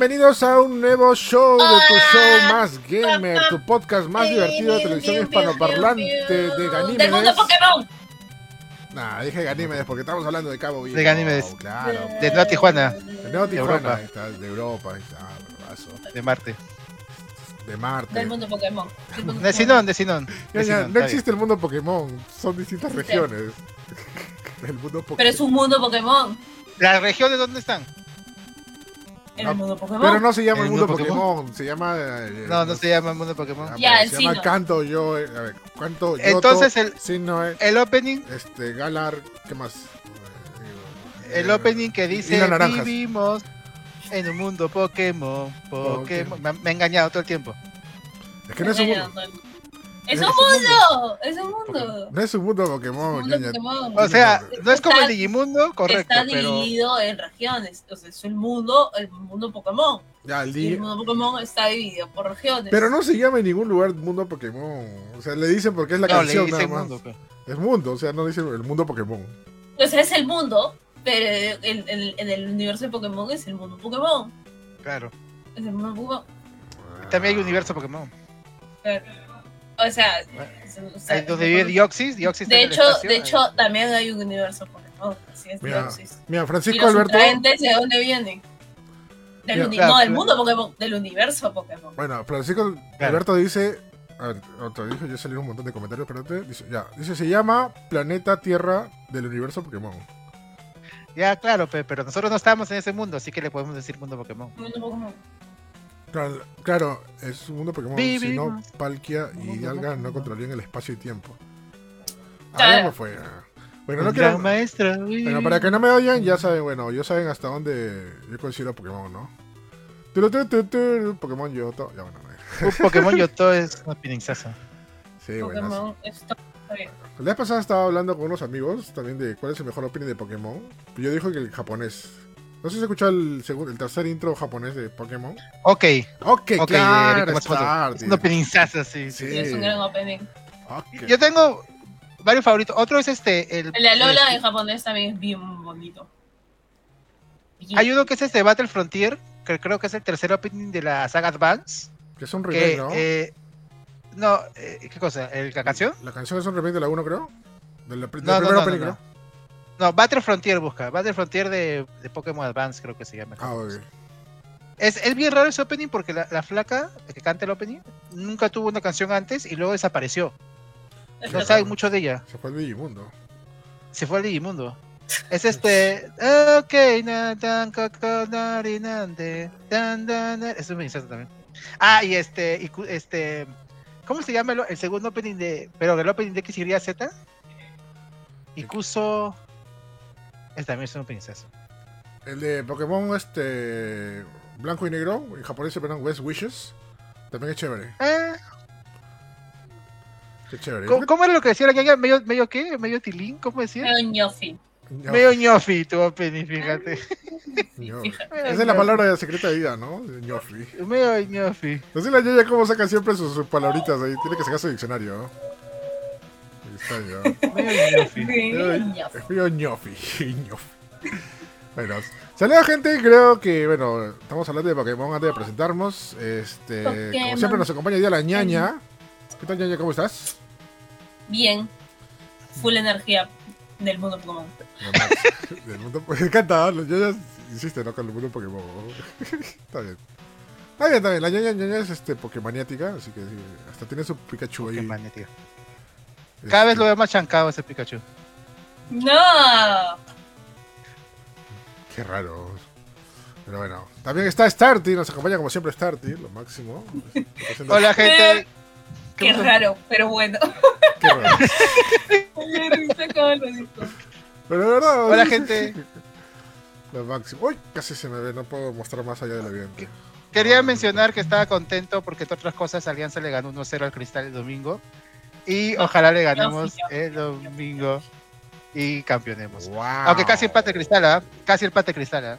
bienvenidos a un nuevo show de tu show más gamer, tu podcast más divertido de televisión hispanoparlante de ¡Del mundo Ganímedes. Pokémon! Nah, dije Ganímedes porque estamos hablando de Cabo Vivo. De Ganímedes. Claro. De Nueva Tijuana, De Nueva De Tijuana, Europa. ahí está, de Europa, ahí está, bravazo. de Marte. de Marte. Del mundo Pokémon. Del mundo De Sinón, de Sinón. Ya, ya, no existe el mundo Pokémon, son distintas regiones. el mundo Pokémon. Pero es un mundo Pokémon. ¿Las regiones dónde están? En No, el mundo Pokémon. Pero no se llama ¿El el mundo mundo Pokémon, se llama. eh, No, no se llama Mundo Pokémon. Ya, pero el se llama. Canto yo. eh, a ver, ¿cuánto? Yoto, Entonces el, Sinnoh, el opening, este, Galar, ¿qué más? Eh, el eh, opening que dice vivimos en un mundo Pokémon, Pokémon. Pokémon. Me, me he engañado todo el tiempo. Es que no es un mundo. ¡Es Es un un mundo! ¡Es un mundo! No es un mundo Pokémon, mundo. Pokémon. O sea, no es como Está- el Digimundo, correcto, Está pero dividido en regiones. O sea, es el mundo, el mundo Pokémon. Ya, el el mundo Pokémon está dividido por regiones. Pero no se llama en ningún lugar mundo Pokémon. O sea, le dicen porque es la no, le canción dice nada más. mundo. Es mundo, o sea, no dicen el mundo Pokémon. O sea, es el mundo, pero en, en- en el universo de Pokémon es el mundo Pokémon. Claro. Es el mundo Pokémon. También hay universo Pokémon. O sea, es- o sea, donde vive Dioxys está de hecho, de ahí. hecho, también hay un universo Pokémon. Así es, Mira. Mira, ¿Y Francisco los Alberto. de dónde vienen? Del claro, no, del mundo Pokémon, del universo Pokémon. Bueno, Francisco Alberto dice. A ver, otro dijo, ya salieron un montón de comentarios, espérate. Dice, ya, dice, se llama Planeta Tierra del universo Pokémon. Ya, claro, pe- pero nosotros no estamos en ese mundo, así que le podemos decir mundo Pokémon. Mundo Pokémon. Claro, claro, es un mundo Pokémon, si no. Palkia y Alga no controlarían el espacio y tiempo. Ah, me fue. Bueno, no quiero. gran maestro. Bueno, para que no me oigan, ya saben, bueno, yo saben hasta dónde yo considero Pokémon, ¿no? Pokémon Yoto. Ya bueno, no. Un Pokémon Yoto es una pininzaza. Sí, bien. La vez pasada estaba hablando con unos amigos también de cuál es el mejor opening de Pokémon. Yo dijo que el japonés. No sé si escuchó el segundo, el tercer intro japonés de Pokémon. Ok, Ok, ok, claro, Enrique está, Matsumoto. es una pininzaza, sí. Sí. sí. Es un gran opening. Yo tengo varios favoritos. Otro es este. El, El de Alola el- en japonés también es bien bonito. Bien. hay uno que es este Battle Frontier, que creo que es el tercer opening de la saga Advance. Que es un remake, ¿no? eh, no, eh, ¿qué cosa? ¿El, ¿La canción? La canción es un remake de la 1, creo. Del, del No, no, primer no, opening, no. No, Battle Frontier busca. Battle Frontier de, de Pokémon Advance, creo que se llama. Ah, ok. Es, es bien raro ese opening porque la, la flaca que canta el opening nunca tuvo una canción antes y luego desapareció. Es No saben mucho de ella. Se fue el Digimundo. Se fue al Digimundo. Es este. Ok, na, dan, dan. Es un mensaje también. Ah, y este. y este ¿Cómo se llama el, el segundo opening de. Pero el opening de X, Y, Z? Ikuso. Es también es un pensazo. El de Pokémon este blanco y negro, en japonés se llaman West Wishes. También es chévere. Qué chévere. ¿cómo, cómo era lo que decía la ñaña? ¿Medio, medio qué? ¿Medio tilín? ¿Cómo decía? Medio ñofi. Ño- Medio ñofi tu opening, fíjate. Esa es la palabra de la secreta de vida, ¿no? ñofi. Medio ñofi. No sé la Yaya cómo saca siempre sus, sus palabritas ahí. Tiene que sacar su diccionario, ¿no? Ya. Medio ñofi. Medio ñofi. Bueno, saludos gente, creo que, bueno, estamos hablando de Pokémon antes de presentarnos. Este, como siempre nos acompaña día la ñaña. ¿Qué tal ñaña? ¿Cómo estás? Bien. Full energía del mundo Pokémon. Del mundo, me encanta, ¿no? ñaña insiste, ¿no? Con el mundo Pokémon. está bien. Está bien, está bien. La ñaña, ñaña es este, Pokémaniática, así que sí, hasta tiene su Pikachu ahí. Cada vez lo veo más chancado ese Pikachu. ¡No! Qué raro. Pero bueno, también está Starty, nos acompaña como siempre Starty, lo máximo. Hola, gente. Qué raro, pero bueno. Qué raro. Pero de verdad. Hola, gente. Lo máximo. Uy, casi se me ve, no puedo mostrar más allá del evidente. Quería mencionar que estaba contento porque, entre otras cosas, Alianza le ganó 1-0 al Cristal el domingo. Y ojalá le ganemos el domingo y campeonemos. Wow. Aunque casi empate Cristal, ¿ah? Casi empate Cristal, ¿ah?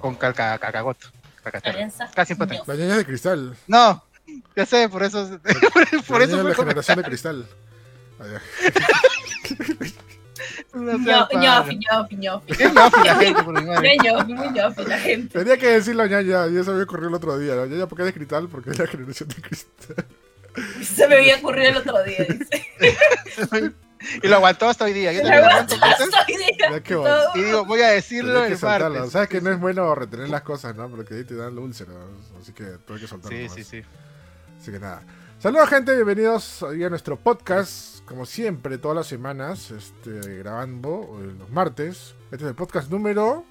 Con calca, cacagoto. Casi empate. No. La ñaña de cristal. No, ya sé, por eso. por La eso la generación de cristal. Trampa. ñofi, ñofi, ñofi. Qué ñofi la gente, por mi madre. Muy ñofi, muy ñofi la gente. Tenía que decirlo, ñaña, y eso me ocurrió el otro día. ¿no? Ñaña, ¿por qué de cristal? Porque es la generación de cristal. Se me había ocurrido el otro día, dice. Y lo aguantó hasta hoy día. Yo lo aguanto mucho. hoy día. Todo. Y digo, voy a decirlo el soltarlo. martes. Sabes que no es bueno retener las cosas, ¿no? Porque ahí te dan úlceras. Así que tuve que soltarlo. Sí, nomás. sí, sí. Así que nada. Saludos gente, bienvenidos hoy a nuestro podcast, como siempre, todas las semanas, este, grabando eh, los martes. Este es el podcast número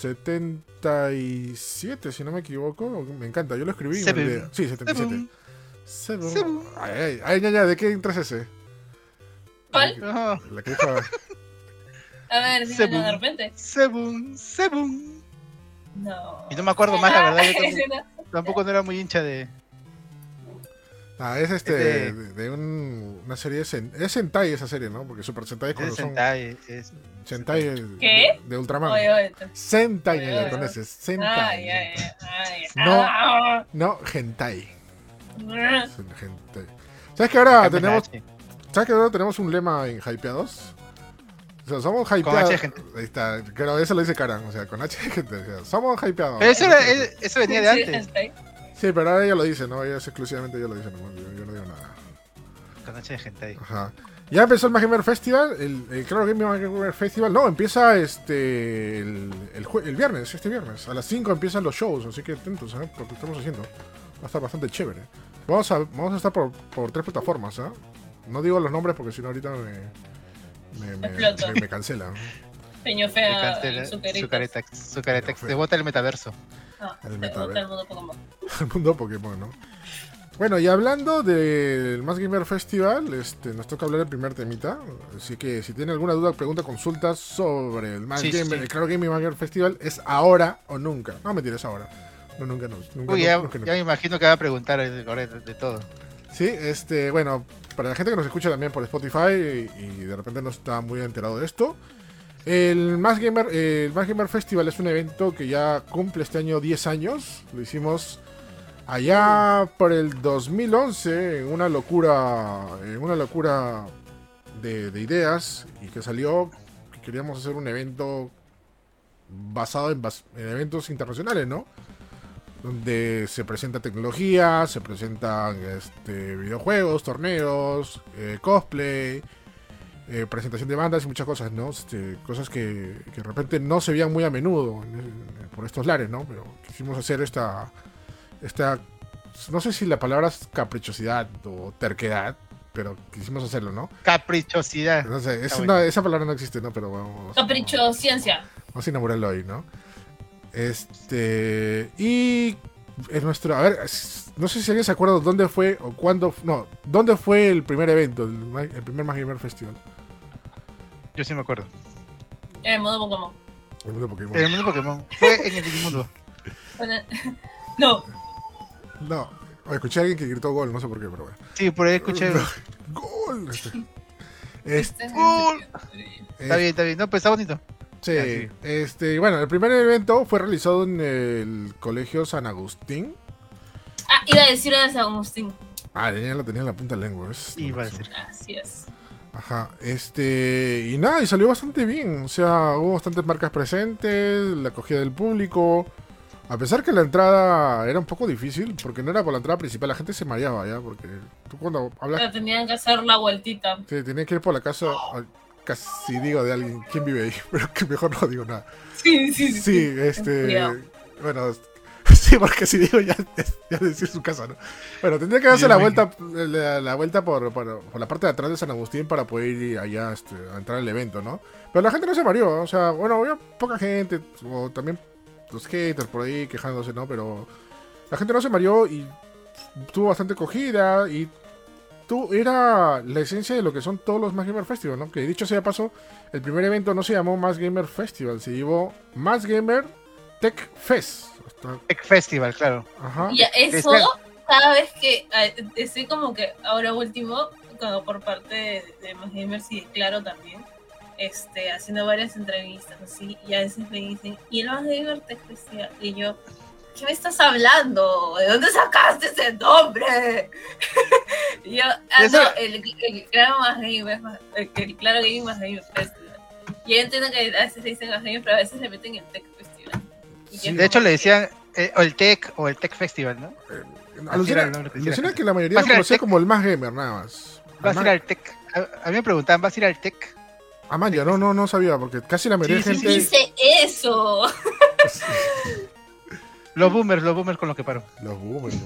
77, si no me equivoco. Me encanta, yo lo escribí. Sí, 77. Seven. Seven. Ay, ay, ay, ñaña, ¿de qué intro es ese? ¿Cuál? Ah, La que dijo... A ver, dímelo de repente. Sebum, Sebum. No. Y no me acuerdo más, la verdad. Yo tampoco, no. tampoco no era muy hincha de. Ah, es este, Este- de, de un- una serie de Sen- es Sentai esa serie, ¿no? Porque Super Sentai es de cuando son Sentai. Es, Sentai de, ¿Qué? de Ultraman. Oye, oye. Sentai, Oye, ñaña, oye. con ese, Sentai. Ay, ay, ay. No. Ah. No, hentai. Hentai. ¿Sabes que ahora tenemos, H. ¿sabes que ahora tenemos un lema en Hypeados? O sea, somos H hypeados. de gente. Ahí está, claro, eso lo dice Karan, o sea, con H de gente. o sea, somos hypeados. Pero eso, era- eh, eso venía de antes. Sí, pero ahora ella lo dice, ¿no? Ella es exclusivamente ella lo dice, no, yo, yo no digo nada. Con H de Hentai. Ajá. Ya empezó el Mag Gamer Festival, el, el Claro Game Mag Gamer Festival. No, empieza este el, el, jue- el viernes, este viernes. A las 5 empiezan los shows, así que atentos, ¿eh? Porque estamos haciendo. Va a estar bastante chévere. Vamos a, vamos a estar por, por tres plataformas, ¿ah? No digo los nombres porque si no ahorita me, me, me, me- me cancelan. Peño fea. cancela su careta, te bota el metaverso. Ah, El metaverso. el mundo Pokémon. El mundo Pokémon, ¿no? Bueno, y hablando del Más Gamer Festival, este, nos toca hablar del primer temita. Así que si tiene alguna duda, pregunta, consulta sobre el Más Sí, Gamer, sí. el Claro Gaming Más Gamer Festival, es ahora o nunca. No, mentira, es ahora. No, nunca, no. Nunca, Uy, ya, nunca, no. ya me imagino que va a preguntar de, todo. Sí, este, bueno, para la gente que nos escucha también por Spotify y, y de repente no está muy enterado de esto, el Más Gamer, el Más Gamer Festival es un evento que ya cumple este año 10 años. Lo hicimos allá por el 2011 en una locura, en una locura de, de ideas y que salió que queríamos hacer un evento basado en, bas- en eventos internacionales, ¿no? Donde se presenta tecnología, se presentan este, videojuegos, torneos, eh, cosplay, eh, presentación de bandas y muchas cosas, ¿no? Este, cosas que, que de repente no se veían muy a menudo en- en- por estos lares, ¿no? Pero quisimos hacer esta, esta, no sé si la palabra es caprichosidad o terquedad, pero quisimos hacerlo, ¿no? Caprichosidad. No sé, es bueno. esa palabra no existe, ¿no? Pero vamos. Capricho, ciencia. Vamos a inaugurarlo hoy, ¿no? Este. Y. Es nuestro. A ver, no sé si alguien se acuerda dónde fue o cuándo. No, ¿dónde fue el primer evento? El, el primer Más Gamer Festival. Yo sí me acuerdo. En el mundo Pokémon. El mundo Pokémon. En el mundo Pokémon. Fue en el mundo. No, No, o escuché a alguien que gritó gol, no sé por qué, pero bueno. Sí, por ahí escuché. ¡Gol! Este, este, Gol. Está es- bien, está bien. No, pues está bonito. Sí, este, bueno, el primer evento fue realizado en el Colegio San Agustín. Ah, iba a decir a San Agustín. Ah, ya lo tenía en la punta de lengua. es- Iba a decir. Así es. Ajá, este, y nada, y salió bastante bien, o sea, hubo bastantes marcas presentes, la acogida del público, a pesar que la entrada era un poco difícil, porque no era por la entrada principal, la gente se mareaba ya, porque tú cuando hablas, Pero tenían que hacer la vueltita. sí, tenía que ir por la casa, casi digo de alguien, ¿quién vive ahí? Pero que mejor no digo nada. Sí, sí, sí. Sí, este, Cuidado. bueno, sí, porque si digo ya, ya decir su casa, ¿no? Bueno, tendría que darse la vuelta, la, la vuelta por, por- por la parte de atrás de San Agustín para poder ir allá este, a entrar al evento, ¿no? Pero la gente no se mareó, o sea, bueno, había poca gente, o también los haters por ahí quejándose, ¿no? Pero la gente no se mareó y tuvo bastante acogida y tú era la esencia de lo que son todos los Mass Gamer Festival, ¿no? Que dicho sea paso, el primer evento no se llamó Mass Gamer Festival, se llevó Mass Gamer Tech Fest. Hasta- Tech Festival, claro. Ajá. Y eso, Este- cada vez que eh, estoy como que ahora último, como por parte de, de Más Gamers y de Claro también, este, haciendo varias entrevistas así, y a veces me dicen, ¿y el Más Gamer Tech Festival? Y yo, ¿qué me estás hablando? ¿De dónde sacaste ese nombre? y yo, ah, Eso- no, el, el Claro Más Gamer, el, el Claro Gaming Más Gamer Festival. Y yo entiendo que a veces le dicen Más Gamer, pero a veces le meten el Tech Festival. Sí. De hecho, le decían eh, o el Tech o el Tech Festival, ¿no? Alucina, que decía la alucina que la mayoría lo conocía como el más gamer, nada más. Vas a ir al Tech. A, a mí me preguntaban, ¿vas a ir al Tech? Ah, man, ya no, no, no sabía, porque casi la mayoría Sí, de sí, gente. Dice eso. Los boomers, los boomers con los que paro. Los boomers,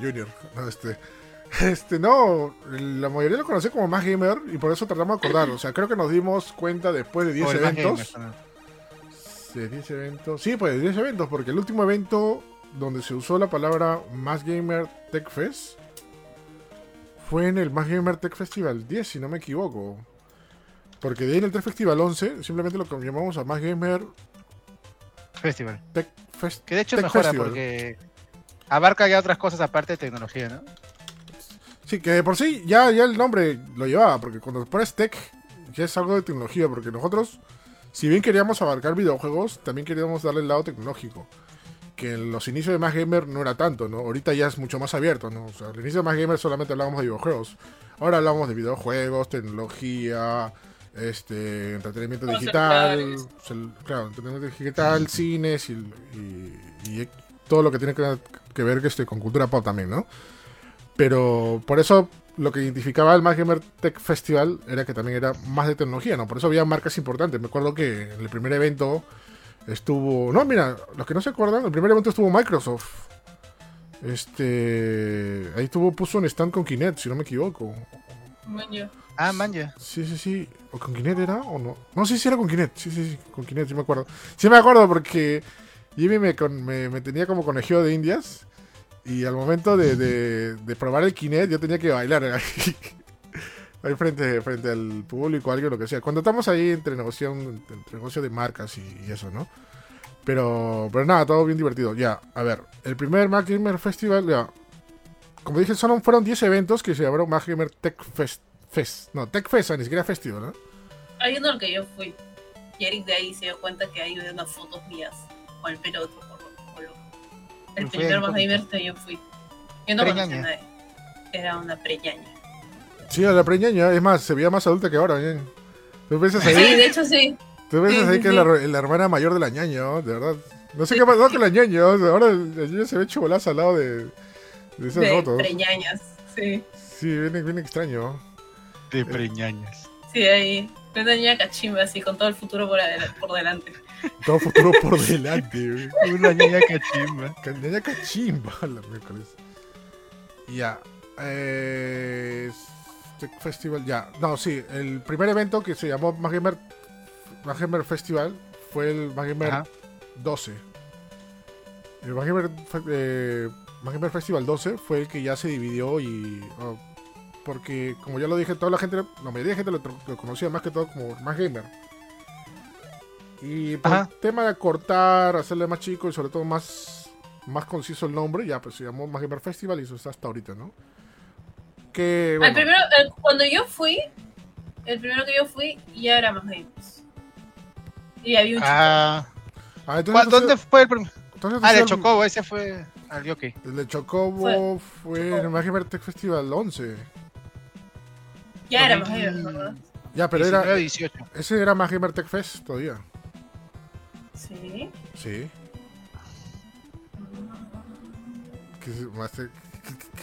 Junior. No, este, este, no, la mayoría lo conocía como más gamer y por eso tratamos de acordar. O sea, creo que nos dimos cuenta después de 10 O el más eventos. gamer. De 10 eventos. Sí, pues de 10 eventos, porque el último evento donde se usó la palabra Más Gamer Tech Fest fue en el Más Gamer Tech Festival 10, si no me equivoco. Porque de ahí en el Tech Festival 11 simplemente lo llamamos a Más Gamer Festival. Tech Fest. Que de hecho mejora Festival. porque abarca ya otras cosas aparte de tecnología, ¿no? Sí, que de por sí ya, ya el nombre lo llevaba, porque cuando pones tech ya es algo de tecnología, porque nosotros, si bien queríamos abarcar videojuegos, también queríamos darle el lado tecnológico. Que en los inicios de Más Gamer no era tanto, ¿no? Ahorita ya es mucho más abierto, ¿no? O sea, al inicio de Más Gamer solamente hablábamos de videojuegos. Ahora hablamos de videojuegos, tecnología, este, entretenimiento digital, cel- claro, entretenimiento digital, cines y, y- y todo lo que tiene que, que ver este, con cultura pop también, ¿no? Pero por eso lo que identificaba el Más Gamer Tech Festival era que también era más de tecnología, ¿no? Por eso había marcas importantes. Me acuerdo que en el primer evento estuvo. No, mira, los que no se acuerdan, el primer evento estuvo Microsoft. Este. Ahí tuvo, puso un stand con Kinect, si no me equivoco. Coño. Ah, man, ya. Sí, sí, sí. ¿O con Kinect era o no? No, sí, sí era con Kinect. Sí, sí, sí, con Kinect, sí me acuerdo. Sí me acuerdo porque Jimmy me, con- me, me tenía como conejeo de indias. Y al momento de, de- de probar el Kinect, yo tenía que bailar ahí, ahí frente, frente al público, alguien, lo que sea. Cuando estamos ahí entre negocio, entre negocio de marcas y, y eso, ¿no? Pero, pero nada, todo bien divertido. Ya, a ver, el primer Mac Gamer Festival, ya. Como dije, son, fueron 10 eventos que se llamaron Mac Gamer Tech Fest. Fest. No, Tech Fest, ni siquiera Festival, ¿no? Hay uno al que yo fui. Y Eric de ahí se dio cuenta que hay unas fotos mías. Con el pelo otro color. El primer gamer que yo fui. Yo no conocía a Preñaña. nadie. Era una preñaña. Sí, a la preñaña, es más, se veía más adulta que ahora, bien. Tú piensas Sí, ahí, de hecho sí. tú piensas sí, ahí sí, que es sí. la, la hermana mayor de la ñaña, ¿no? de verdad. No sé qué pasó con la ñaña, o sea, ahora la ñaña se ve chubolaza al lado de, de esas De fotos. preñañas. Sí. Sí, viene, viene extraño. De preñañas. Sí, ahí. Una niña cachimba así, con todo el futuro por, delante. Todo futuro por delante, güey. Una niña cachimba. Ca- Ñaña cachimba, la miércoles. Ya. Eh, Festival, ya. No, sí, el primer evento que se llamó Más Gamer Festival fue el Más Gamer Ajá. 12. El Fe- eh, Más Gamer Festival 12 fue el que ya se dividió y... oh, porque, como ya lo dije, toda la gente, la mayoría de gente lo, conocía más que todo como Más Gamer. Y por Ajá. el tema de cortar, hacerle más chico y sobre todo más, más conciso el nombre, ya pues se llamó Más Gamer Festival y eso está hasta ahorita, ¿no? Que, El primero, el- cuando yo fui, el primero que yo fui ya era más gamers. Y había un chico. Ah, ah, entonces, ¿cuál- ¿dónde fue el primer? entonces Ah, el- Chocobo, ese fue al Yoki. El de Chocobo fue, en el Más Gamer Tech Festival 11. ya era más gamers, ¿verdad? Ya, pero 19 era, 18. ese era Más Gamer Tech Fest todavía. Sí. Sí. ¿Qué, es- más te-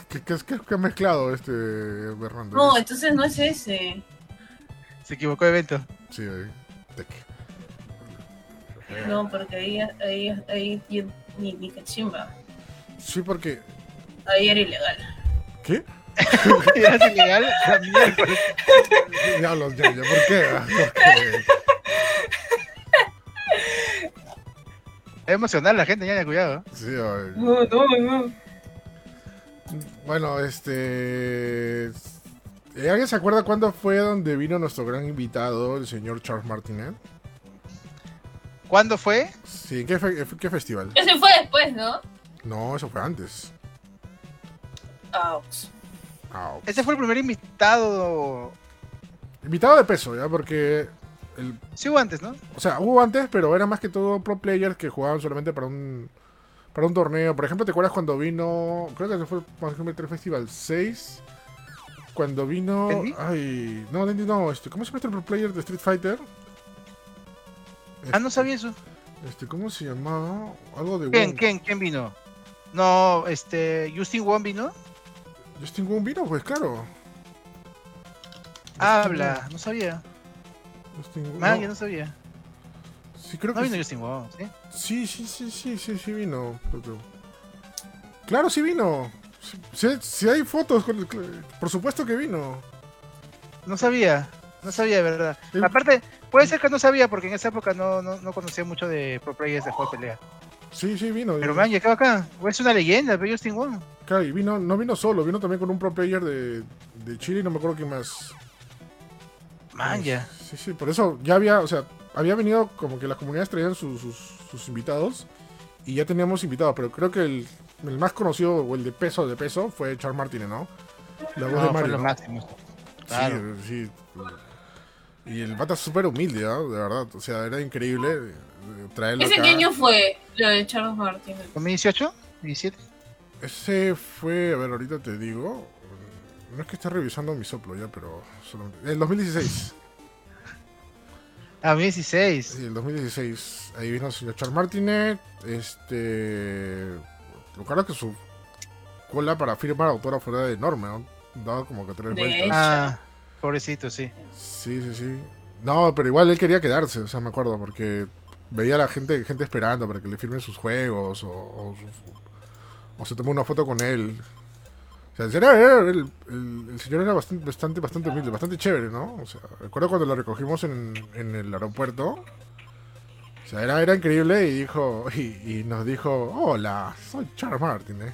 qué- qué- qué- qué- qué ha mezclado este Bernardo? No, entonces no es ese. Se equivocó de evento. Sí, ahí. Tech. No, porque ahí, ahí, ahí ni, ni cachimba. Sí, porque. Ahí era ilegal. ¿Qué? ¿Era ilegal? La miércoles. Diablos, ya, ya, ¿por qué? Ah, ¿Por qué? Es emocional la gente, ya, cuidado. Sí, ay. No, no, no. Bueno, este. ¿eh, ¿Alguien se acuerda cuándo fue donde vino nuestro gran invitado, el señor Charles Martinet? ¿Cuándo fue? Sí, ¿en qué, fe- qué festival? Ese fue después, ¿no? No, eso fue antes. Ouch. Ok. Ese fue el primer invitado. Invitado de peso, ¿ya? Porque. El, Sí hubo antes, ¿no? o sea, hubo antes, pero era más que todo pro players que jugaban solamente para un. Para un torneo. Por ejemplo, ¿te acuerdas cuando vino. Creo que ese fue por ejemplo, el Festival 6. Cuando vino. ¿Dendy? Ay. No, Dendy no. Este, ¿Cómo se llama este pro player de Street Fighter? Ah, no sabía eso. Este, ¿cómo se llamaba? Algo de ¿Quién, Wong. quién, quién vino? No, este, Justin Wong vino. Justin Wong vino, pues claro. Habla, no sabía. Justin Ah, no, no sabía. Sí, creo No que vino sí. Justin Wong, ¿sí? Sí, sí, sí, sí, sí, vino. pero- Claro, sí vino. Sí- sí hay fotos, con- por supuesto que vino. No sabía, no sabía de verdad. Sí. Aparte, puede ser que no sabía porque en esa época no, no, no conocía mucho de pro players de juego de pelea. Sí, sí vino. Pero man, llegado acá, es una leyenda, pero Justin Wong. Claro, y vino, no vino solo, vino también con un pro player de, de Chile y no me acuerdo quién más. Man, ya. Sí, sí, por eso ya había, o sea, había venido como que las comunidades traían sus, sus, sus invitados y ya teníamos invitados, pero creo que el, el más conocido o el de peso de peso fue Charles Martínez, ¿no? La voz No, de Mario. lo ¿no? máximo. Claro. Sí, sí. Y el pata súper humilde, ¿ah? de verdad. O sea, era increíble traerlo ¿Ese acá. qué año fue lo de Charles Martin? ¿2018? ¿17? Ese fue, a ver, ahorita te digo. No es que esté revisando mi soplo ya, pero. solamente- El 2016. Ah, 2016. Sí, el 2016. Ahí vino el señor Charles Martinet. Este. Lo claro que su cola para firmar autógrafo era enorme, ¿no? Daba como que tres De vueltas. hecho. Ah, pobrecito, sí. Sí, sí, sí. No, pero igual él quería quedarse, o sea, me acuerdo, porque veía a la gente, gente esperando para que le firmen sus juegos o, o, se tomó una foto con él. O sea, era- el, el- señor era bastante, bastante, bastante humilde, bastante chévere, ¿no? O sea, recuerdo cuando lo recogimos en, en el aeropuerto. O sea, era, era increíble y dijo, y, y nos dijo, hola, soy Charles Martin, ¿eh?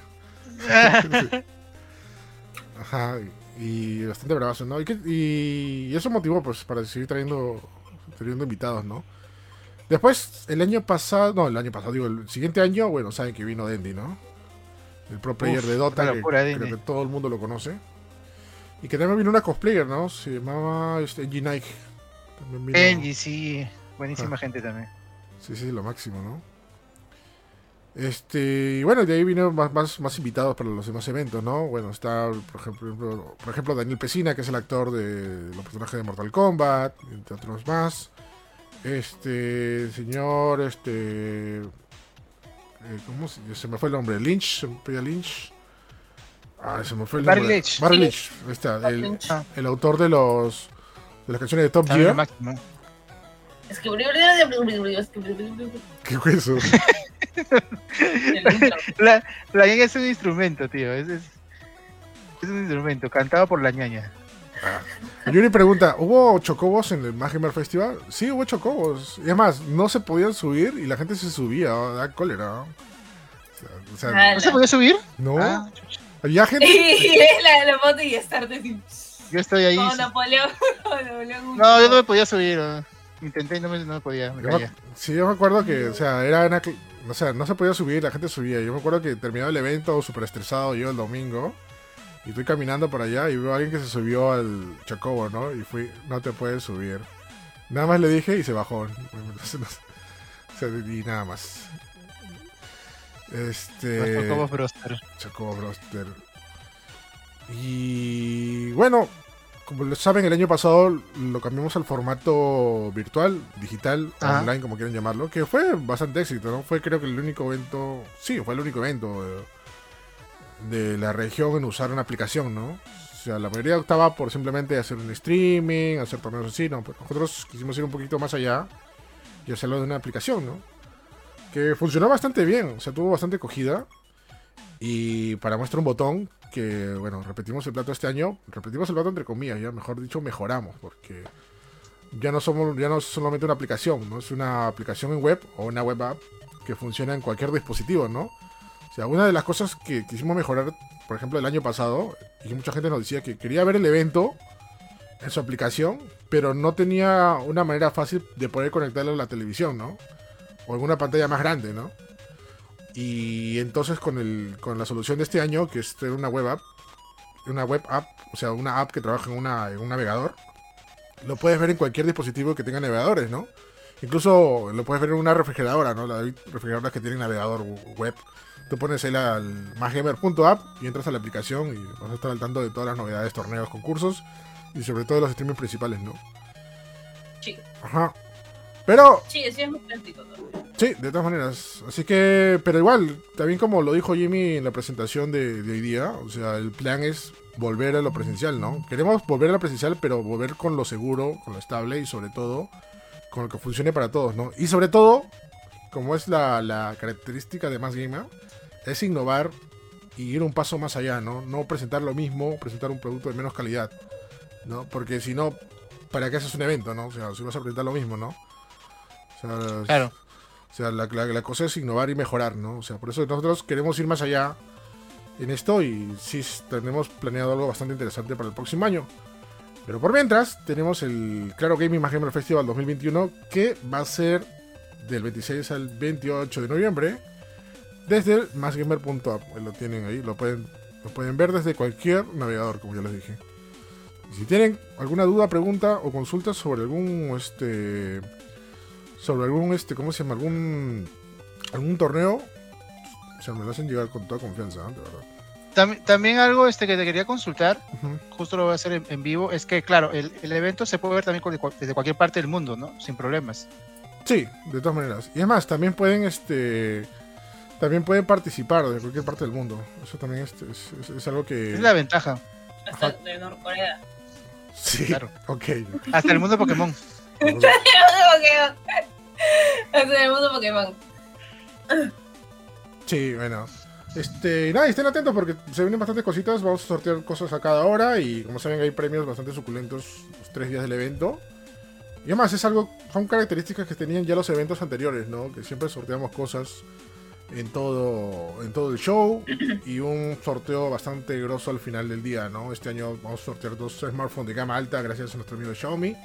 Ajá, y bastante bravazo, ¿no? Y, que- y eso motivó, pues, para seguir trayendo, trayendo invitados, ¿no? Después, el año pasado, no, el año pasado, digo, el siguiente año, bueno, saben que vino Dendy, ¿no? El pro player Uf, de Dota, que creo todo el mundo lo conoce. Y que también vino una cosplayer, ¿no? Se llamaba este, Nike. También vino- sí. Buenísima Ah. gente también. Sí, sí, lo máximo, ¿no? Este, y bueno, de ahí vino más, más, más invitados para los demás eventos, ¿no? Bueno, está, por ejemplo, por ejemplo, Daniel Pesina, que es el actor de los personajes de Mortal Kombat, entre otros más. Este, señor, este, eh, ¿cómo se, se me fue el nombre? Lynch, se me fue Lynch. Ah, se me fue el Barry nombre. Lynch. Barry Sí. Lynch, ahí está, el, Lynch. El autor de los de las canciones de Top Gear. Es que ¿Qué fue eso? La, la ñaña es un instrumento, tío. Es, es, es un instrumento, cantado por la ñaña. Yuri pregunta, ¿hubo chocobos en el Mad Gamer Festival? Sí, hubo chocobos. Y además, no se podían subir y la gente se subía, ¿no? da cólera. ¿no? O sea, Ah, ¿No se podía subir? no. Ah. Había gente... Y es la, la foto y estarte así. yo estoy ahí. Como sí. Napoleón. No, yo no me podía subir. ¿no? Intenté y no me, no me podía. Me Yo me- sí, yo me acuerdo que, o sea, era una o sea, no se podía subir, la gente subía. Yo me acuerdo que terminaba el evento súper estresado yo el domingo. Y estoy caminando por allá y veo a alguien que se subió al chocobo, ¿no? Y fui, no te puedes subir. Nada más le dije y se bajó. No. O sea, y nada más. Este. Los Chocobos Broster. Chocobo Broster. Y bueno, como lo saben, el año pasado lo cambiamos al formato virtual, digital, Ajá. online, como quieran llamarlo, que fue bastante éxito, ¿no? Fue creo que el único evento, sí, fue el único evento de, la región en usar una aplicación, ¿no? O sea, la mayoría optaba por simplemente hacer un streaming, hacer torneos así, ¿no? Pero nosotros quisimos ir un poquito más allá y hacerlo de una aplicación, ¿no? Que funcionó bastante bien, o sea, tuvo bastante acogida. Y para muestra un botón, que bueno, repetimos el plato este año, repetimos el plato entre comillas, ya mejor dicho, mejoramos, porque ya no somos, ya no es solamente una aplicación, ¿no? Es una aplicación en web o una web app que funciona en cualquier dispositivo, ¿no? O sea, una de las cosas que quisimos mejorar, por ejemplo, el año pasado, y mucha gente nos decía que quería ver el evento en su aplicación, pero no tenía una manera fácil de poder conectarlo a la televisión, ¿no? O en una pantalla más grande, ¿no? Y entonces con, el, con la solución de este año, que es tener una web app, una web app, o sea, una app que trabaja en, una, en un navegador, lo puedes ver en cualquier dispositivo que tenga navegadores, ¿no? Incluso lo puedes ver en una refrigeradora, ¿no? Las refrigeradoras que tienen navegador web. Tú pones ahí al masgamer.app y entras a la aplicación y vas a estar al tanto de todas las novedades, torneos, concursos y sobre todo de los streaming principales, ¿no? Sí. Ajá. Pero Sí, sí es muy práctico también. Sí, de todas maneras. Así que, pero igual, también como lo dijo Jimmy en la presentación de, de hoy día, o sea, el plan es volver a lo presencial, ¿no? Queremos volver a lo presencial, pero volver con lo seguro, con lo estable y sobre todo con lo que funcione para todos, ¿no? Y sobre todo, como es la, la característica de Más Gamer, es innovar y ir un paso más allá, ¿no? No presentar lo mismo, presentar un producto de menos calidad, ¿no? Porque si no, ¿para qué haces un evento, no? O sea, si vas a presentar lo mismo, ¿no? O sea, Claro. o sea, la, la- la cosa es innovar y mejorar, ¿no? O sea, por eso nosotros queremos ir más allá en esto y sí tenemos planeado algo bastante interesante para el próximo año. Pero por mientras, tenemos el Claro Gaming Más Gamer Festival 2021 que va a ser del 26 al 28 de noviembre desde el másgamer.app. Ahí Lo tienen ahí, lo pueden, lo pueden ver desde cualquier navegador, como ya les dije. Y si tienen alguna duda, pregunta o consulta sobre algún este sobre algún este cómo se llama algún algún torneo o sea me lo hacen llegar con toda confianza ¿eh? de verdad Tam- también algo este que te quería consultar, justo lo voy a hacer en, en vivo, es que, claro, el, el evento se puede ver también desde cualquier parte del mundo, ¿no? Sin problemas. sí de todas maneras y es más también pueden este también pueden participar de cualquier parte del mundo eso también es, es- es- es algo que Es la ventaja. Hasta Ajá. de Norcorea. sí claro. ok Hasta el mundo Pokémon. Pokémon. Hasta el mundo Pokémon. Sí, bueno. Este, nada, estén atentos porque se vienen bastantes cositas. Vamos a sortear cosas a cada hora y como saben hay premios bastante suculentos los tres días del evento. Y además es algo, son características que tenían ya los eventos anteriores, ¿no? Que siempre sorteamos cosas en todo, en todo el show y un sorteo bastante grosso al final del día, ¿no? Este año vamos a sortear dos smartphones de gama alta gracias a nuestro amigo Xiaomi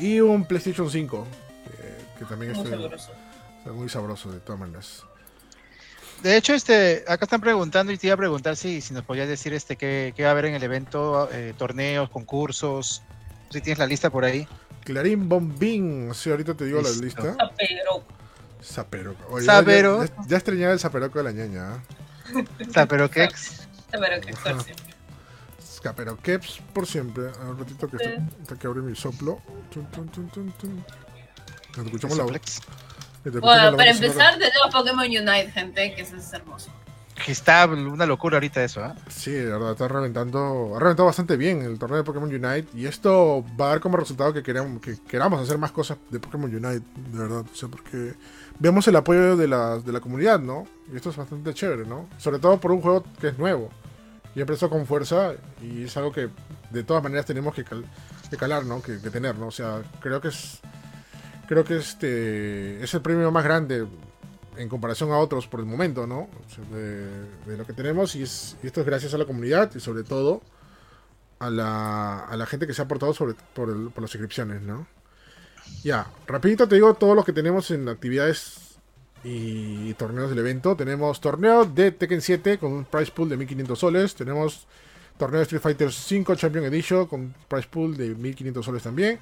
y un PlayStation 5, que, que también Muy es sabroso. muy sabroso de todas maneras. De hecho, este, acá están preguntando y te iba a preguntar si, si nos podías decir este qué, qué va a haber en el evento, eh, torneos, concursos, si tienes la lista por ahí. Clarín Bombín. Sí, ahorita te digo Listo. la lista. Ah, Pero Zaperoco. Oye, Zapero. Ya, ya, ya extrañaba el zaperoco de la ñaña. ¿eh? O sea, pero qué ex- pero que estar siempre. Zaperoqueps por siempre. A un ratito que, Sí. está- hasta que abre mi soplo. Tun, tun, tun, escuchamos la voz. Bueno, para empezar, tenemos Pokémon Unite, gente, que eso es hermoso. Que está una locura ahorita eso, ¿ah? Sí, de verdad, está reventando. Ha reventado bastante bien el torneo de Pokémon Unite. Y esto va a dar como resultado que queramos, que queramos hacer más cosas de Pokémon Unite, de verdad. O sea, porque vemos el apoyo de la, de la comunidad, ¿no? Y esto es bastante chévere, ¿no? Sobre todo por un juego que es nuevo. Y empezó con fuerza. Y es algo que de todas maneras tenemos que, cal- que calar, ¿no? Que tener, ¿no? O sea, creo que es. Creo que este es el premio más grande en comparación a otros por el momento, ¿no? De, lo que tenemos y, es- y esto es gracias a la comunidad y sobre todo a la, a la gente que se ha aportado por, el- por las suscripciones, ¿no? Ya, rapidito te digo todo lo que tenemos en actividades y torneos del evento. Tenemos torneo de Tekken 7 con un price pool de 1500 soles. Tenemos torneo de Street Fighter 5 Champion Edition con price pool de 1500 soles también.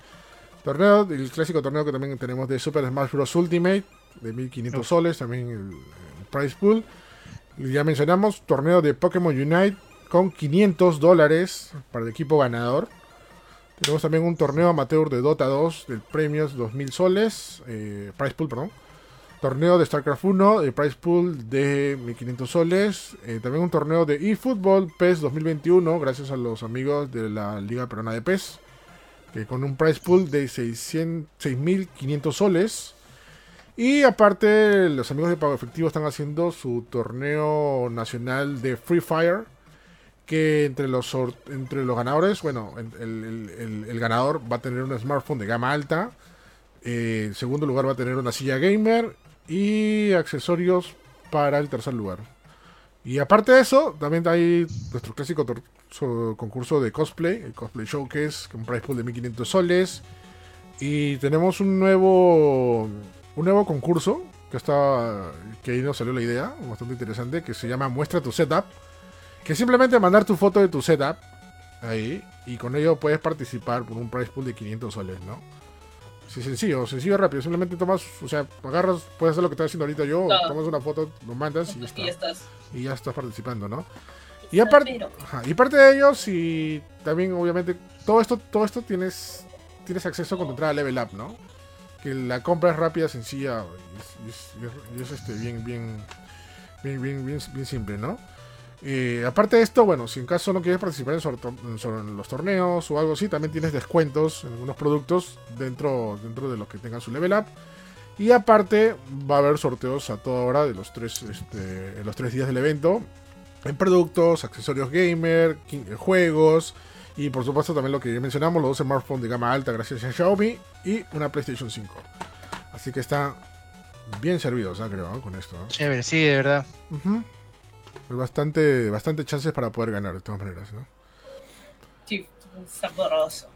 Torneo, el clásico torneo que también tenemos de Super Smash Bros. Ultimate de 1500 Uf. soles, también el, el price pool. Ya mencionamos, torneo de Pokémon Unite con 500 dólares para el equipo ganador. Tenemos también un torneo amateur de Dota 2 de premios 2000 soles, eh, price pool, perdón. Torneo de StarCraft 1, de price pool de 1500 soles. Eh, también un torneo de eFootball PES 2021, gracias a los amigos de la Liga Peruana de PES, que con un price pool de 600 6500 soles. Y aparte, los amigos de Pago Efectivo están haciendo su torneo nacional de Free Fire. Que entre los, entre los ganadores, bueno, el, el- ganador va a tener un smartphone de gama alta. eh, en segundo lugar va a tener una silla gamer. Y accesorios para el tercer lugar. Y aparte de eso, también hay nuestro clásico concurso de cosplay, el Cosplay Showcase, con un price pool de 1500 soles. Y tenemos un nuevo un nuevo concurso que está que ahí nos salió la idea, bastante interesante, que se llama Muestra tu setup, que simplemente mandar tu foto de tu setup ahí y con ello puedes participar por un price pool de 500 soles, ¿no? Sí, sencillo, sencillo rápido, simplemente tomas, o sea, agarras, puedes hacer lo que estoy haciendo ahorita yo, tomas una foto, lo mandas y ya Y está. ya estás. Y ya estás participando, ¿no? Y aparte, y parte de ellos, y también obviamente todo esto, todo esto tienes, tienes acceso con tu entrada a Level Up, ¿no? Que la compra es rápida, sencilla y es, este, bien, bien, bien, bien, bien, simple, ¿no? Eh, aparte de esto, bueno, si en caso no quieres participar en, en los torneos o algo así, también tienes descuentos en algunos productos dentro, dentro de los que tengan su level up. Y aparte va a haber sorteos a toda hora de los tres, este, en los tres días del evento. En productos, accesorios gamer, eh, juegos. Y por supuesto también lo que ya mencionamos, los dos smartphones de gama alta gracias a Xiaomi. Y una PlayStation 5. Así que está bien servidos, creo, ¿no? con esto. ¿no? Chévere, sí, de verdad. Hay Bastante, bastante chances para poder ganar de todas maneras, ¿no? Sí, sabroso.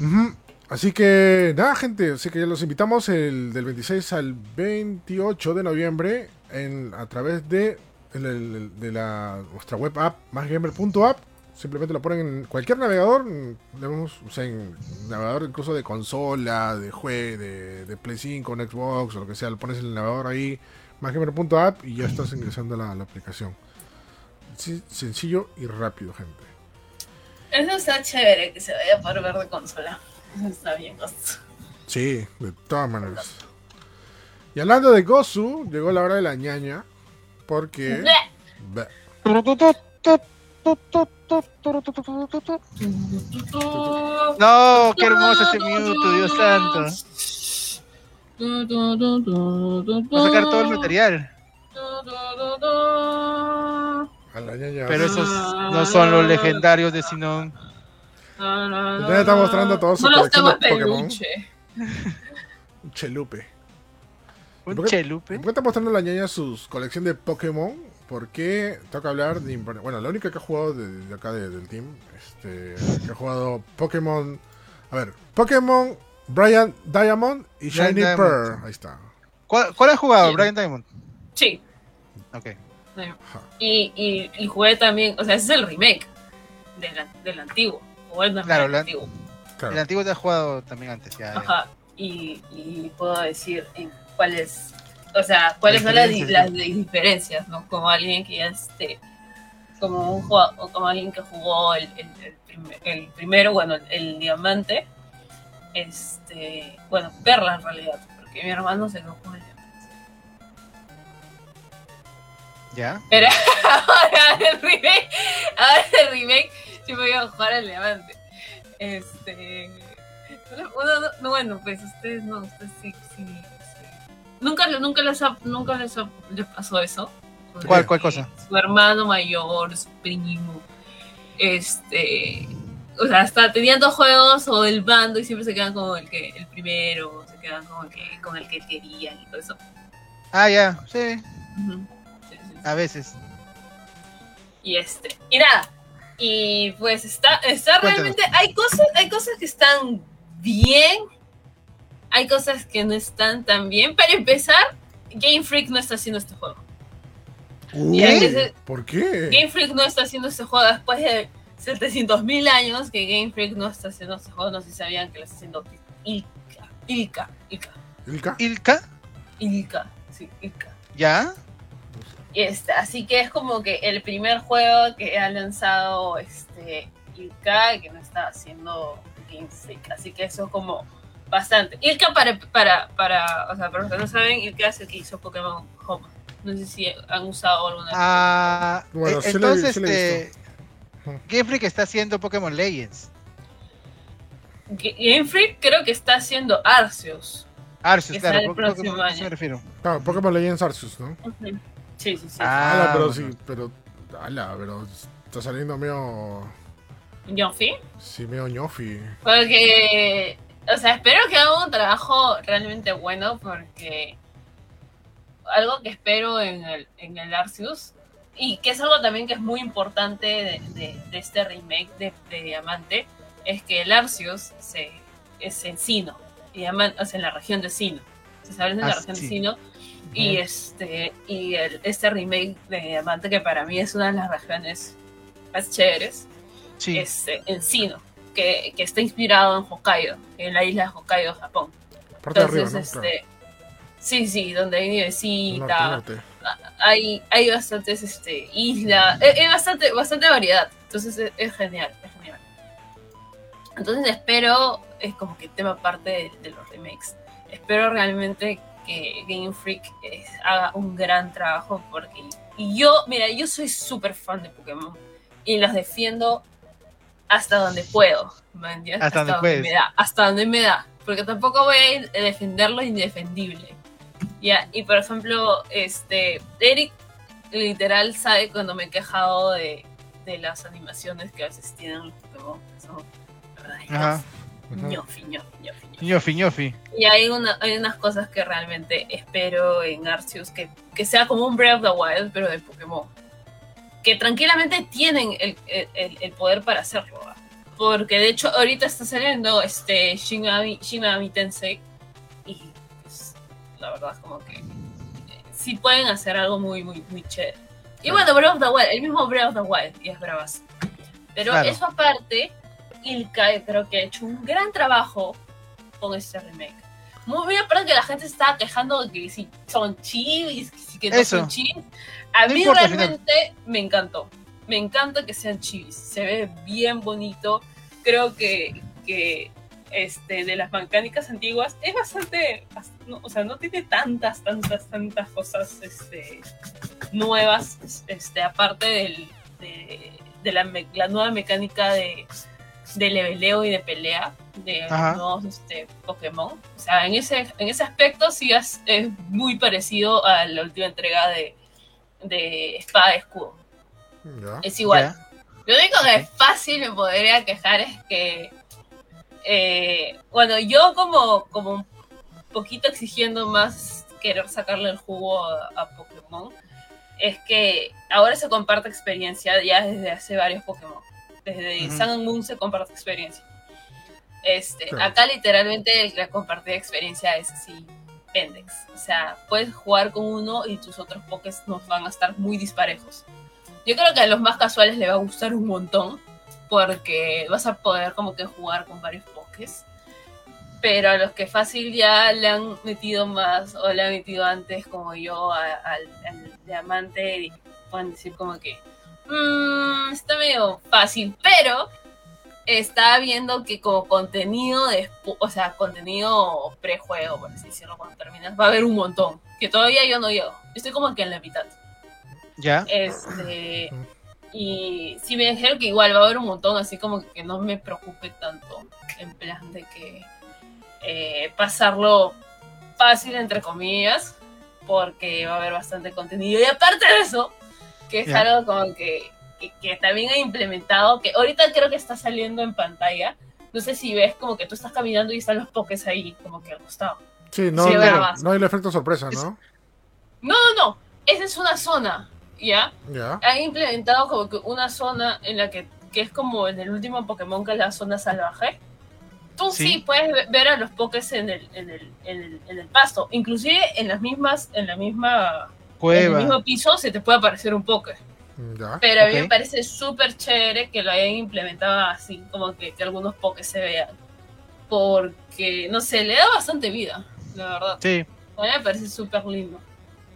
Ujú. Así que nada, gente, así que ya los invitamos el del 26 al 28 de noviembre en, a través de, el- el- de la, nuestra web app másgamer.app. Simplemente lo ponen en cualquier navegador, en- tenemos, o sea, en navegador incluso de consola, de juego, de, de Play 5, en Xbox o lo que sea, lo pones en el navegador ahí, másgamer.app y ya estás ingresando a la, la aplicación. Sí, sencillo y rápido, gente. Eso está chévere que se vaya por ver de consola. Eso está bien. Ghost. Sí, de todas maneras. Y hablando de Gozu, llegó la hora de la ñaña. Porque. Bleh. Bleh. No, qué hermoso ese Mewtwo, Dios santo. Va a sacar todo el material. A la ñaña. Pero esos no son los legendarios de Sinon. Ya está mostrando todo su No los colección tengo Pokémon. peluche. Un chelupe. Un ¿Por qué- chelupe. ¿Por qué está mostrando la ñaña su colección de Pokémon? Porque toca hablar de. Bueno, la única que ha jugado de, de acá de- del team. Este, que ha jugado Pokémon. A ver, Pokémon, Brian Diamond y Brian Shiny Diamond. Pearl. Ahí está. ¿Cuál, cuál has jugado? Sí. Brian Diamond. Sí. Ok. Y, y, y jugué también, o sea, ese es el remake del, del antiguo. Jugué también Claro, el la- antiguo. Claro. El antiguo te has jugado también antes, ya. Ajá. Y, y puedo decir en cuáles, o sea, cuáles son las, las di- diferencias, ¿no? Como alguien que ya esté, como un jugador, o como alguien que jugó el, el, el prim- el primero, bueno, el, el diamante, este, bueno, perla en realidad, porque mi hermano se lo jugó el diamante. ¿Ya? Pero ahora el remake, ahora el remake, sí me voy a jugar al diamante. Este. Uno, no- no, bueno, pues ustedes no, ustedes sí, sí. Nunca, nunca, les, ha- nunca les, ha- les pasó eso. ¿Cuál, cuál cosa? Su hermano mayor, su primo. Este. O sea, hasta tenían dos juegos o el bando y siempre se quedan con el que el primero, se quedan con el que, con el que querían y todo eso. Ah, ya. Sí, Ujú. Sí, sí, sí. a veces. Y este, y nada. Y pues está, está Cuéntanos. realmente, hay cosas, hay cosas que están bien, hay cosas que no están tan bien. Para empezar, Game Freak no está haciendo este juego. ¿Por qué? Game Freak no está haciendo este juego después de 700 mil años que Game Freak no está haciendo este juego. No sé si sabían que lo está haciendo Ilka. Ilka. Ilka. ¿Ilka? ¿Ilka? Ilka. Sí, Ilka. ¿Ya? Y este, así que es como que el primer juego que ha lanzado este Ilka que no está haciendo Game Freak. Así que eso es como bastante. Ilka para, para, para, o sea, para los que no saben, Ilka es el que hizo Pokémon Home. No sé si han usado alguna. Ah, Bueno, eh, entonces, sí le he este. Game Freak está haciendo Pokémon Legends. Ga- Game Freak creo que está haciendo Arceus. Arceus, Que claro. el Pokémon- próximo Pokémon, ¿a qué año. me refiero? Claro, Pokémon Legends Arceus, ¿no? Sí, sí, sí. Ah, Ala, pero bueno. sí, pero. Ala, pero está saliendo medio. Fee. Sí, medio ñofi. Porque, o sea, espero que haga un trabajo realmente bueno porque algo que espero en el, en el Arceus y que es algo también que es muy importante de, de- de este remake de, de Diamante es que el Arceus se, es en Sino, y o sea, en la región de Sino. Se sabe en la Ah, región sí. de Sino y este y el- este remake de Diamante que para mí es una de las regiones más chéveres Sí. este, Encino, que, que está inspirado en Hokkaido, en la isla de Hokkaido, Japón. Parte Entonces, arriba, ¿no? este, sí, sí, donde hay Claro. nievecita, Norte, norte. hay, hay bastantes este, islas, hay, hay bastante, bastante variedad. Entonces es, es genial, es genial. Entonces espero, es como que tema parte de, de los remakes, espero realmente que Game Freak eh, haga un gran trabajo porque y yo, mira, yo soy súper fan de Pokémon y los defiendo hasta donde puedo, ¿me entiendes? Hasta donde me da, hasta donde me da, porque tampoco voy a ir a defender lo indefendible. Ya, y por ejemplo, este Eric literal sabe cuando me he quejado de, de las animaciones que a veces tienen los Pokémon, que son Ajá. Ñofi, ñofi, ñofi. ñofi, ñofi. Y hay, una, hay unas cosas que realmente espero en Arceus, que, que sea como un Breath of the Wild, pero de Pokémon. Que tranquilamente tienen el, el- el- poder para hacerlo. Porque de hecho ahorita está saliendo este Shin Megami, Shin Megami Tensei. Y pues, la verdad es como que eh, sí pueden hacer algo muy, muy, muy chévere. Y bueno, Breath of the Wild, el mismo Breath of the Wild, y es bravas. Pero Claro. eso aparte, Ilka creo que ha hecho un gran trabajo con este remake. Muy bien, pero que la gente estaba quejando de que si son chivis, que que no Eso. son chivis. A No mí importa, realmente me encantó. Me encanta que sean chivis. Se ve bien bonito. Creo que, que este, de las mecánicas antiguas es bastante. no, o sea, no tiene tantas, tantas, tantas cosas este, nuevas. Este, aparte del, de, de la, la nueva mecánica de, de leveleo y de pelea de Ajá. los nuevos este, Pokémon. O sea, en ese, en ese aspecto sí es, es muy parecido a la última entrega de, de Espada y Escudo. Es igual. Lo único que fácil me podría quejar es que, eh, bueno, yo como, como un poquito exigiendo más querer sacarle el jugo a, a Pokémon, es que ahora se comparte experiencia ya desde hace varios Pokémon. Desde Ujú. Sun and Moon se comparte experiencia. Este, Claro. Acá literalmente la compartida experiencia es así, pendex. O sea, puedes jugar con uno y tus otros Pokés no van a estar muy disparejos. Yo creo que a los más casuales le va a gustar un montón porque vas a poder como que jugar con varios Pokés. Pero a los que fácil ya le han metido más o le han metido antes como yo al, al diamante pueden decir como que "Mm, está medio fácil, pero está viendo que como contenido de, o sea, contenido prejuego, por así decirlo, cuando terminas, va a haber un montón, que todavía yo no llego. Estoy como que en la mitad. Ya. Este, y sí me dijeron que igual va a haber un montón, así como que no me preocupe tanto, en plan de que eh, pasarlo fácil, entre comillas, porque va a haber bastante contenido. Y aparte de eso, que es Ya. algo como que, que, que también he implementado, que ahorita creo que está saliendo en pantalla. No sé si ves como que tú estás caminando y están los pokés ahí, como que al costado. Sí, no, Sí, no, no hay el efecto sorpresa, Es- ¿no? No, no, no. Esa es una zona, ¿ya? Ya. han implementado como que una zona en la que, que es como en el último Pokémon que es la zona salvaje. Tú sí, Sí. puedes ve- ver a los Pokés en el, en el, en el, en el pasto. Inclusive en las mismas, en la misma, en el mismo piso se te puede aparecer un Poké. Ya. Pero a mí me parece súper chévere que lo hayan implementado así, como que, que algunos Pokés se vean. Porque, no sé, le da bastante vida, la verdad. Sí. A mí me parece súper lindo.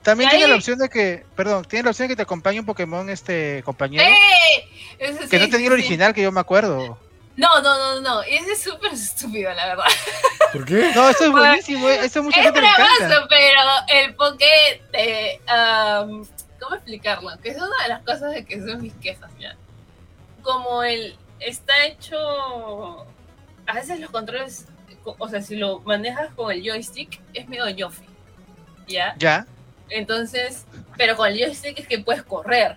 También tiene ahí- la opción de que, perdón, tiene la opción de que te acompañe un Pokémon este compañero. ¡Eh! Que sí, no tenía el sí. original, que yo me acuerdo. No, no, no, no. Ese es súper estúpido, la verdad. ¿Por qué? No, esto es Bueno, buenísimo, eh, esto a mucha es gente bravazo, pero el Poké ¿Cómo explicarlo? Que es una de las cosas de que son mis quejas, ya. Como el está hecho. A veces los controles. O sea, si lo manejas con el joystick, es medio yofi. ¿Ya? Ya, Entonces. Pero con el joystick es que puedes correr.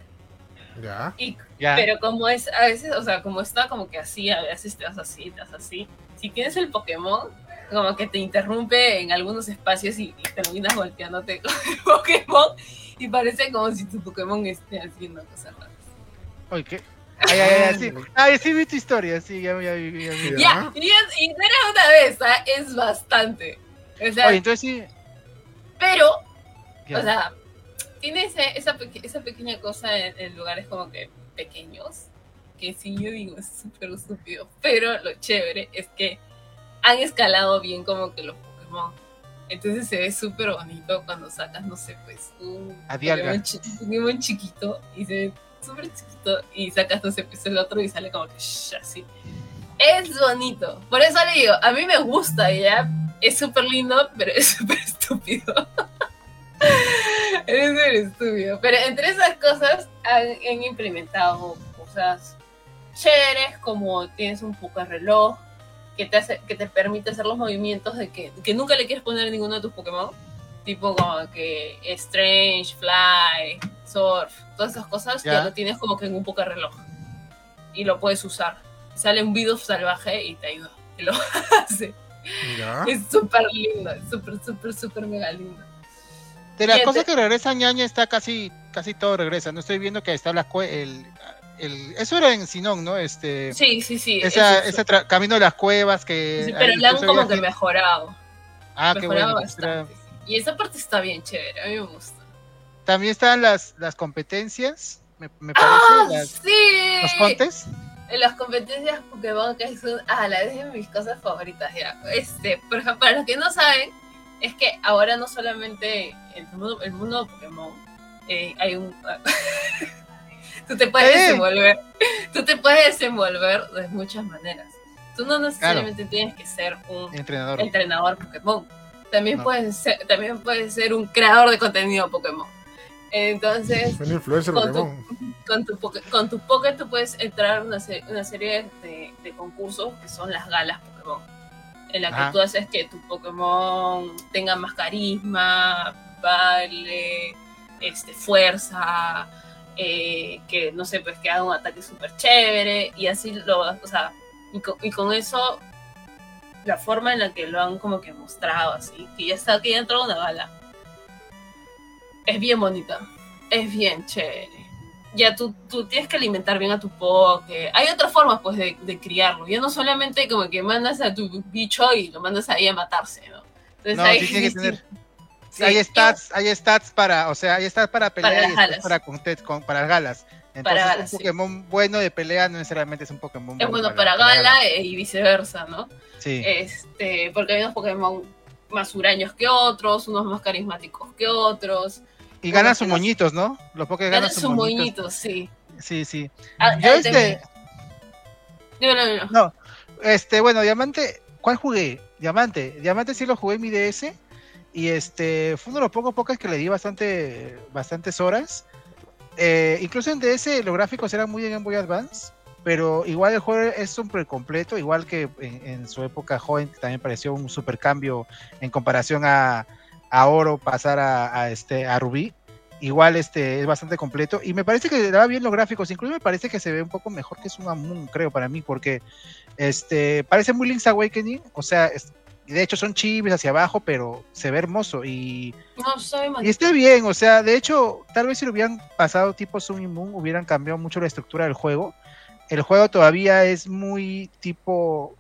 Ya. Y ya. Pero como es, a veces, o sea, como está como que así, a veces te vas así, te vas así. Si tienes el Pokémon, como que te interrumpe en algunos espacios y, y terminas golpeándote con el Pokémon y parece como si tu Pokémon esté haciendo cosas raras. Oye, ¿qué? Ay, ay, ay, sí. Ay, sí vi tu historia, sí, ya, ya, ya vi. Ya. Ya, y, es, y no era una vez, ¿ah? es bastante. O sea, Oye, entonces sí. pero, ya. o sea, tiene ese- esa, esa pequeña cosa en, en lugares como que pequeños, que sí yo digo es súper estúpido, pero lo chévere es que han escalado bien como que los Pokémon. Entonces se ve súper bonito cuando sacas, no sé, pues, un. Pokémon, chi- Pokémon chiquito y se ve súper chiquito y sacas, no sé, pues el otro y sale como que shh, así. Es bonito. Por eso le digo, a mí me gusta ya. Es súper lindo, pero es súper estúpido. es súper estúpido. Pero entre esas cosas han, han implementado cosas chéveres, como tienes un poco de reloj que te, hace, que te permite hacer los movimientos de que, que nunca le quieres poner a ninguno de tus Pokémon. Tipo como que Strange, Fly, Surf, todas esas cosas, Ya. ya lo tienes como que en un poco de reloj. Y lo puedes usar. Sale un Bidoof salvaje y te ayuda. Y lo hace. Mira. Es súper lindo, súper, súper, súper mega lindo. De las cosas que regresa ñaña está casi, casi todo regresa. No estoy viendo que está la el, el, eso era en Sinón, ¿no? Este, Sí, sí, sí. esa, ese camino de las cuevas que. sí, pero le han como que mejorado. Ah, qué mejorado bueno. era- bastante. Y esa parte está bien chévere, a mí me gusta. También están las, las competencias, me, me ¡Ah, parece, las- sí! los contes. En las competencias Pokémon, que son ah, la de mis cosas favoritas ya. Este, por para los que no saben, es que ahora no solamente en el mundo, el mundo de Pokémon eh, hay un. tú te puedes ¡Eh! desenvolver. Tú te puedes desenvolver de muchas maneras. Tú no necesariamente tienes que ser un Entrenador. entrenador Pokémon. También, No. puedes ser, también puedes ser un creador de contenido Pokémon. Entonces, Un influencer Con tu- con tu, con tu Poké tú puedes entrar a una, una serie de, de concursos que son las galas Pokémon. En la que tú haces que tu Pokémon tenga más carisma, baile, este, fuerza, eh, que no sé, pues que haga un ataque súper chévere y así lo o sea, y con, y con eso la forma en la que lo han como que mostrado así, que ya está, que ya entró una gala. Es bien bonita, es bien chévere. Ya tú, tú tienes que alimentar bien a tu poke. Hay otras formas pues de, de criarlo. Ya no solamente como que mandas a tu bicho y lo mandas ahí a matarse, ¿no? Entonces No, ahí sí tiene que tener- Sí, hay stats, hay stats para, o sea, hay stats para pelear Para y para con, para las galas. Entonces, galas, un sí. Pokémon bueno de pelea no necesariamente es un Pokémon es bueno para gala eh, y viceversa, ¿no? Sí. Este, porque hay unos Pokémon más huraños que otros, unos más carismáticos que otros. Y ganan sus moñitos, ¿no? Los Poké ganan Ganan sus moñitos. moñitos, sí. Sí, sí. Ah, Yo este. Dímelo, no, este, bueno, Diamante, ¿cuál jugué? Diamante, Diamante sí lo jugué en mi DS y este fue uno de los pocos pocas que le di bastante, bastantes horas. Eh, incluso en DS los gráficos eran muy de Game Boy Advance, pero igual el juego es súper completo, igual que en, en su época joven que también pareció un super cambio en comparación a, a Oro pasar a, a este a Rubí. Igual este es bastante completo. Y me parece que daba bien los gráficos, incluso me parece que se ve un poco mejor que Sun Moon, creo para mí, porque este parece muy Link's Awakening, o sea, es- de hecho son chivis hacia abajo, pero se ve hermoso. Y No, soy y está bien, o sea, de hecho, tal vez si lo hubieran pasado tipo Sun y Moon, hubieran cambiado mucho la estructura del juego. El juego todavía es muy tipo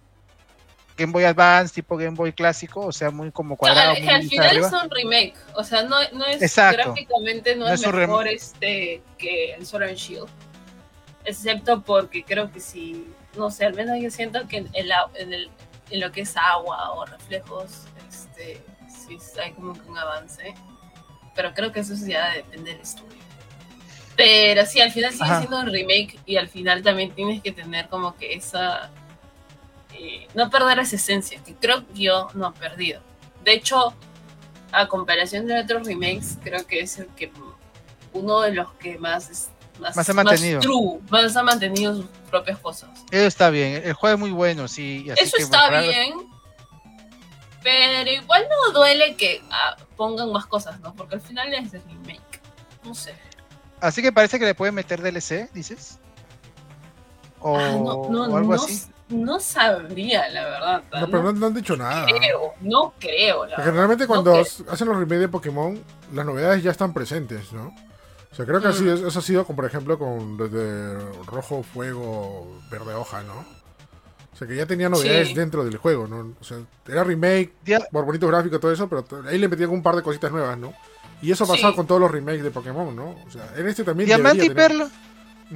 Game Boy Advance, tipo Game Boy clásico, o sea, muy como cuadrado. al, muy al lisa final arriba. es un remake, o sea, no, no es Exacto. gráficamente no, No es, mejor este que el Sword and Shield, excepto porque creo que si, no sé, al menos yo siento que en, el en, el- en lo que es agua o reflejos, este, sí hay como que un avance, pero creo que eso ya depende del estudio. Pero sí, al final sigue Ajá. siendo un remake y al final también tienes que tener como que esa eh, no perder esa esencia, que creo que yo no he perdido. De hecho, a comparación de otros remakes, creo que es el que uno de los que más es- más, Más ha mantenido. true, más ha mantenido sus propias cosas. Eso está bien, el juego es muy bueno, sí. así Eso que está bien, pero igual no duele que ah, pongan más cosas, ¿no? Porque al final es el remake. No sé. Así que parece que le pueden meter DLC, dices. O, Ah, no, no, o algo no, así. no sabría, la verdad. No, pero no, no han dicho nada. creo, no creo, la verdad. generalmente No cuando hacen los remakes de Pokémon, las novedades ya están presentes, ¿no? O sea, creo que así Mm. es- eso ha sido, como por ejemplo, con desde Rojo Fuego, Verde Hoja, ¿no? O sea, que ya tenía novedades Sí. dentro del juego, ¿no? O sea, era remake, por bonito gráfico, todo eso, pero ahí le metían un par de cositas nuevas, ¿no? Y eso ha pasado Sí. con todos los remakes de Pokémon, ¿no? O sea, en este también. Diamante y tener- Perla.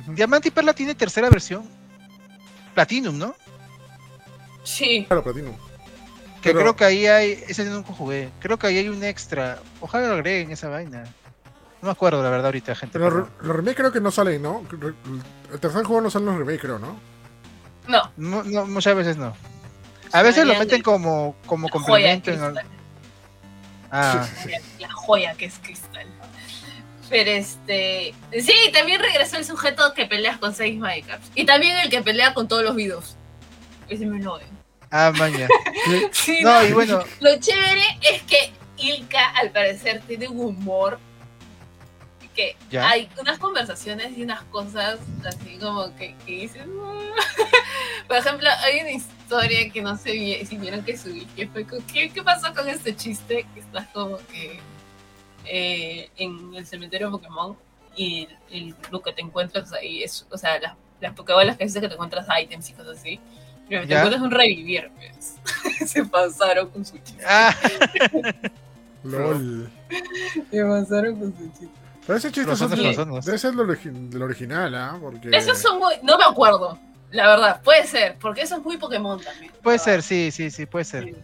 Diamante y Perla tiene tercera versión. Platinum, ¿no? Sí, Claro, Platinum. Que Pero- creo que ahí hay. Ese nunca jugué. Creo que ahí hay un extra. Ojalá lo agreguen esa vaina. No me acuerdo, la verdad, ahorita, gente. Pero los, los remakes creo que no salen, ¿no? El tercer juego no salen los remakes, creo, ¿no? No. No, no, muchas veces no. A veces lo meten de- como, como La joya complemento. en el- cristal. Ah, La joya que es cristal. Pero este. Sí, también regresó el sujeto que pelea con seis Minecraft. Y también el que pelea con todos los videos. Ese me lo ah, maña. Sí, No, y bueno, Lo chévere es que Ilka al parecer tiene un humor que Ya. hay unas conversaciones y unas cosas así como que, que dices "Mm". por ejemplo hay una historia que no sé si vieron que subí que fue ¿qué, qué pasó con este chiste que estás como que eh, en el cementerio de Pokémon y el- lo que te encuentras ahí es o sea las, las Pokébolas que dices que te encuentras ítems y cosas así pero te encuentras un revivir pues. se pasaron con su chiste ah, LOL. se pasaron con su chiste Pero ese chiste debe ser del origi- del original, ¿ah? Porque... Esos son muy. No me acuerdo, la verdad. Puede ser, porque eso es muy Pokémon también. puede ser, sí, sí, sí, puede ser.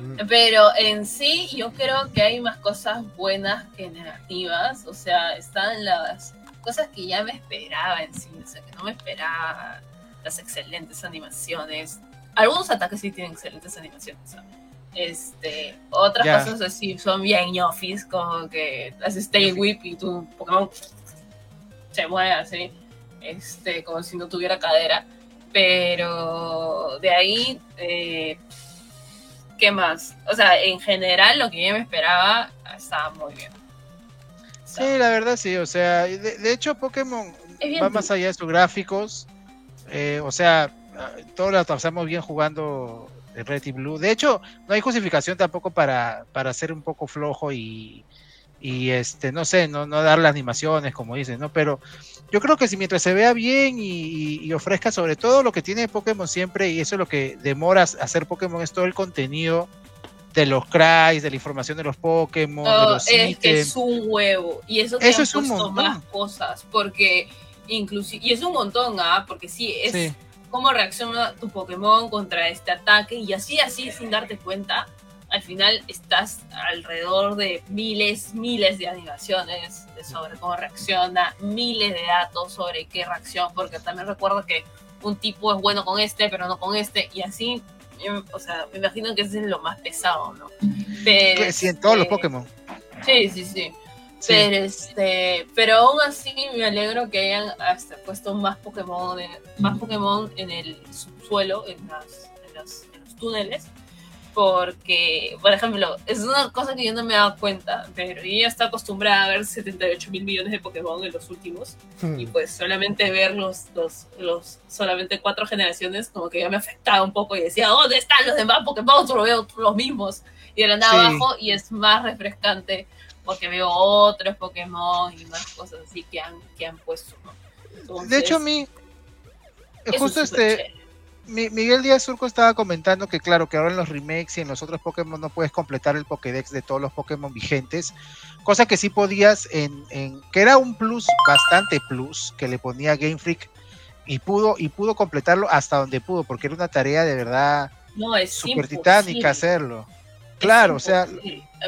Mm. Pero en sí, yo creo que hay más cosas buenas que negativas. O sea, están las cosas que ya me esperaba en sí. O sea, que no me esperaba las excelentes animaciones. Algunos ataques sí tienen excelentes animaciones. ¿sabes? Este, otras cosas así son bien ñofis, como que haces Stay Whip y tu Pokémon se mueve así, este, como si no tuviera cadera. Pero de ahí, eh, ¿qué más? O sea, en general lo que yo me esperaba estaba muy bien. Sí, la verdad sí, o sea, de, de hecho Pokémon va más allá de sus gráficos, eh, o sea, ah, todos la pasamos bien jugando Red y Blue. De hecho, no hay justificación tampoco para, para ser un poco flojo y, y este, no sé, no, no dar las animaciones como dicen, ¿no? Pero yo creo que si mientras se vea bien y, y- y ofrezca sobre todo lo que tiene Pokémon siempre, y eso es lo que demora hacer Pokémon, es todo el contenido de los cries, de la información de los Pokémon, de los es que es un huevo. Y eso que Eso han es un puesto más cosas. Porque inclusive. Y es un montón, ¿ah? Porque sí, es Sí. cómo reacciona tu Pokémon contra este ataque. Y así, así, sin darte cuenta. Al final estás alrededor de miles, miles de animaciones de sobre cómo reacciona, miles de datos sobre qué reacción, porque también recuerdo que un tipo es bueno con este, pero no con este, y así, o sea, me imagino que ese es lo más pesado, ¿no? Pero, Que sí, en todos los este, Pokémon. Sí, sí, sí. Sí. Pero este, pero aún así me alegro que hayan hasta puesto más Pokémon, en- más Pokémon en el subsuelo, en las, en las- en los túneles, porque, por ejemplo, es una cosa que yo no me he dado cuenta, pero yo ya estoy acostumbrada a ver 78 mil millones de Pokémon en los últimos, y Hmm. pues solamente ver los, los, los solamente cuatro generaciones como que ya me afectaba un poco y decía, ¿dónde están los demás Pokémon? Solo veo los mismos. Y de la nada Sí. abajo y es más refrescante porque veo otros Pokémon y más cosas así que han, que han puesto. ¿no? De hecho, a Entonces, mí, justo es este, chévere. Mi- Miguel Díaz Surco estaba comentando que claro, que ahora en los remakes y en los otros Pokémon no puedes completar el Pokédex de todos los Pokémon vigentes, cosa que sí podías en, en- que era un plus, bastante plus, que le ponía Game Freak y pudo, y pudo completarlo hasta donde pudo, porque era una tarea de verdad No, es súper imposible. titánica hacerlo. Claro, o sea,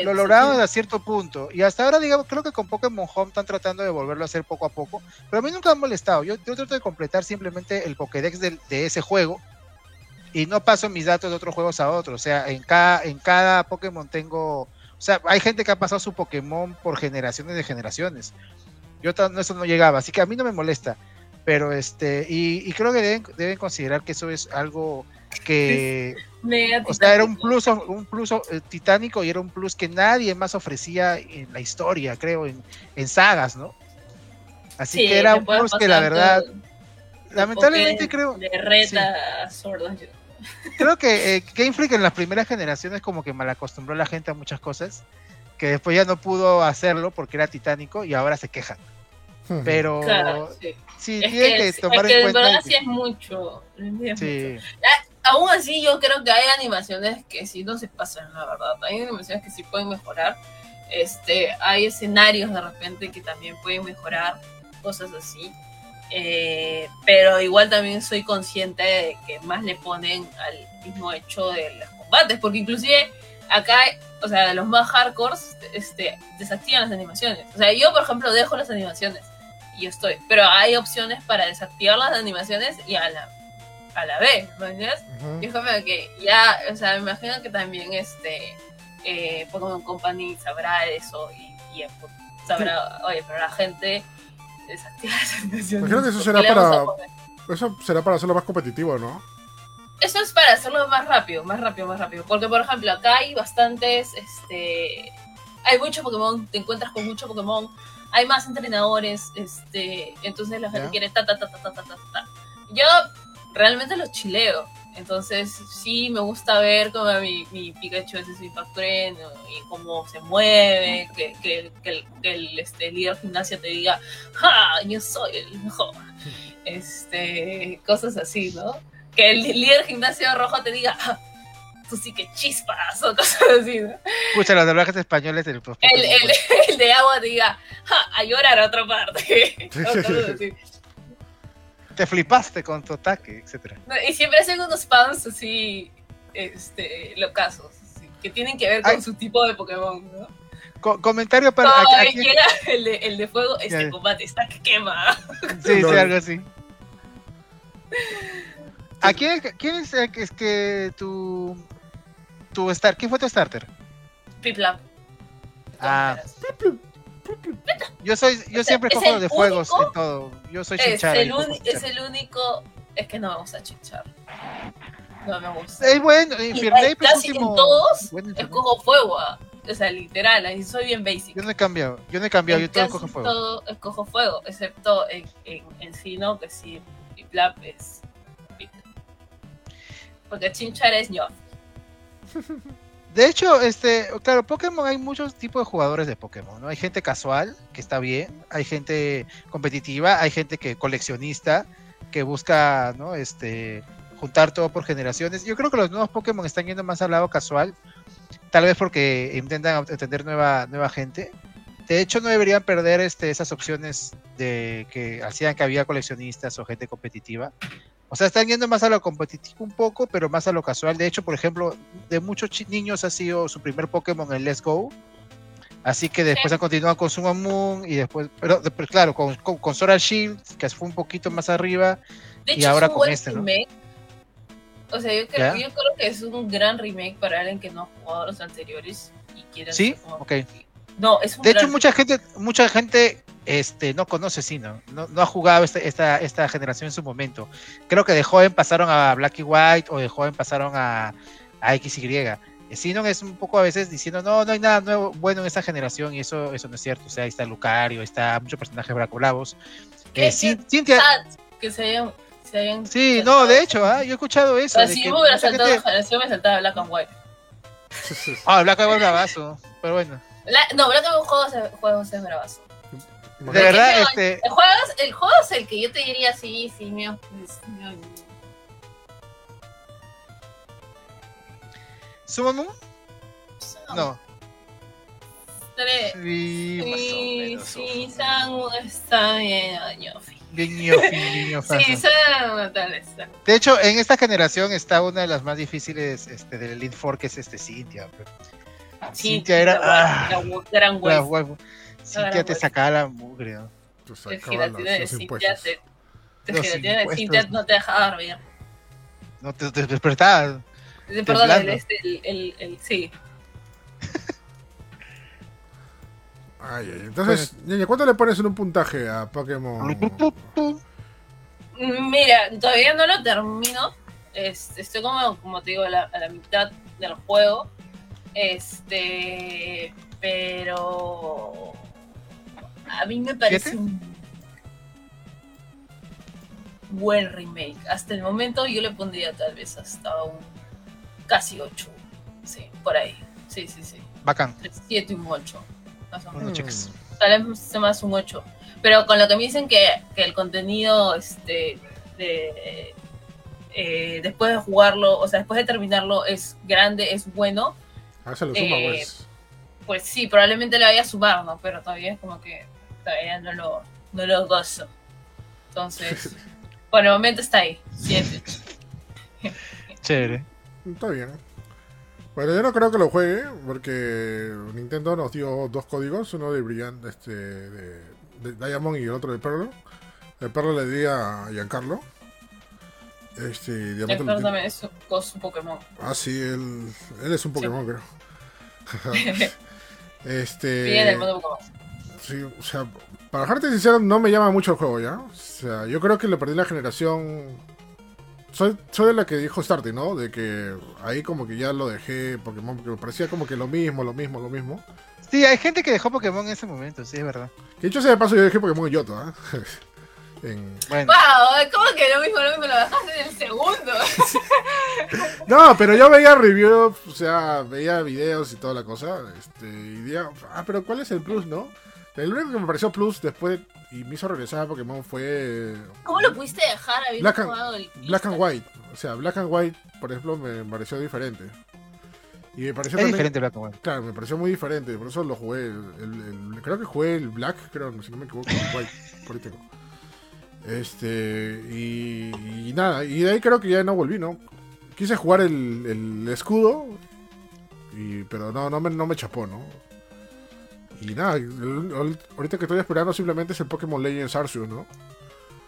lo lograron a cierto punto. Y hasta ahora, digamos, creo que con Pokémon Home están tratando de volverlo a hacer poco a poco. Pero a mí nunca me ha molestado. Yo, yo trato de completar simplemente el Pokédex del- de, ese juego. Y no paso mis datos de otros juegos a otros. O sea, en cada, en cada Pokémon tengo. O sea, hay gente que ha pasado su Pokémon por generaciones de generaciones. Yo no, eso no llegaba. Así que a mí no me molesta. Pero este. Y, y creo que deben, deben considerar que eso es algo que. Mega O sea, era un plus, un plus eh, titánico y era un plus que nadie más ofrecía en la historia, creo, en, en sagas, ¿no? Así Sí, que era un plus que la verdad, lamentablemente creo, De reta creo que eh, Game Freak en las primeras generaciones como que mal acostumbró a la gente a muchas cosas, que después ya no pudo hacerlo porque era titánico y ahora se quejan. Pero Claro, sí. sí, Es tienen que, es- tomar es que en en cuenta. verdad sí es mucho. es mucho. Aún así yo creo que hay animaciones que sí no se pasan, la verdad. Hay animaciones que sí pueden mejorar. Este, hay escenarios de repente que también pueden mejorar, cosas así. Eh, pero igual también soy consciente de que más le ponen al mismo hecho de los combates, porque inclusive acá, o sea, los más hardcore, este, desactivan las animaciones. O sea, yo por ejemplo dejo las animaciones, y yo estoy. Pero hay opciones para desactivar las animaciones y a la, a la vez, ¿me entiendes? Ujú. Y es como que ya, o sea, me imagino que también este eh, Pokémon Company sabrá eso y, y sabrá, oye, pero la gente desactiva las animaciones. Imagino que eso ¿por será para-? Eso será para hacerlo más competitivo, ¿no? Eso es para hacerlo más rápido, más rápido, más rápido. Porque, por ejemplo, acá hay bastantes, este, hay mucho Pokémon, te encuentras con mucho Pokémon, hay más entrenadores, este, entonces la gente Ya. quiere ta, ta, ta, ta, ta, ta, ta. Yo realmente los chileo. Entonces, sí, me gusta ver cómo mi, mi Pikachu mi factureno y cómo se mueve, que, que, que el, que el, este, líder gimnasio te diga, ¡Ja! Yo soy el mejor. Este, cosas así, ¿no? que el líder gimnasio rojo te diga, "Ah, tú sí que chispas, o cosas así, ¿no? Escucha los doblajes españoles del El, el, el de agua te diga, "Ja, a llorar a otra parte. o cosas así. Te flipaste con tu ataque, etcétera. No, Y siempre hacen unos pans así, este, locazos, así, que tienen que ver con Ay. su tipo de Pokémon, ¿no? Co- comentario para. No, a- a- y llega el de, el de fuego, este Ya. combate está que quema. Sí, sí, algo así. ¿A quién, quién es, eh, es que tu. Tu star, ¿Quién fue tu starter? Piplap. Ah. Yo soy, yo siempre es cojo de fuegos único- en todo. Yo soy Es uni- chinchara. es el único, es que no me gusta chinchar. No me gusta. Es bueno, Infernape es casi último. en todos bueno, escojo fuego. ah. O sea, literal, ahí soy bien basic. Yo no he cambiado, yo no he cambiado, En yo todo casi cojo fuego. todo escojo fuego, excepto en, en, en Sino, que sí, Piplap es. Porque Chinchar es ñof. De hecho, este, claro, Pokémon hay muchos tipos de jugadores de Pokémon, ¿no? Hay gente casual, que está bien, hay gente competitiva, hay gente que coleccionista, que busca, ¿no? Este, juntar todo por generaciones. Yo creo que los nuevos Pokémon están yendo más al lado casual, tal vez porque intentan entender nueva, nueva gente. De hecho, no deberían perder este, esas opciones de que hacían que había coleccionistas o gente competitiva. O sea, están yendo más a lo competitivo un poco, pero más a lo casual. De hecho, por ejemplo, de muchos niños ha sido su primer Pokémon el Let's Go. Así que después han continuado con Sun and Moon y después, pero, pero claro, con, con, con and Shield, que fue un poquito más arriba. De Y hecho, ahora es un con buen este, ¿no? O sea, yo creo, ¿Ya? yo creo que es un gran remake para alguien que no ha jugado los anteriores y quiere ¿Sí? Ok. No, es un De hecho, mucha gente, mucha gente este, no conoce Sino, no, no ha jugado este- esta, esta generación en su momento. Creo que de joven pasaron a Black y White o de joven pasaron a, a XY. Sinon es un poco a veces diciendo, no, no hay nada nuevo bueno en esta generación y eso, eso no es cierto. O sea, ahí está Lucario, ahí está muchos personajes bracobravos. ¿Qué- Eh, Cintia, que se hayan. Se hayan sí, no, de hecho, ah, yo he escuchado eso. O sea, de si que hubiera saltado gente- la generación, me saltaba Black and White. Ah, Black and White bravazo, pero bueno. La- no, Black and White juegos, juegos es bravazo. De Porque verdad, no, este, El juego, es, el juego es el que yo te diría, sí, sí, mío. mío. ¿Sumamun? No. Tres. Sí, Sí, sí. Samu está bien, ñofi. Bien ñofi, bien. Sí, Samu tal está. De hecho, en esta generación está una de las más difíciles este, del Elite Four, que es este Cintia. Cintia era- la- ah, gran la web. huevo. Cintia te pues. sacaba la mugre. ¿no? Te gelatina los, de los Cintia impuestos. te. El Los gelatina de impuestos. Cintia no te deja dormir. No te, te despertabas. Eh, Perdón, el, este, el, el, el- sí. Ay, ay, Entonces, Ñaña, ¿cuánto le pones en un puntaje a Pokémon? Mira, todavía no lo termino. Es- estoy como, como te digo, a la, a la mitad del juego. Este. Pero. A mí me parece ¿Siete? un buen remake. Hasta el momento yo le pondría tal vez hasta un casi 8. Sí, por ahí. Sí, sí, sí. Bacán. 7 y un 8. Más o menos chicas. tal vez sea más un 8. Pero con lo que me dicen que, que el contenido este de eh, después de jugarlo, o sea, después de terminarlo es grande, es bueno, A ver, se lo suma, Eh, pues. pues sí, probablemente le vaya a sumar, ¿no? Pero todavía es como que todavía no lo, no lo gozo. Entonces, por el momento está ahí, 7. Chévere. Está bien. Bueno, yo no creo que lo juegue, porque Nintendo nos dio dos códigos, uno de Brilliant, este, de, de Diamond y el otro de Perlo. El Perlo le di a Giancarlo. Este, El Diamante lo perro tiene- también es su Pokémon. Ah, sí, él, él es un Pokémon, creo. este. Del mundo Pokémon. Sí, o sea, para serte sincero, no me llama mucho el juego ya. O sea, yo creo que le perdí la generación. Soy, soy de la que dijo Starty, ¿no? De que ahí como que ya lo dejé Pokémon, porque me parecía como que lo mismo, lo mismo, lo mismo. Sí, hay gente que dejó Pokémon en ese momento, sí, es verdad. Que dicho sea de paso, yo dejé Pokémon en Yoto, ¿ah? En- Bueno, ¡Wow! ¿Cómo que lo mismo, lo mismo lo dejaste en el segundo? No, pero yo veía reviews, o sea, veía videos y toda la cosa. Este, y decía, ah, pero ¿cuál es el plus, no? El único que me pareció plus después y me hizo regresar a Pokémon fue ¿Cómo lo pudiste dejar habiendo Black and- jugado el Black and White. O sea, Black and White, por ejemplo, me pareció diferente. Y me pareció es también- diferente Black and White. Claro, me pareció muy diferente, por eso lo jugué. El- el- el- creo que jugué el Black, creo, si no me equivoco, el White, por ahí tengo. Este, y, y nada, y de ahí creo que ya no volví, ¿no? Quise jugar el, el escudo, y, pero no, no, me, no me chapó, ¿no? Y nada, el- el- ahorita que estoy esperando simplemente es el Pokémon Legends Arceus, ¿no?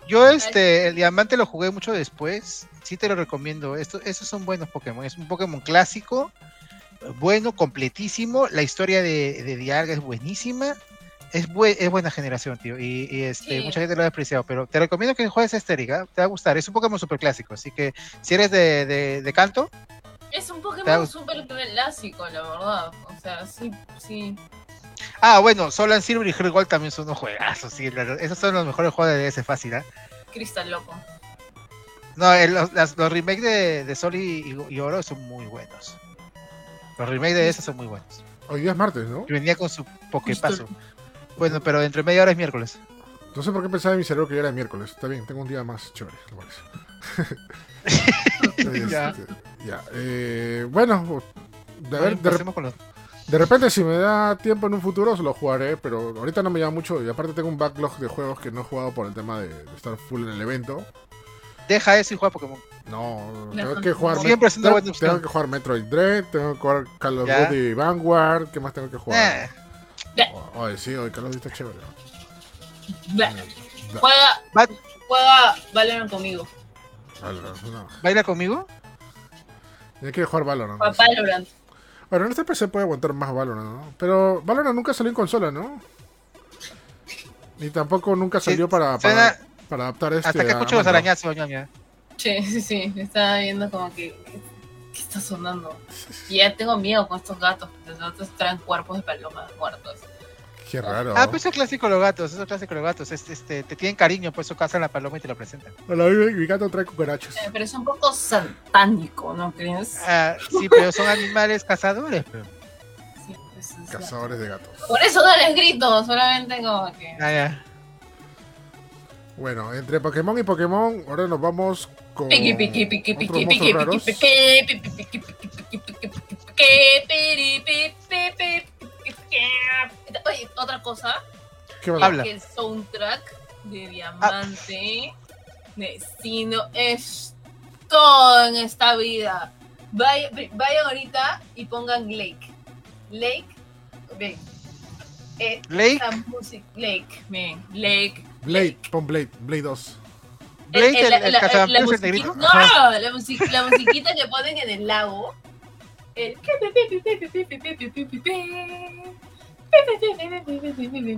Yo este, el diamante lo jugué mucho después. Sí te lo recomiendo. Esto, esos son buenos Pokémon. Es un Pokémon clásico, bueno, completísimo. La historia de, de Dialga es buenísima. Es, bue- es buena generación, tío. Y, y, este, Sí. mucha gente lo ha despreciado. Pero te recomiendo que juegues este, Eric, ¿ah? Te va a gustar. Es un Pokémon super clásico. Así que si eres de, de, de canto, Es un Pokémon súper clásico, la verdad. O sea, sí, sí. Ah, bueno, Soul and Silver y Gold también son unos juegazos, sí, la- esos son los mejores juegos de DS fácil, ¿ah? Cristal Loco. No, el- los, las- los remakes de, de Sol y, y- y Oro son muy buenos. Los remakes de esos son muy buenos. Hoy día es martes, ¿no? Y venía con su Poképaso. Bueno, pero dentro de media hora es miércoles. No sé por qué pensaba en mi cerebro que ya era miércoles. Está bien, tengo un día más chévere, me parece. Ya. Este, ya, eh, bueno, de, ver, de, re- pasemos con los- de repente si me da tiempo en un futuro se lo jugaré, pero ahorita no me llama mucho y aparte tengo un backlog de juegos que no he jugado por el tema de, de estar full en el evento. Deja eso y juega Pokémon. No, Ya, tengo que jugar Siempre es una tengo, buena opción. tengo que jugar Metroid Dread, tengo que jugar Call of Ya. Duty Vanguard, ¿qué más tengo que jugar? Eh, Oh, Oye, sí, hoy Call of Duty está chévere. Juega, Va- juega Valorant conmigo. Valorant, no. ¿Baila conmigo? Hay que jugar Valorant. Juega Valorant. Bueno, en este PC puede aguantar más Valorant, ¿no? Pero Valorant nunca salió en consola, ¿no? Ni tampoco nunca Sí, salió para, suena- para, para adaptar este. Hasta que escucho los arañazos, ñoña. Sí, sí, sí. Estaba viendo como que. ¿Qué, qué está sonando? Y ya tengo miedo con estos gatos. Los gatos traen cuerpos de palomas muertos. Qué raro. Ah, pues es clásico de los gatos, eso es clásico de los gatos. Es- este, te tienen cariño, pues su casa en la paloma y te lo presentan. Hola, mi, mi gato trae cucarachas. Eh, Pero es un poco satánico, ¿no crees? Ah, sí, pero son animales cazadores. Pero... Sí, pues, es- Cazadores de gatos. Por eso no les grito, solamente como que. Ah, ya. Bueno, entre Pokémon y Pokémon, ahora nos vamos con. Piqui, piqui, piqui, piqui, piqui, piqui, piqui, piqui, piqui, piqui, piqui, piqui, piqui, piqui, piqui, piqui. Oye, otra cosa, ¿Qué Habla. que el soundtrack de Diamante Destino es todo en esta vida. Vayan, vayan ahorita y pongan Lake. Lake, ven. Eh, Blake, la música, Lake, ven, Lake. Blade, pon Blade, Blade 2. Blake, el, la- el musiquita- No, la, music- la musiquita que ponen en el lago. El...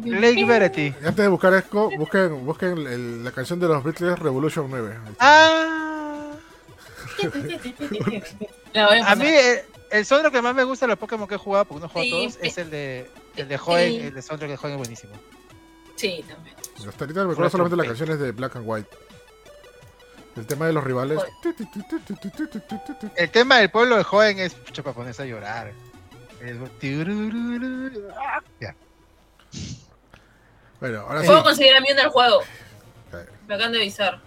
Blake Verity. Antes de buscar esto, busquen, busquen el- la canción de los Beatles Revolution 9. Ahí está. Ah, a mí eh, el soundtrack que más me gusta de los Pokémon que he jugado, porque no jugado Sí, todos, es el de el de Joen, Sí. el de soundtrack de Joen es buenísimo. Sí, también. Hasta ahorita me acuerdo solamente las canciones de Black and White. El tema de los rivales. El tema del pueblo de Joen es pucha, para ponerse a llorar. Ah, Ya. Bueno, ahora sí. Puedo conseguir a Mew en el juego. Me acaban de avisar.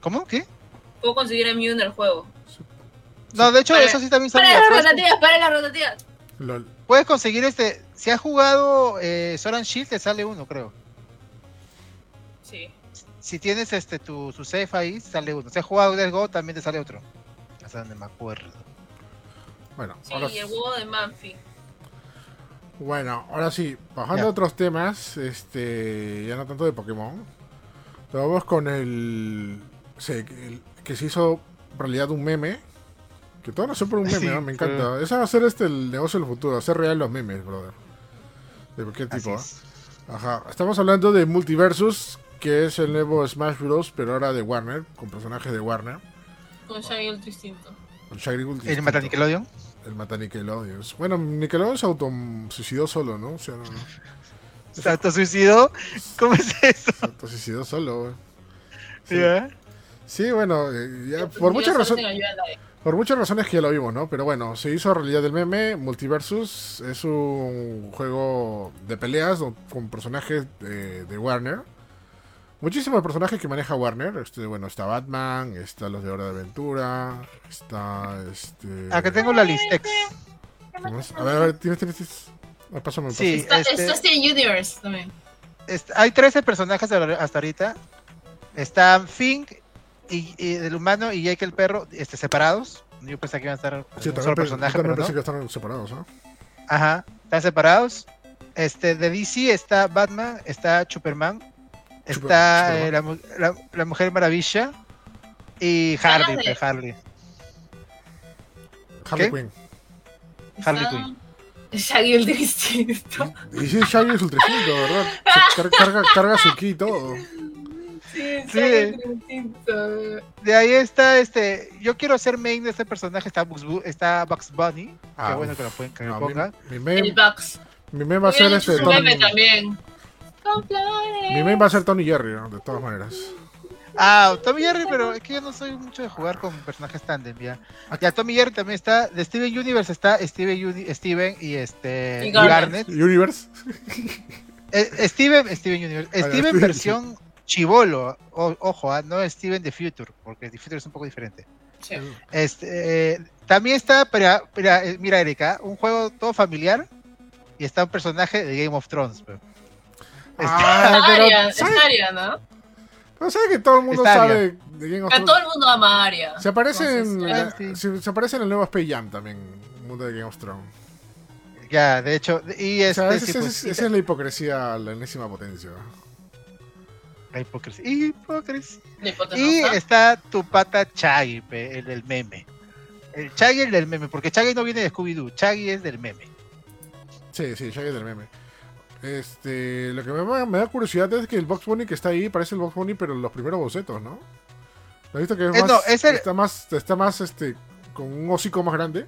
¿Cómo? ¿Qué? Puedo conseguir a Mew en el juego. No, de hecho, Para- eso sí también Para sabía. las rotativas, para las rotativas. LOL. puedes conseguir este. Si has jugado eh, Sword and Shield, te sale uno, creo. Si tienes este tu, tu safe ahí, sale uno. Si has jugado Let's Go, también te sale otro. Hasta donde me acuerdo. Bueno, Sí, ahora y el huevo de Manfi. Bueno, ahora sí, bajando Ya. a otros temas, este, ya no tanto de Pokémon. Pero vamos con el, sí, el- que se hizo realidad un meme. Que todo nació por un meme, Sí, ¿no? Me encanta. Ese va a ser este el negocio del futuro, hacer real los memes, brother. De cualquier Así tipo. ¿eh? Ajá. Estamos hablando de Multiversus, que es el nuevo Smash Bros, pero ahora de Warner, con personajes de Warner. Con Shaggy. Con Shaggy Gould ¿El distinto. mata Nickelodeon? El mata Nickelodeon. Bueno, Nickelodeon se autosuicidó solo, ¿no? O sea, no, no. ¿Se autosuicidó? ¿Cómo es eso? Se autosuicidó solo, güey. Sí. ¿Ya? Sí, bueno, eh, ya, por, muchas razones, por muchas razones que ya lo vimos, ¿no? Pero bueno, se hizo realidad el meme. Multiversus es un juego de peleas con personajes de, de Warner. Muchísimos personajes que maneja Warner. Este, bueno, está Batman, está los de Hora de Aventura, está este. Acá tengo la listex. A ver, a ver, tienes, tienes. tienes- ah, Pásame, pásame. Sí, Está, este- está Steven Universe también. Hay 13 personajes hasta ahorita. Están Fink y, y el humano y Jake el perro este, separados. Yo pensé que iban a estar Sí, un también, solo pe- personaje, también pero no. pensé que están separados, ¿no? Ajá, están separados. Este, de DC está Batman, está Superman, está eh, la, mu- la- la Mujer Maravilla y Harley, de- pues, Harley. Harley ¿Qué? Quinn. Harley Quinn. Shaggy Ultra Instinto. Y sí, Shaggy es ultra instinto, ¿verdad? Se car- carga, carga su ki y todo. Sí, Sí. De ahí está este. Yo quiero ser main de este personaje. Está Bugs, Bu- está Bugs Bunny. Ah, que bueno que lo, pueden, que lo No, mi, pongan. mi El main, Bugs. mi main va a ser este también. Con flores. Mi main va a ser Tony Jerry, ¿no? de todas maneras. Ah, Tommy Jerry, pero es que yo no soy mucho de jugar con personajes tandem, ya. Ya, Tommy Jerry también está. De Steven Universe está Steven, Uni- Steven y este. Y Garnet. Garnet. Universe. Eh, Steven, Steven Universe. Ah, Steven Steven. versión chivolo. O- ojo, ah, no Steven The Future, porque The Future es un poco diferente. Sí. Este, eh, también está, pero, mira, eh, mira, Erika, un juego todo familiar y está un personaje de Game of Thrones. pe. Ah, Aria, pero es ¿sabes, Aria, ¿no? pero ¿sabes que todo el mundo Está sabe de Game of Pero Thrones? todo el mundo ama a Aria. Se aparece, en, Entonces, Ah, la- sí. se, se aparece en el nuevo Space Jam también, el mundo de Game of Thrones. Ya, de hecho, y O este, sea, ese- sí, ese- pues, esa es la hipocresía a la enésima potencia. la hipocresía. Hipocresía. Y está tu pata Chaggy, el del meme. El Chaggy el del meme, porque Chaggy no viene de Scooby-Doo, Chaggy es del meme. Sí, sí, Shaggy del meme. Este, lo que me, me da curiosidad es que el Box Bunny que está ahí parece el Box Bunny, pero los primeros bocetos, ¿no? ¿Lo has visto que es Eh, más, no, es el- está más, está más, este, con un hocico más grande?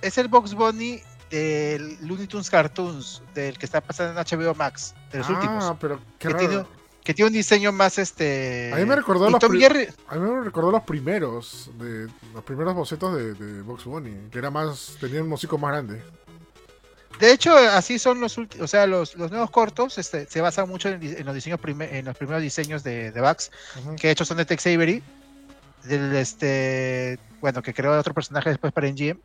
Es el Box Bunny del Looney Tunes Cartoons, del que está pasando en HBO Max, de los ah, últimos. pero qué Que raro. tiene, que tiene un diseño más este. A mí me recordó los Tom pri- Jerry, A mí me recordó los primeros, de, los primeros bocetos de, de Box Bunny, que era más, tenía un hocico más grande. De hecho, así son los últimos, o sea, los, los nuevos cortos este, se basan mucho en, en los diseños en los primeros diseños de, de Bugs, que de hecho son de Tex Avery, del este, bueno, que creó otro personaje después para NGM.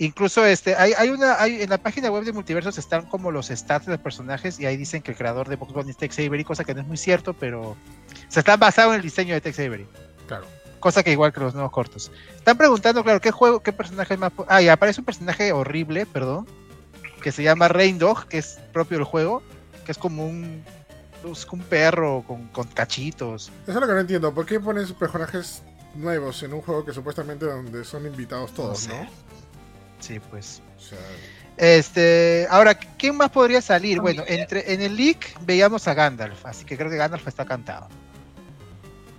Incluso este, hay, hay una, hay, en la página web de Multiversos están como los stats de los personajes y ahí dicen que el creador de Bugs Bunny es Tex Avery, cosa que no es muy cierto, pero se está basado en el diseño de Tex Avery. Claro. Cosa que igual que los nuevos cortos. Están preguntando, claro, ¿qué juego, qué personaje es más... Ah, y aparece un personaje horrible, perdón, que se llama Rain Dog, que es propio del juego, que es como un, es como un perro con, con cachitos. Eso es lo que no entiendo. ¿Por qué pones personajes nuevos en un juego que supuestamente donde son invitados todos, No. Sí, pues. O sea, Este, ahora, ¿quién más podría salir? Bueno, Familia. entre, en el leak veíamos a Gandalf, así que creo que Gandalf está cantado.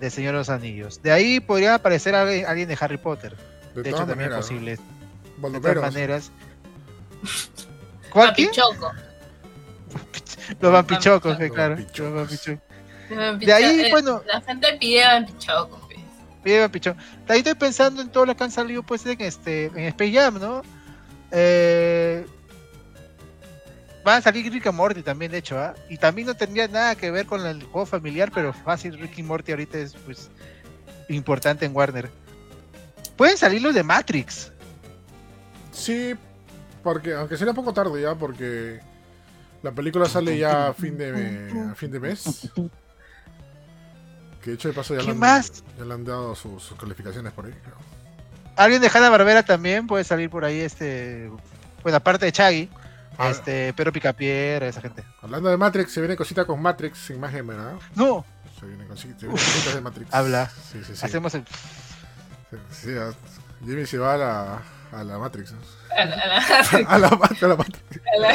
De Señor de los Anillos. De ahí podría aparecer alguien, alguien de Harry Potter. de, De hecho, también es posible. ¿no? De todas maneras. ¿Cuál? Papichoco. Los vampichocos, Los eh, claro. vampichocos. Los vampichocos. De ahí, bueno- La gente pide Vampichoco. pues. Bien, vampichón. De ahí estoy pensando en todo lo que han salido pues en este en Space Jam, ¿no? Eh, van a salir Rick y Morty también, de hecho, ¿ah? Y también no tendría nada que ver con el juego familiar, pero fácil, Rick y Morty ahorita es pues importante en Warner. Pueden salir los de Matrix. Sí, porque aunque sería un poco tarde ya, porque la película sale ya a fin de, a fin de mes. Que de hecho de paso ya, ¿Qué le han, más? ya le han dado sus, sus calificaciones por ahí. creo. Alguien de Hanna Barbera también puede salir por ahí, este. Bueno, aparte de Chaggy. Ah. este, Pedro Picapiedra, esa gente. Hablando de Matrix, se viene cosita con Matrix sin más gamer, ¿no? Se viene vienen cositas de Matrix. Habla. Sí, sí, sí. hacemos el. Sí, sí, a- Jimmy se va a la, a la Matrix. A la- a la- A la, a la Matrix.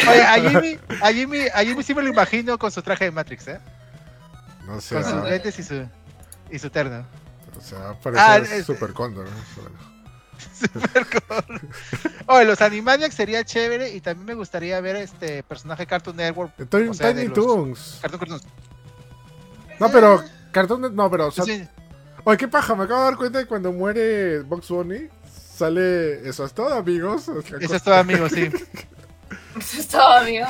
Oye, a Jimmy, a Jimmy, a Jimmy sí me lo imagino con su traje de Matrix, ¿eh? No sé. Con sus ah, lentes y su, y su terno. O sea, Ah, parece es- Super Condor. ¿no? Bueno. Oye, los Animaniacs sería chévere y también me gustaría ver este personaje Cartoon Network. Sea, de Tiny Toons. Cartoon Cartoons. No, pero. Cartoon No, pero. o sea, Sí, Oye, qué paja. Me acabo de dar cuenta de cuando muere Box Bunny. Sale. Eso es todo, amigos. eso es todo, amigo, sí. Eso es todo, amigos.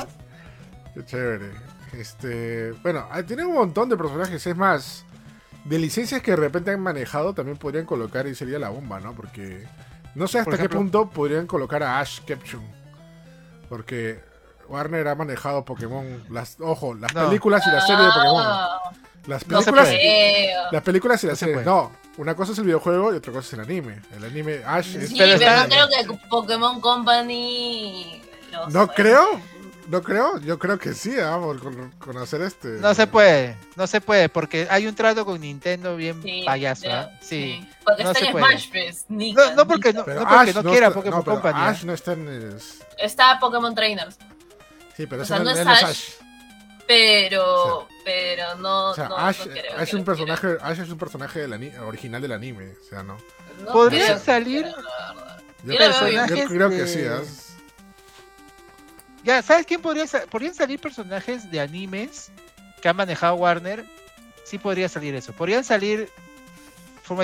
Qué chévere. Este. Bueno, ah, tiene un montón de personajes. Es más. De licencias que de repente han manejado también podrían colocar y sería la bomba, ¿no? Porque no sé hasta qué punto podrían colocar a Ash Ketchum. Porque Warner ha manejado Pokémon. Las, ojo, las No. películas y las series de Pokémon. Ah, Las No se películas, puede. creo. las películas y las No se series. No, una cosa es el videojuego y otra cosa es el anime. El anime Ash es. Sí, Pero pero, está- no creo que Pokémon Company. lo No creo. No creo. Yo creo que sí, ah, por con, con hacer este. No se puede, no se puede, porque hay un trato con Nintendo bien Sí, payaso, pero- ¿ah? Sí. Porque no está se en puede. Smash Bros. No, no porque no, Pero no porque Ash no quiera está- Pokémon no, pero Company. ¿ah? Ash no está en el. Está Pokémon Trainers. Sí, pero O sea, es no es Ash, Ash. Pero. Pero no. O sea, no, Ash, no creo Ash es que un personaje, Ash es un personaje del ani- original del anime, o sea, no. No ¿Podría salir? Yo, Yo creo, que sí, ¿ah? Ya, ¿sabes quién podría sa- podrían salir personajes de animes que han manejado Warner? Sí podría salir eso. Podrían salir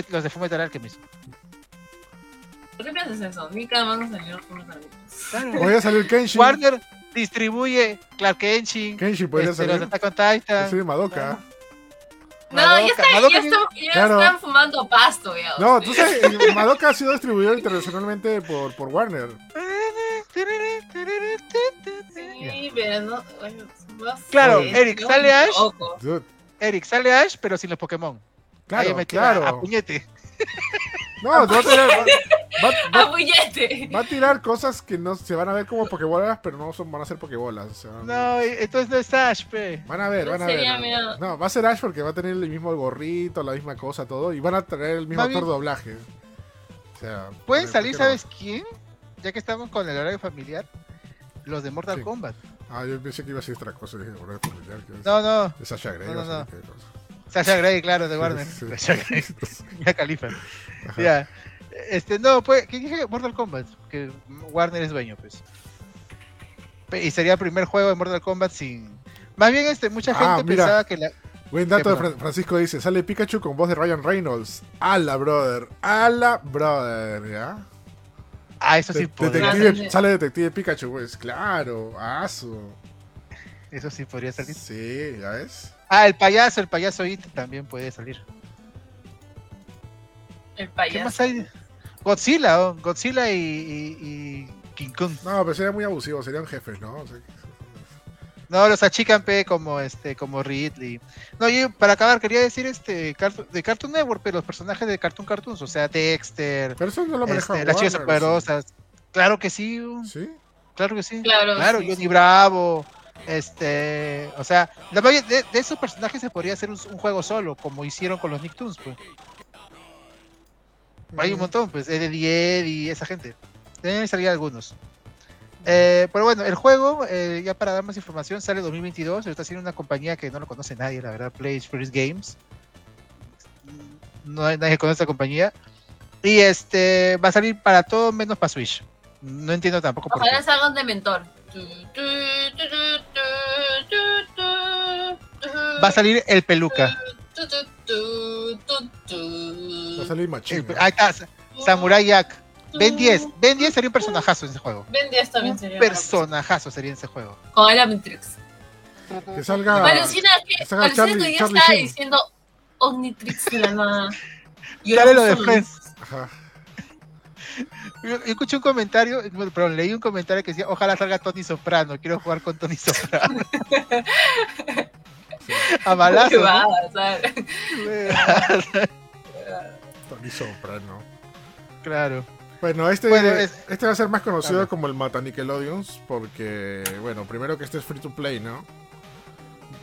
los de Fullmetal Alchemist. ¿Por qué piensas eso? Nika van a salir unos amigos. Claro. Podría salir Kenshin. Warner distribuye Clark Kenshin, Kenshin podría este, los salir. On Titan. Soy Madoka. No, ya, Madoka. está, Madoka ya, estamos- ya Claro. están fumando pasto, ya. No, tú sabes, el Madoka ha sido distribuido internacionalmente por, por Warner. Sí, pero no. Bueno, más- Claro, Sí, Eric, no, sale Ash. Dude, Eric, sale Ash, pero sin los Pokémon. Ahí claro, me tira claro. A puñete. No, va a tirar, va, va- va- ¡A puñete! va a tirar cosas que no se van a ver como Pokébolas, pero no son, van a ser o sea, No, entonces no es Ash, pe. Van a ver, van a ver. sería No, miedo. No, va a ser Ash porque va a tener el mismo gorrito, la misma cosa, todo. Y van a traer el mismo actor bien- doblaje. O sea, Pueden ¿por salir, no? ¿sabes quién? Ya que estamos con el horario familiar, los de Mortal Sí. Kombat. Ah, yo pensé que iba a ser otra cosa. Dije, "Horario familiar", que es- No, no, de Sasha Grey. no, no, no. Sasha Grey, claro, de Warner. Sasha Grey, ya Califa. Ya. Este, no, pues, ¿qué dije? Mortal Kombat, que Warner es dueño, pues. Y sería el primer juego de Mortal Kombat sin. Más bien, este, mucha Ah, gente pensaba que la. Buen dato de Francisco dice, sale Pikachu con voz de Ryan Reynolds. Ala, brother. Ala, brother, ¿ya? Ah, eso sí De- podría. detective, sale Detective Pikachu, pues. Claro, aso. Eso sí podría salir. Sí, ¿ya ves? Ah, el payaso, el payaso It también puede salir. El ¿Qué payaso. más hay? Godzilla, oh, Godzilla y, y- y King Kong. No, pero sería muy abusivo, serían jefes, ¿no? O sea, No, los achican pe como este, como Ridley. No, y para acabar quería decir este Cartoon- de Cartoon Network, pero los personajes de Cartoon Cartoons, o sea, Dexter, pero eso no lo este, las chicas superpoderosas. Claro que sí, uh, ¿Sí? claro que sí. Claro, Claro, sí, Johnny sí. Bravo, este, o sea, la mayoría de, de esos personajes se podría hacer un, un juego solo, como hicieron con los Nicktoons, pues. Hay un montón, pues, Eddie Ed y esa gente. Deben salir algunos. Eh, pero bueno, el juego, eh, ya para dar más información, sale en 2022. Está haciendo una compañía que no lo conoce nadie, la verdad, Play First Games. No hay nadie conoce esta compañía. Y este va a salir para todo menos para Switch. No entiendo tampoco por qué. Ojalá salgan de mentor. Tu, tu, tu, tu, tu, tu, tu, Va a salir el peluca. Va a salir Machín. Ahí está, Sa- Samurai Jack. Ben 10. Ben 10 sería un personajazo en ese juego. Ben 10 también Un sería. personajazo sería en ese juego. Con el Omnitrix. Que salga... Me alucina que, que salga alucina Charlie- que yo Charlie estaba Sheen. diciendo Omnitrix de la nada. Y Dale lo de Friends. Ajá. Yo, yo escuché un comentario, perdón, leí un comentario que decía, ojalá salga Tony Soprano, quiero jugar con Tony Soprano. A balazo. Tony Soprano. claro. Bueno, este, Bueno, es- este va a ser más conocido como el Mata Nickelodeons, porque, bueno, primero que este es free to play, ¿no?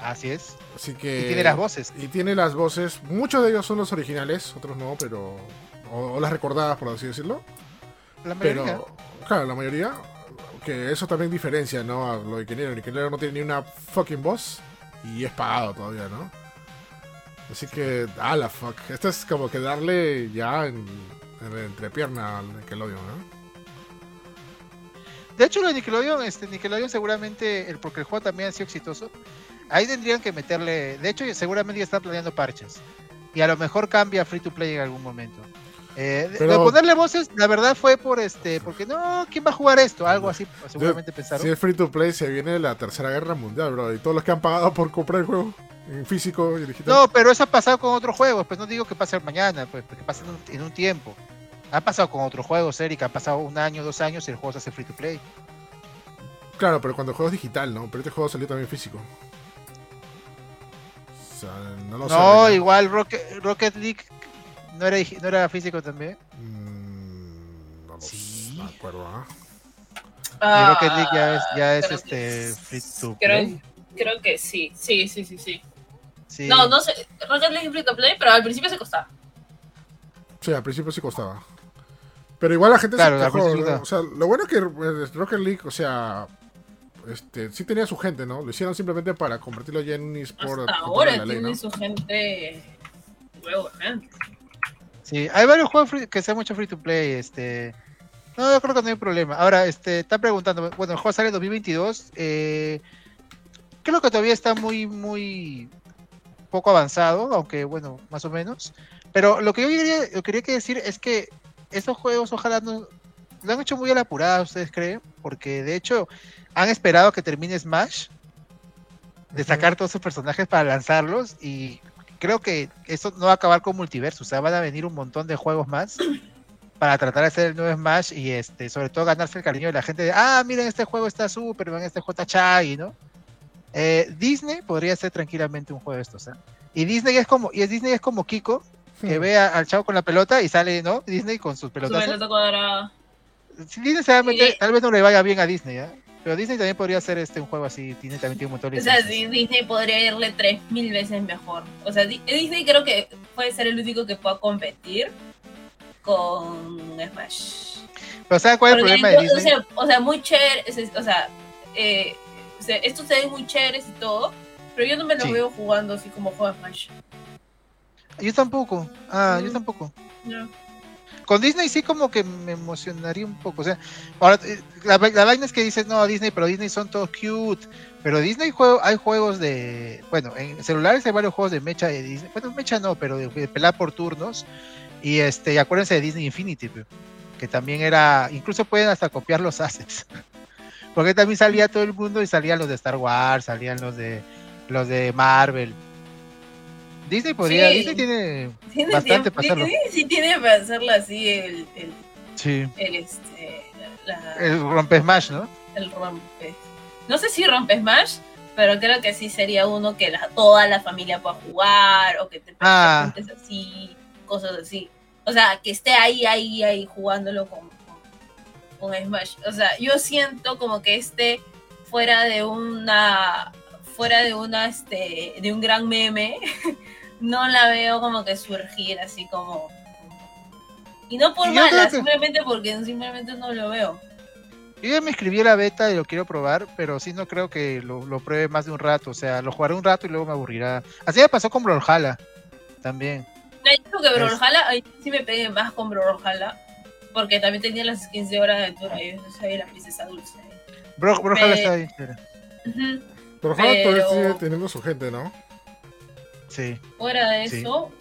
Así es. Así que... Y tiene las voces. Y tiene las voces, muchos de ellos son los originales, otros no, pero... O, o las recordadas, por así decirlo. La mayoría. Pero, claro, la mayoría. Que eso también diferencia, ¿no? A lo de Ingeniero. El no tiene ni una fucking voz y es pagado todavía, ¿no? Así que, ah, la fuck. Esto es como que darle ya en, en la entrepierna al Nickelodeon, ¿no? De hecho, lo de Nickelodeon, este, Nickelodeon seguramente, el, porque el juego también ha sido exitoso, ahí tendrían que meterle, de hecho, seguramente ya están planeando parches. Y a lo mejor cambia free to play en algún momento. Eh, de- Pero- de ponerle voces, la verdad fue por este, porque no, ¿quién va a jugar esto? Algo así, seguramente pensaron. Si es free to play, se viene la tercera guerra mundial, bro. Y todos los que han pagado por comprar el juego en físico y digital. No, pero eso ha pasado con otros juegos, pues no digo que pase mañana, pues que pase en un, en un tiempo. Ha pasado con otros juegos, Eric, ha pasado un año, dos años y el juego se hace free to play. Claro, pero cuando el juego es digital, ¿no? Pero este juego salió también físico. O sea, no lo ¿no? igual Rocket, Rocket League no era, no era físico también. Mm, no lo Sí. sé, me acuerdo, ¿ah? Y Rocket League ya es, ya es este free to creo- play. Creo que sí, sí, sí, sí, sí. Sí. No, no sé, Rocket League es free to play, pero al principio se costaba. Sí, al principio sí costaba. Pero igual la gente Claro, se ¿no? no. O sea, lo bueno es que eh, Rocket League, o sea, este, sí tenía su gente, ¿no? Lo hicieron simplemente para convertirlo ya en un eSport. Hasta ahora toda la ley, tiene ¿no? su gente huevo, ¿eh? Sí, hay varios juegos free- que sean mucho free to play, este... No, yo creo que no hay problema. Ahora, este, está preguntando, bueno, el juego sale en 2022, eh, creo que todavía está muy, muy poco avanzado, aunque bueno, más o menos. Pero lo que yo quería, lo que quería que decir es que estos juegos ojalá no lo han hecho muy a la apurada, ¿ustedes creen? Porque de hecho han esperado que termine Smash, de sacar todos sus personajes para lanzarlos y creo que eso no va a acabar con multiverso, o sea, van a venir un montón de juegos más para tratar de hacer el nuevo Smash y este, sobre todo ganarse el cariño de la gente de, ah, miren, este juego está súper, ven, este juego está chaggy, ¿no? Eh, Disney podría ser tranquilamente un juego de estos, ¿eh? Y Disney es como, y es Disney es como Kiko, que Hmm. ve a- al chavo con la pelota y sale, ¿no? Disney con sus Su pelotazos. pelota cuadrada. Si Disney se va a meter, tal vez no le vaya bien a Disney, ¿eh? Pero Disney también podría hacer este un juego así, Disney también tiene un montón de O sea, sí, Disney podría irle tres mil veces mejor. O sea, Di- Disney creo que puede ser el único que pueda competir con Smash. Pero ¿sabes cuál es el Porque problema de o, Disney? sea, o sea, muy chévere, o sea, eh, o sea, estos se ven muy chéveres y todo, pero yo no me los Sí. veo jugando así como juega Smash. Yo tampoco. Ah, yo Mm. tampoco. No. Con Disney sí como que me emocionaría un poco. O sea, ahora eh, la, vaina es que dices, no, Disney, pero Disney son todos cute. Pero Disney juego, hay juegos de, bueno, en celulares hay varios juegos de mecha de Disney. Bueno, mecha no, pero de, de pelar por turnos. Y este, y acuérdense de Disney Infinity, que también era, incluso pueden hasta copiar los assets. Porque también salía todo el mundo y salían los de Star Wars, salían los de los de Marvel. Disney podría, Sí. Disney tiene Tiene Bastante tiempo- hacerlo. Disney sí tiene para hacerlo así el, el, sí, el, este, la- el rompe Smash, ¿no? el rompe. No sé si rompe Smash, pero creo que sí sería uno que la- toda la familia pueda jugar o que te Ah. presentes así, cosas así. O sea, que esté ahí, ahí, ahí jugándolo con, con, con Smash. O sea, yo siento como que este fuera de una fuera de una este de un gran meme no la veo como que surgir así como y no por creo mala que- simplemente porque simplemente no lo veo Yo ya me inscribí a la beta y lo quiero probar, pero sí no creo que lo, lo pruebe más de un rato. O sea, lo jugaré un rato y luego me aburrirá. Así me pasó con Brawlhalla también. No, yo creo que Es- Brawlhalla, ahí sí me pegué más con Brawlhalla, porque también tenía las skins de hora de aventura y yo soy la princesa dulce. Bro, Brawlhalla está bien. chévere. Ujú. Pero ojalá todavía sigue teniendo su gente, ¿no? Sí. Fuera de Sí. eso,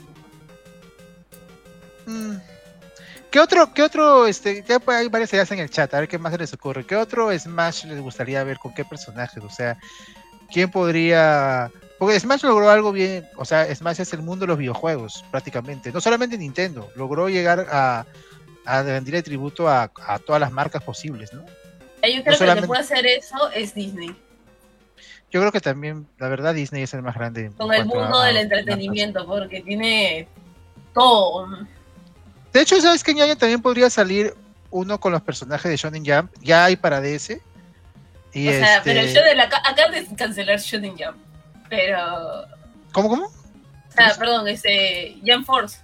Mm. ¿Qué otro, qué otro, este, ya hay varias ideas en el chat, a ver qué más se les ocurre. ¿Qué otro Smash les gustaría ver con qué personajes? O sea, ¿quién podría...? Porque Smash logró algo bien, o sea, Smash es el mundo de los videojuegos, prácticamente. No solamente Nintendo, logró llegar a, a rendirle tributo a, a todas las marcas posibles, ¿no? eh, yo creo que el solamente- que puede hacer eso es Disney, Yo creo que también, la verdad, Disney es el más grande. en con el mundo a- del entretenimiento, porque tiene todo. De hecho, ¿sabes qué año también podría salir uno con los personajes de Shonen Jump, ya hay para DS. Y o sea, pero este- yo de la acá de cancelar Shooting Jump. Pero. ¿Cómo, cómo? O sea, perdón, ese. Jump Force.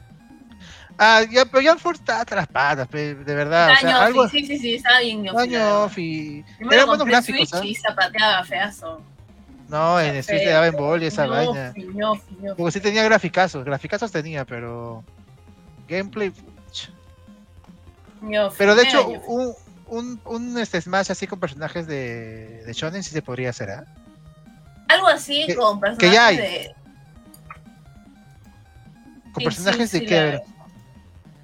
Ah, ya, pero Jump Force está hasta las patas, de verdad. o Ah, sea, algo. Sí, sí, sí, estaba bien ñofi, Año la verdad. off y. Eran buenos en gráficos, Switch ¿ah? y zapateaba feazo. No, en el Switch le daba en bol y esa vaina. ñofi, ñofi. Porque sí tenía graficazos, graficazos tenía, pero. Gameplay. Pero de hecho, un, un, un este Smash así con personajes de, de Shonen sí se podría hacer, ¿ah? Algo así que- con personajes que ya hay. de. Con Sí, personajes sí, de sí, qué.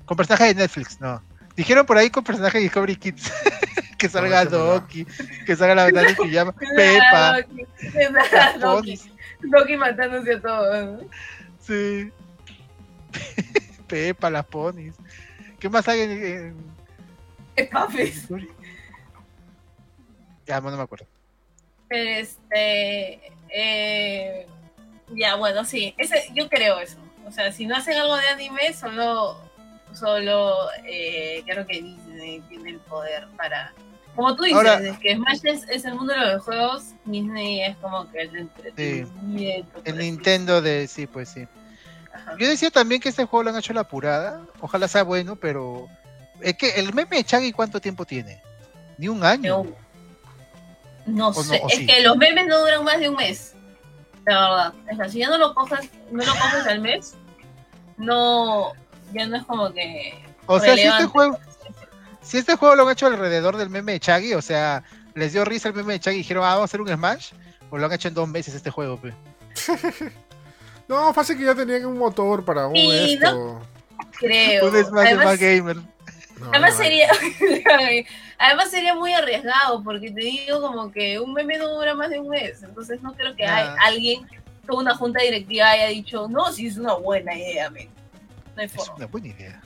Con personajes de Netflix, no. Dijeron por ahí con personajes de Discovery Kids. que salga. Doki, que salga la verdad de pijama, Pepa, Doki. Doki. matándose a todos. Sí. Pepa, las ponis. ¿Qué más hay en, en-. Ya, no me acuerdo. Este. Eh, ya, bueno, sí. Ese, yo creo eso. O sea, si no hacen algo de anime, solo. Solo. Eh, creo que Disney tiene el poder para. Como tú dices, Ahora- es que Smash es, es el mundo de los juegos, Disney es como que el de entretenimiento. por El Nintendo de. Sí, pues sí. Ajá. Yo decía también que este juego lo han hecho la apurada. Ojalá sea bueno, pero. Es que el meme de Chaggy, ¿cuánto tiempo tiene? Ni un año. No, no O no, sé, o es sí. que los memes no duran más de un mes. La verdad. Es que si ya no lo coges, no lo coges al mes, no, ya no es como que. O sea, si este juego. Si este juego lo han hecho alrededor del meme de Chaggy, o sea, les dio risa el meme de Chaggy y dijeron, ah, vamos a hacer un Smash, o lo han hecho en dos meses este juego, pe. No, fácil que ya tenían un motor para un Sí, esto. Creo. Un Smash de Además, más gamer. No, además no, sería, además sería muy arriesgado, porque te digo como que un meme no dura más de un mes. Entonces no creo que hay alguien, toda una junta directiva haya dicho, no, si es una buena idea, men. No hay Es una buena idea.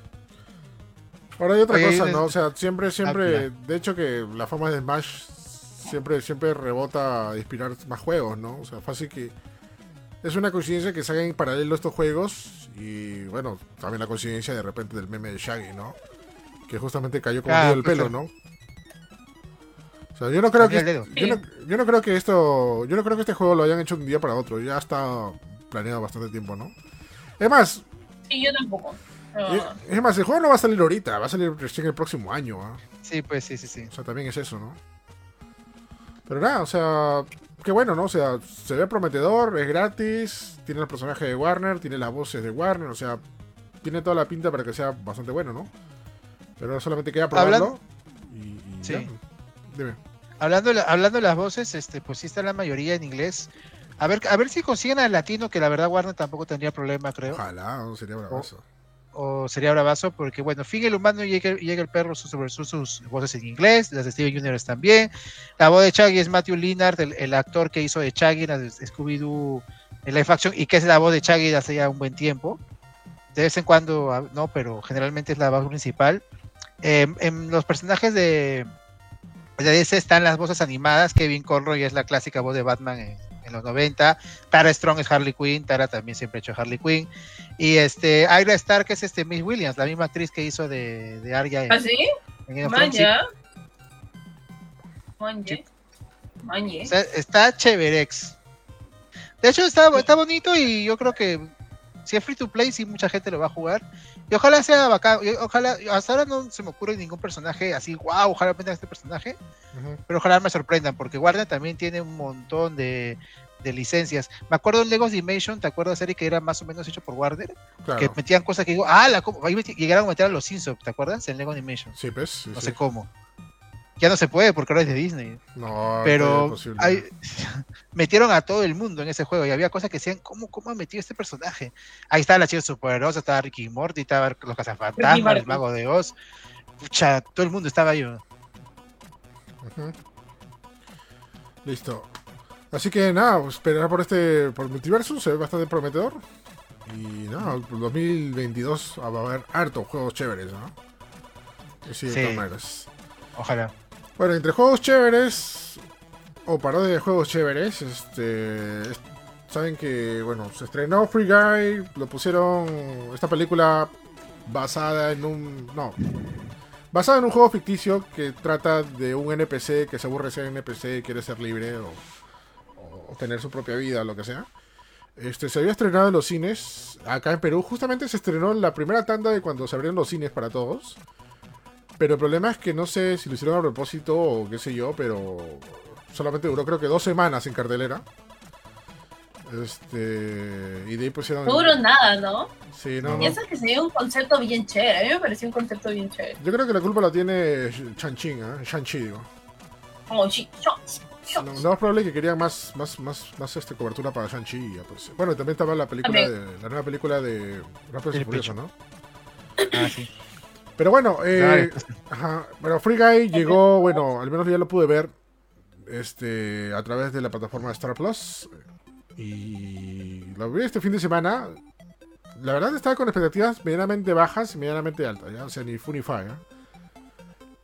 Ahora hay otra Oye, cosa, ¿no? O sea, siempre, siempre, Ah, de hecho que la fama de Smash siempre, siempre rebota a inspirar más juegos, ¿no? O sea, fácil que es una coincidencia que salgan en paralelo estos juegos y bueno, también la coincidencia de repente del meme de Shaggy, ¿no? Que justamente cayó como Ah, pues, pelo. ¿no? O sea, yo no creo que dedo. yo no, yo no creo que esto, yo no creo que este juego lo hayan hecho de un día para otro, ya está planeado bastante tiempo, ¿no? Es más, Sí, yo tampoco. Eh, es más, el juego no va a salir ahorita, va a salir recién el próximo año, ¿ah? Sí, pues sí, sí, sí. O sea, también es eso, ¿no? Pero nada, o sea, qué bueno, ¿no? O sea, se ve prometedor, es gratis, tiene el personaje de Warner, tiene las voces de Warner, o sea, tiene toda la pinta para que sea bastante bueno, ¿no? Pero solamente queda probarlo. Hablando- Y, y Sí. ya. Dime. Hablando, hablando de las voces, este, pues sí está la mayoría en inglés. A ver, a ver si consiguen al latino, que la verdad Warner tampoco tendría problema, creo. Ojalá, no sería bravazo. O sería bravazo, porque bueno, Fin el humano y llega, llega el perro sus, sus, sus voces en inglés, las de Steven Universe también. La voz de Chaggy es Matthew Lillard, el, el actor que hizo de Chaggy en Scooby-Doo en live action y que es la voz de Chaggy hace ya un buen tiempo. De vez en cuando, ah, no, pero generalmente es la voz principal. Eh, en los personajes de, de DC están las voces animadas. Kevin Conroy es la clásica voz de Batman en, en los 90. Tara Strong es Harley Quinn. Tara también siempre ha hecho Harley Quinn. Y este, Ira Stark es este Miss Williams, la misma actriz que hizo de, de Arya en, ¿Ah, sí? en. Manja. Manje. Manje. O sea, está chéverex. De hecho, está, está bonito y yo creo que si es free to play, sí mucha gente lo va a jugar. Y ojalá sea bacán. y Ojalá, hasta ahora no se me ocurre ningún personaje así, wow, ojalá venga este personaje. Pero ojalá me sorprendan, porque Warner también tiene un montón de, de licencias. Me acuerdo en Legos Dimension, ¿te acuerdas, Eric, que era más o menos hecho por Warner? Claro. Que metían cosas que digo, ah, la, ahí llegaron a meter a los Simpsons, ¿te acuerdas? En Lego Dimension. Sí, pues. sí, No sí. sé cómo. Ya no se puede porque ahora es de Disney. No, pero imposible. hay- metieron a todo el mundo en ese juego y había cosas que decían, ¿cómo, cómo ha metido este personaje? Ahí estaba la chica superpoderosa, estaba Ricky Morty, estaba los cazafantasmas, el mago de Oz. Pucha, todo el mundo estaba ahí. ¿no? Listo. Así que nada, pues, esperar por este por multiverso, se ve bastante prometedor. Y nada, por 2022 va a haber hartos juegos chéveres, ¿no? Sí, de Sí. todas. Ojalá. Bueno, entre juegos chéveres o parodia de juegos chéveres, este es- saben que bueno, se estrenó Free Guy, lo pusieron esta película basada en un no, Basado en un juego ficticio que trata de un NPC que se aburre ser NPC y quiere ser libre o tener su propia vida o lo que sea. Este, se había estrenado en los cines acá en Perú. Justamente se estrenó en la primera tanda de cuando se abrieron los cines para todos. Pero el problema es que no sé si lo hicieron a propósito o qué sé yo, pero solamente duró creo que dos semanas en cartelera. Este. Y de ahí pusieron. No duró nada, ¿no? Sí, no. Y eso que se dio un concepto bien chévere. A mí me pareció un concepto bien chévere. Yo creo que la culpa la tiene Shang-Chi, ¿eh? Shang-Chi, digo. Shots. no es probable que querían más, más, más, más este, cobertura para Shang-Chi. y ya, pues. Bueno, también estaba la película de. La nueva película de Rápido y Furioso. ¿no? Ah, sí. Pero bueno, eh, ajá, bueno, Free Guy llegó, bueno, al menos ya lo pude ver este, a través de la plataforma de Star Plus. Y lo vi este fin de semana. La verdad estaba con expectativas medianamente bajas y medianamente altas, ¿ya? O sea, ni fu ni fa, ¿ya?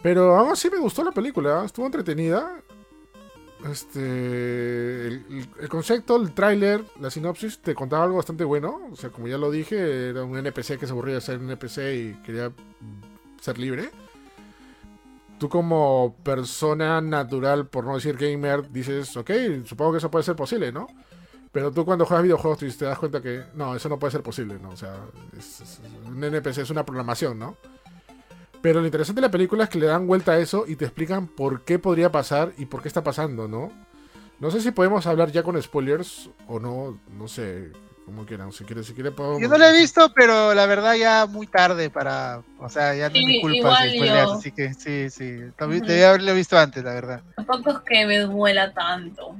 Pero aún así me gustó la película, ¿eh? estuvo entretenida. Este. El, concepto, el tráiler, la sinopsis te contaba algo bastante bueno. O sea, como ya lo dije, era un NPC que se aburría de ser un NPC y quería ser libre. Tú, como persona natural, por no decir gamer, dices, ok, supongo que eso puede ser posible, ¿no? Pero tú cuando juegas videojuegos te das cuenta que no, eso no puede ser posible, ¿no? O sea, es- un NPC es una programación, ¿no? Pero lo interesante de la película es que le dan vuelta a eso y te explican por qué podría pasar y por qué está pasando, ¿no? No sé si podemos hablar ya con spoilers o no, no sé, como quieran. Si quiere, si quiere podemos... Yo no la he visto, pero la verdad ya muy tarde para. O sea, ya no es Sí, mi culpa si spoileas, yo. así que sí, sí. Lo vi- Ujú. Debí haberlo visto antes, la verdad. Tampoco es que me duela tanto.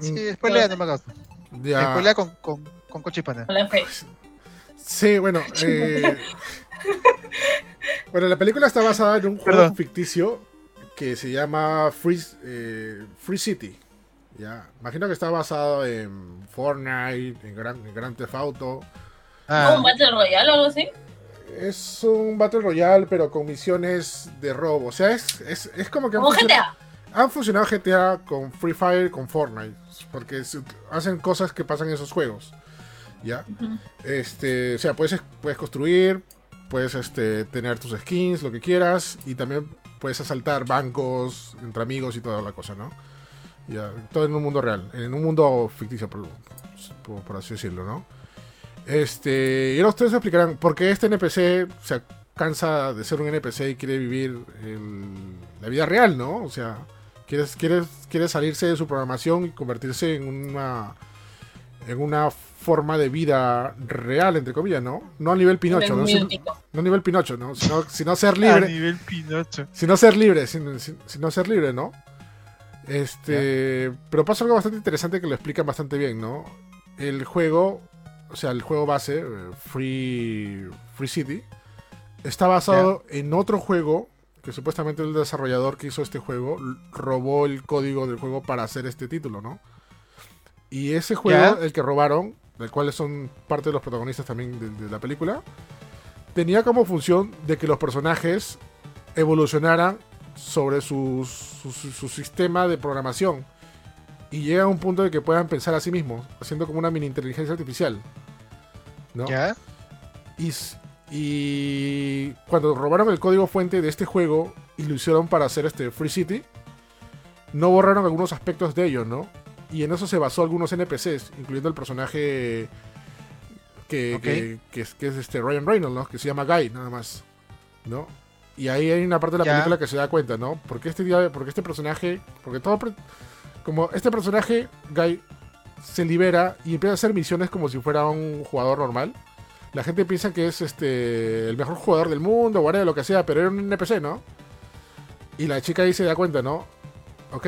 Sí, spoilea no me gusta. Mm, Ya. Spoilea con, con, con cochipana. Con la fe. Sí, bueno. eh, bueno, la película está basada en un juego Perdón. ficticio que se llama Free, eh, Free City. Ya, imagino que está basado en Fortnite, en Gran, en Grand Theft Auto. Ah, ¿Un Battle Royale o algo así? Es un Battle Royale, pero con misiones de robo. O sea, es, es, es como que han Como funcionado- GTA. han funcionado GTA con Free Fire, con Fortnite. Porque hacen cosas que pasan en esos juegos. ¿Ya? Este, o sea, puedes, puedes construir, puedes este, tener tus skins, lo que quieras, y también puedes asaltar bancos entre amigos y toda la cosa, ¿no? Todo en un mundo real, en un mundo ficticio, por, por- por así decirlo, ¿no? Este, y ahora ustedes explicarán por qué este NPC se cansa de ser un NPC y quiere vivir la vida real, ¿no? O sea, quiere, quiere, quiere salirse de su programación y convertirse en una en una forma de vida real, entre comillas, ¿no? No a nivel Pinocho, ¿no? Sino- no a nivel Pinocho, ¿no? Sino, sino ser a libre, nivel Pinocho. sino ser libre, sino, sin- sino ser libre, ¿no? Este, pero pasa algo bastante interesante que lo explican bastante bien, ¿no? El juego, o sea, el juego base, eh, Free, Free City, está basado en otro juego que supuestamente el desarrollador que hizo este juego robó el código del juego para hacer este título, ¿no? Y ese juego, Ya. el que robaron, del cual son parte de los protagonistas también de, de la película, tenía como función de que los personajes evolucionaran sobre su, su, sistema de programación y llega a un punto de que puedan pensar a sí mismos, haciendo como una mini inteligencia artificial. ¿no? ¿Ya? Y, y cuando robaron el código fuente de este juego y lo hicieron para hacer este Free City, no borraron algunos aspectos de ello, ¿no? Y en eso se basó algunos NPCs, incluyendo el personaje que, que, que es, que es este Ryan Reynolds, ¿no? Que se llama Guy, nada más, ¿no? Y ahí hay una parte de la Ya. película que se da cuenta, ¿no? Porque este día, porque este personaje, porque todo, como este personaje, Guy, se libera y empieza a hacer misiones como si fuera un jugador normal. La gente piensa que es este el mejor jugador del mundo, o lo que sea, pero era un NPC, ¿no? Y la chica ahí se da cuenta, ¿no? Ok,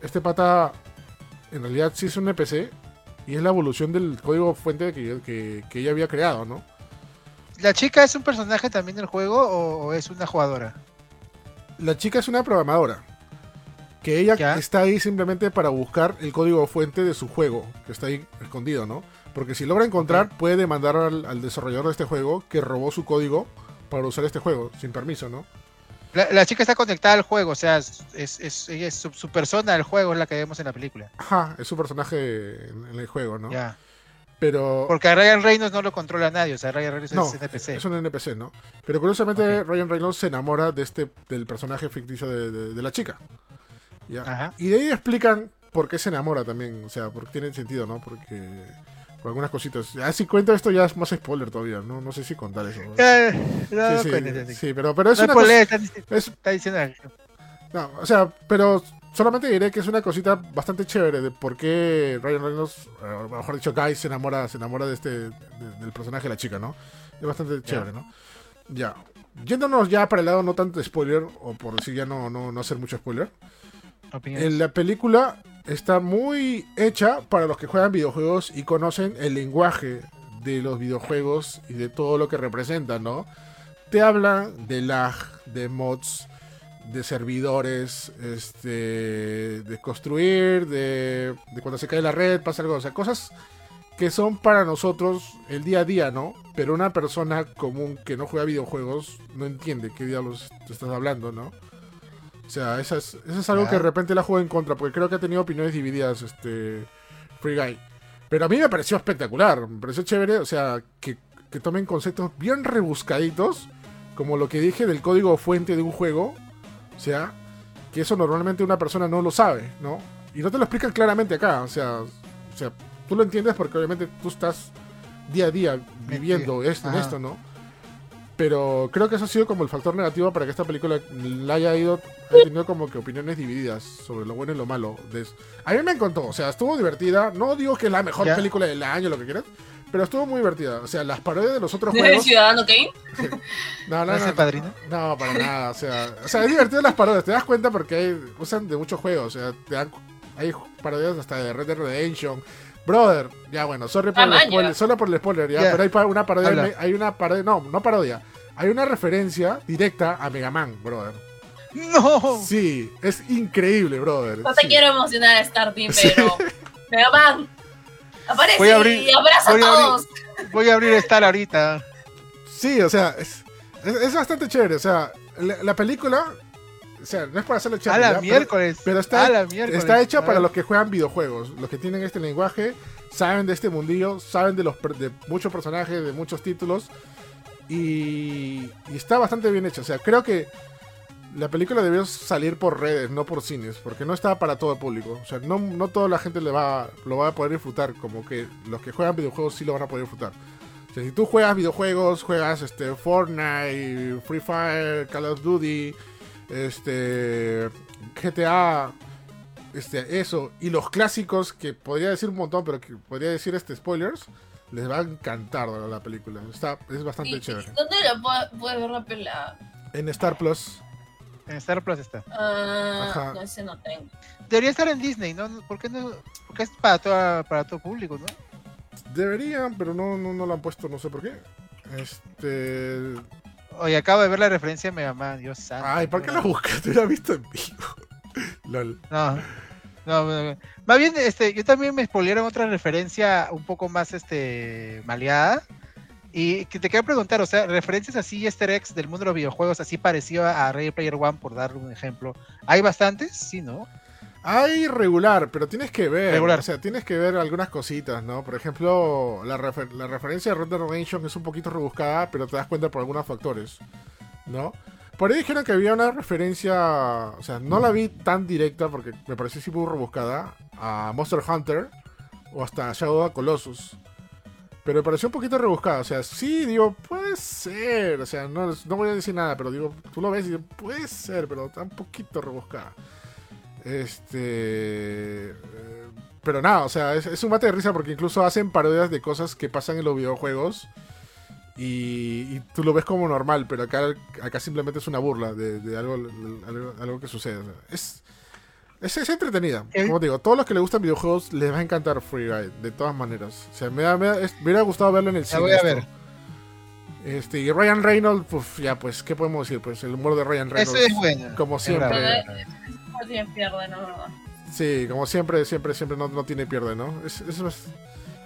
este pata en realidad sí es un NPC y es la evolución del código fuente que, que- que ella había creado, ¿no? ¿La chica es un personaje también del juego o, o es una jugadora? La chica es una programadora. Que ella Ya. está ahí simplemente para buscar el código fuente de su juego, que está ahí escondido, ¿no? Porque si logra encontrar, puede demandar al, al desarrollador de este juego que robó su código para usar este juego, sin permiso, ¿no? La, la chica está conectada al juego, o sea, es, es, es- ella es su, su persona del juego, es la que vemos en la película. Ajá, es su personaje en, en el juego, ¿no? Ya. Pero Porque a Ryan Reynolds no lo controla nadie, o sea, Ryan Reynolds No, es NPC. es un NPC, ¿no? Pero curiosamente. Ryan Reynolds se enamora de este del personaje ficticio de, de- de la chica. ¿ya? Ajá. Y de ahí explican por qué se enamora también, o sea, porque tiene sentido, ¿no? Porque algunas cositas. Ya si cuento esto ya es más spoiler todavía, no, no sé si contar eso. Ya, no, Sí, sí, cuéntese, sí. sí, pero, pero es No una spoilees, cosa, está, es, está diciendo no, o sea, pero solamente diré que es una cosita bastante chévere de por qué Ryan Reynolds, eh, o mejor dicho, Guy se enamora, se enamora de este de- del personaje de la chica, ¿no? Es bastante chévere, ¿no? Ya. Yéndonos ya para el lado no tanto de spoiler, o por decir ya no, no, no hacer mucho spoiler. opiniones. En la película está muy hecha para los que juegan videojuegos y conocen el lenguaje de los videojuegos y de todo lo que representan, ¿no? Te hablan de lag, de mods, de servidores, este, de construir, de, de cuando se cae la red, pasa algo, o sea, cosas que son para nosotros el día a día, ¿no? Pero una persona común que no juega videojuegos no entiende qué diablos te estás hablando, ¿no? O sea, eso es, eso es algo Ya. que de repente la juego en contra, porque creo que ha tenido opiniones divididas, este, Free Guy. Pero a mí me pareció espectacular, me pareció chévere, o sea, que, que tomen conceptos bien rebuscaditos, como lo que dije del código fuente de un juego, o sea, que eso normalmente una persona no lo sabe, ¿no? Y no te lo explican claramente acá, o sea, o sea tú lo entiendes porque obviamente tú estás día a día viviendo esto, esto, ¿no? Pero creo que eso ha sido como el factor negativo para que esta película la haya ido, haya tenido como que opiniones divididas sobre lo bueno y lo malo. de eso. A mí me encantó, o sea, estuvo divertida. No digo que es la mejor Ya. película del año, lo que quieras, pero estuvo muy divertida. O sea, las parodias de los otros ¿El juegos. Ciudadano Kane? No, ¿No no, es no, el padrino? no, para nada. O sea, o sea, es divertido las parodias. Te das cuenta porque hay, usan de muchos juegos. O sea, te dan, hay parodias hasta de Red Dead Redemption. Brother, ya bueno, sorry por el spoiler, solo por el spoiler, ya, pero hay pa- una parodia, Habla. hay una parodia, no, no parodia, hay una referencia directa a Mega Man, brother. ¡No! Sí, es increíble, brother. No te sí. quiero emocionar a pero. Mega Man. Aparece Voy a abrir- y abraza voy a a abrir- todos. Voy a abrir Star ahorita. Sí, o sea, es, es, es bastante chévere, o sea, la, la película, o sea, no es para hacerle A chévere, la pero- miércoles. pero está- a la miércoles. Está hecha A para los que juegan videojuegos, los que tienen este lenguaje, saben de este mundillo, saben de los de muchos personajes, de muchos títulos y, y está bastante bien hecha. O sea, creo que la película debió salir por redes, no por cines, porque no está para todo el público. O sea, no, no toda la gente le va, lo va a poder disfrutar, como que los que juegan videojuegos sí lo van a poder disfrutar. O sea, si tú juegas videojuegos, juegas este Fortnite, Free Fire, Call of Duty, este GTA, este eso y los clásicos que podría decir un montón, pero que podría decir este spoilers, les va a encantar la, la película. Está es bastante ¿Y- chévere. ¿Dónde la puedo, puedo ver la pelada? En Star Plus. En Star Plus está. Ah, Ajá. no, ese no tengo. Debería estar en Disney, ¿no? ¿Por qué no? Porque es para, toda, para todo público, ¿no? Deberían, pero no, no, no lo han puesto, no sé por qué. Este. Oye, acabo de ver la referencia a Mega Man, Dios santo. Ay, ¿por qué la buscas? Te hubiera visto en vivo. Lol. No. No, no, no. más bien, este, yo también me spoilearon otra referencia un poco más, este, maleada. Y que te quiero preguntar, o sea, referencias así, easter eggs del mundo de los videojuegos, así parecido a Ready Player One, por darle un ejemplo. ¿Hay bastantes? Sí, ¿no? Hay regular, pero tienes que ver. Regular. O sea, tienes que ver algunas cositas, ¿no? Por ejemplo, la, refer- la referencia de Red Dead Redemption es un poquito rebuscada, pero te das cuenta por algunos factores, ¿no? Por ahí dijeron que había una referencia, o sea, no la vi tan directa porque me pareció sí muy rebuscada, a Monster Hunter o hasta Shadow of Colossus. Pero me pareció un poquito rebuscada, o sea, sí, digo, puede ser, o sea, no, no voy a decir nada, pero digo, tú lo ves y digo, puede ser, pero está un poquito rebuscada. Este. eh, Pero nada, o sea, es, es un mate de risa porque incluso hacen parodias de cosas que pasan en los videojuegos. Y, y tú lo ves como normal, pero acá, acá simplemente es una burla de, de algo, algo, algo que sucede. es, es, es entretenida. Eh. Como te digo, todos los que les gustan videojuegos les va a encantar Free Guy, de todas maneras. O sea, me, da- me, da- es- me hubiera gustado verlo en el La cine. voy a esto. ver. Este, y Ryan Reynolds, pues ya, pues, ¿qué podemos decir? Pues el humor de Ryan Eso Reynolds. es bueno. Como siempre. No tiene pierde, no. Sí, como siempre, siempre, siempre no, no tiene pierde, ¿no? Es, es, es-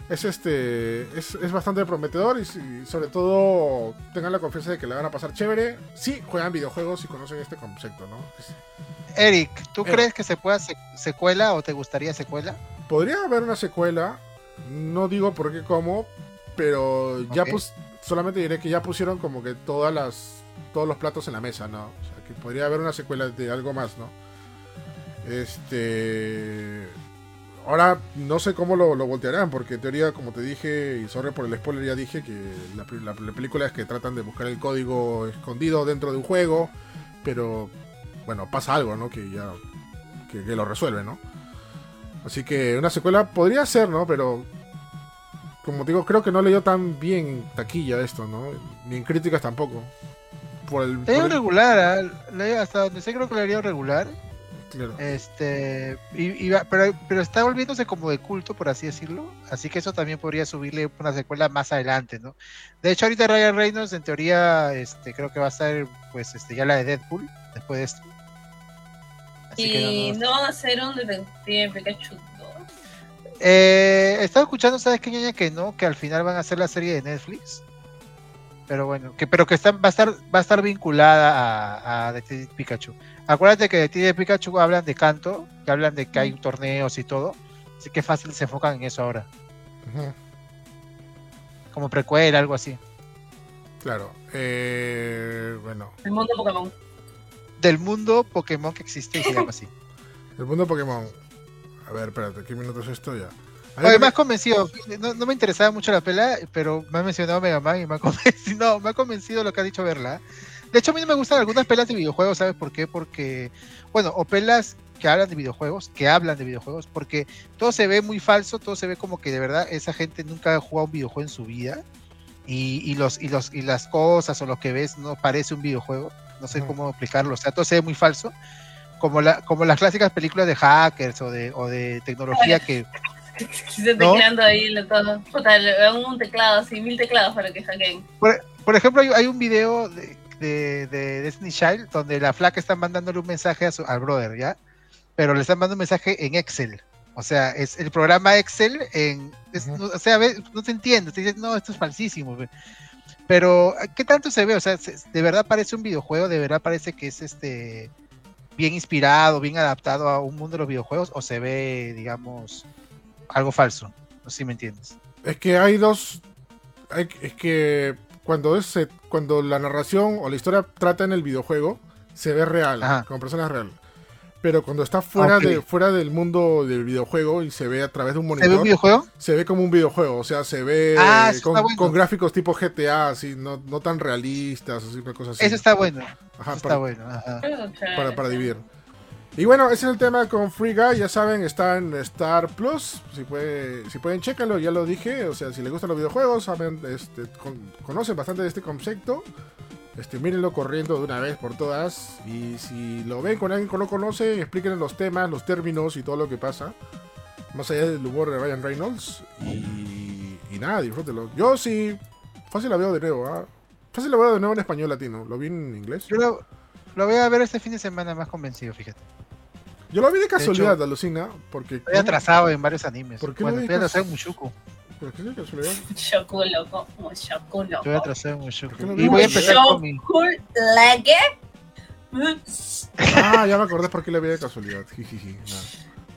es este. Es, es bastante prometedor y, si- sobre todo tengan la confianza de que le van a pasar chévere. Sí, juegan videojuegos y conocen este concepto, ¿no? Es- Eric, ¿tú Eh. crees que se pueda se- secuela o te gustaría secuela? podría haber una secuela, No digo por qué cómo, pero ya Ok. pues solamente diré que ya pusieron como que todas las todos los platos en la mesa, ¿no? O sea, que podría haber una secuela de algo más, ¿no? Este ahora no sé cómo lo, lo voltearán, porque en teoría, como te dije, y sorry por el spoiler, ya dije que la, la- la película es que tratan de buscar el código escondido dentro de un juego, pero bueno, pasa algo, ¿no? Que ya que, que lo resuelve, ¿no? Así que una secuela podría ser, ¿no? Pero como te digo, creo que no leyó tan bien en taquilla esto, ¿no? Ni en críticas tampoco. Por el, Le dio regular, ¿ah? Le- hasta donde sé creo que le dio regular. Claro. Este, y, y va- pero, pero está volviéndose como de culto, por así decirlo. Así que eso también podría subirle una secuela más adelante, ¿no? De hecho, ahorita Ryan Reynolds, en teoría, este, creo que va a estar, pues, este, ya la de Deadpool, después de esto. Así que no- Y no- no van a hacer un detective Pikachu 2. Eh, estaba escuchando, ¿sabes qué, ñaña? Que no, que al final van a hacer la serie de Netflix. Pero bueno, que, pero que está, va, a estar, va a estar vinculada a, a Detective Pikachu. Acuérdate que Detective Pikachu hablan de canto, que hablan de que hay torneos y todo. Así que fácil se enfocan en eso ahora. Ujú, Como precuela, algo así. claro. Eh, bueno, El mundo Pokémon. Del mundo Pokémon que existe y se llama así. el mundo Pokémon. A ver, espérate, ¿qué minutos es esto ya? Oye, me has convencido. No, no me interesaba mucho la pela, pero me ha mencionado Mega Man y me ha convencido, no, me ha convencido lo que ha dicho verla. De hecho, a mí no me gustan algunas pelas de videojuegos, ¿sabes por qué? Porque, bueno, o pelas que hablan de videojuegos, que hablan de videojuegos, porque todo se ve muy falso, todo se ve como que de verdad esa gente nunca ha jugado un videojuego en su vida. Y, y los, y, los, y las cosas o lo que ves no parece un videojuego. No sé cómo explicarlo. O sea, todo se ve muy falso. Como, la, como las clásicas películas de hackers o de, o de tecnología que, Se ¿No? ahí de todo. Puta, un teclado así, mil teclados para que hackeen. Por, por ejemplo, hay, hay un video de, de, de Destiny Child donde la flaca está mandándole un mensaje a su, al brother, ¿ya? Pero le están mandando un mensaje en Excel. O sea, es el programa Excel en... es- no, o sea, ve- no se entiende. Te dices, no, esto es falsísimo. ve". Pero, ¿qué tanto se ve? O sea, se- ¿de verdad parece un videojuego? ¿De verdad parece que es este bien inspirado, bien adaptado a un mundo de los videojuegos? ¿O se ve, digamos, algo falso? No sé si me entiendes. Es que hay dos. hay- es que cuando es eh, cuando la narración o la historia trata en el videojuego, se ve real, Ajá. como persona real. Pero cuando está fuera, Ok. de, fuera del mundo del videojuego y se ve a través de un ¿Se ve monitor, un videojuego? se ve como un videojuego. O sea, se ve Ah, con, bueno. con gráficos tipo GTA, así, no, no tan realistas, así, una cosa así. Eso está bueno. Ajá, Eso para, está bueno. Ajá. para, para dividir. Y bueno, ese es el tema con Free Guy, ya saben, está en Star Plus. Si, puede, si pueden, chécalo, ya lo dije. O sea, si les gustan los videojuegos, saben, este, con- conocen bastante de este concepto. Este, mírenlo corriendo de una vez por todas. Y si lo ven con alguien que no conoce, explíquenle los temas, los términos y todo lo que pasa. Más allá del humor de Ryan Reynolds. Y, y nada, disfrútenlo. Yo sí, fácil la veo de nuevo. ¿ah? Fácil la veo de nuevo en español latino. Lo vi en inglés. Lo voy a ver este fin de semana más convencido, fíjate. Yo lo vi de casualidad, hecho, alucina. Porque. Estoy atrasado en varios animes. ¿Por qué no estoy atrasado en Mushuku. ¿Por qué de casualidad? Shoku loco, como Shoku loco. Estoy atrasado en Mushuku. ¿Por qué no Y voy a empezar con mi. Ah, ya me acordé por qué le vi de casualidad. Jijiji. Nada.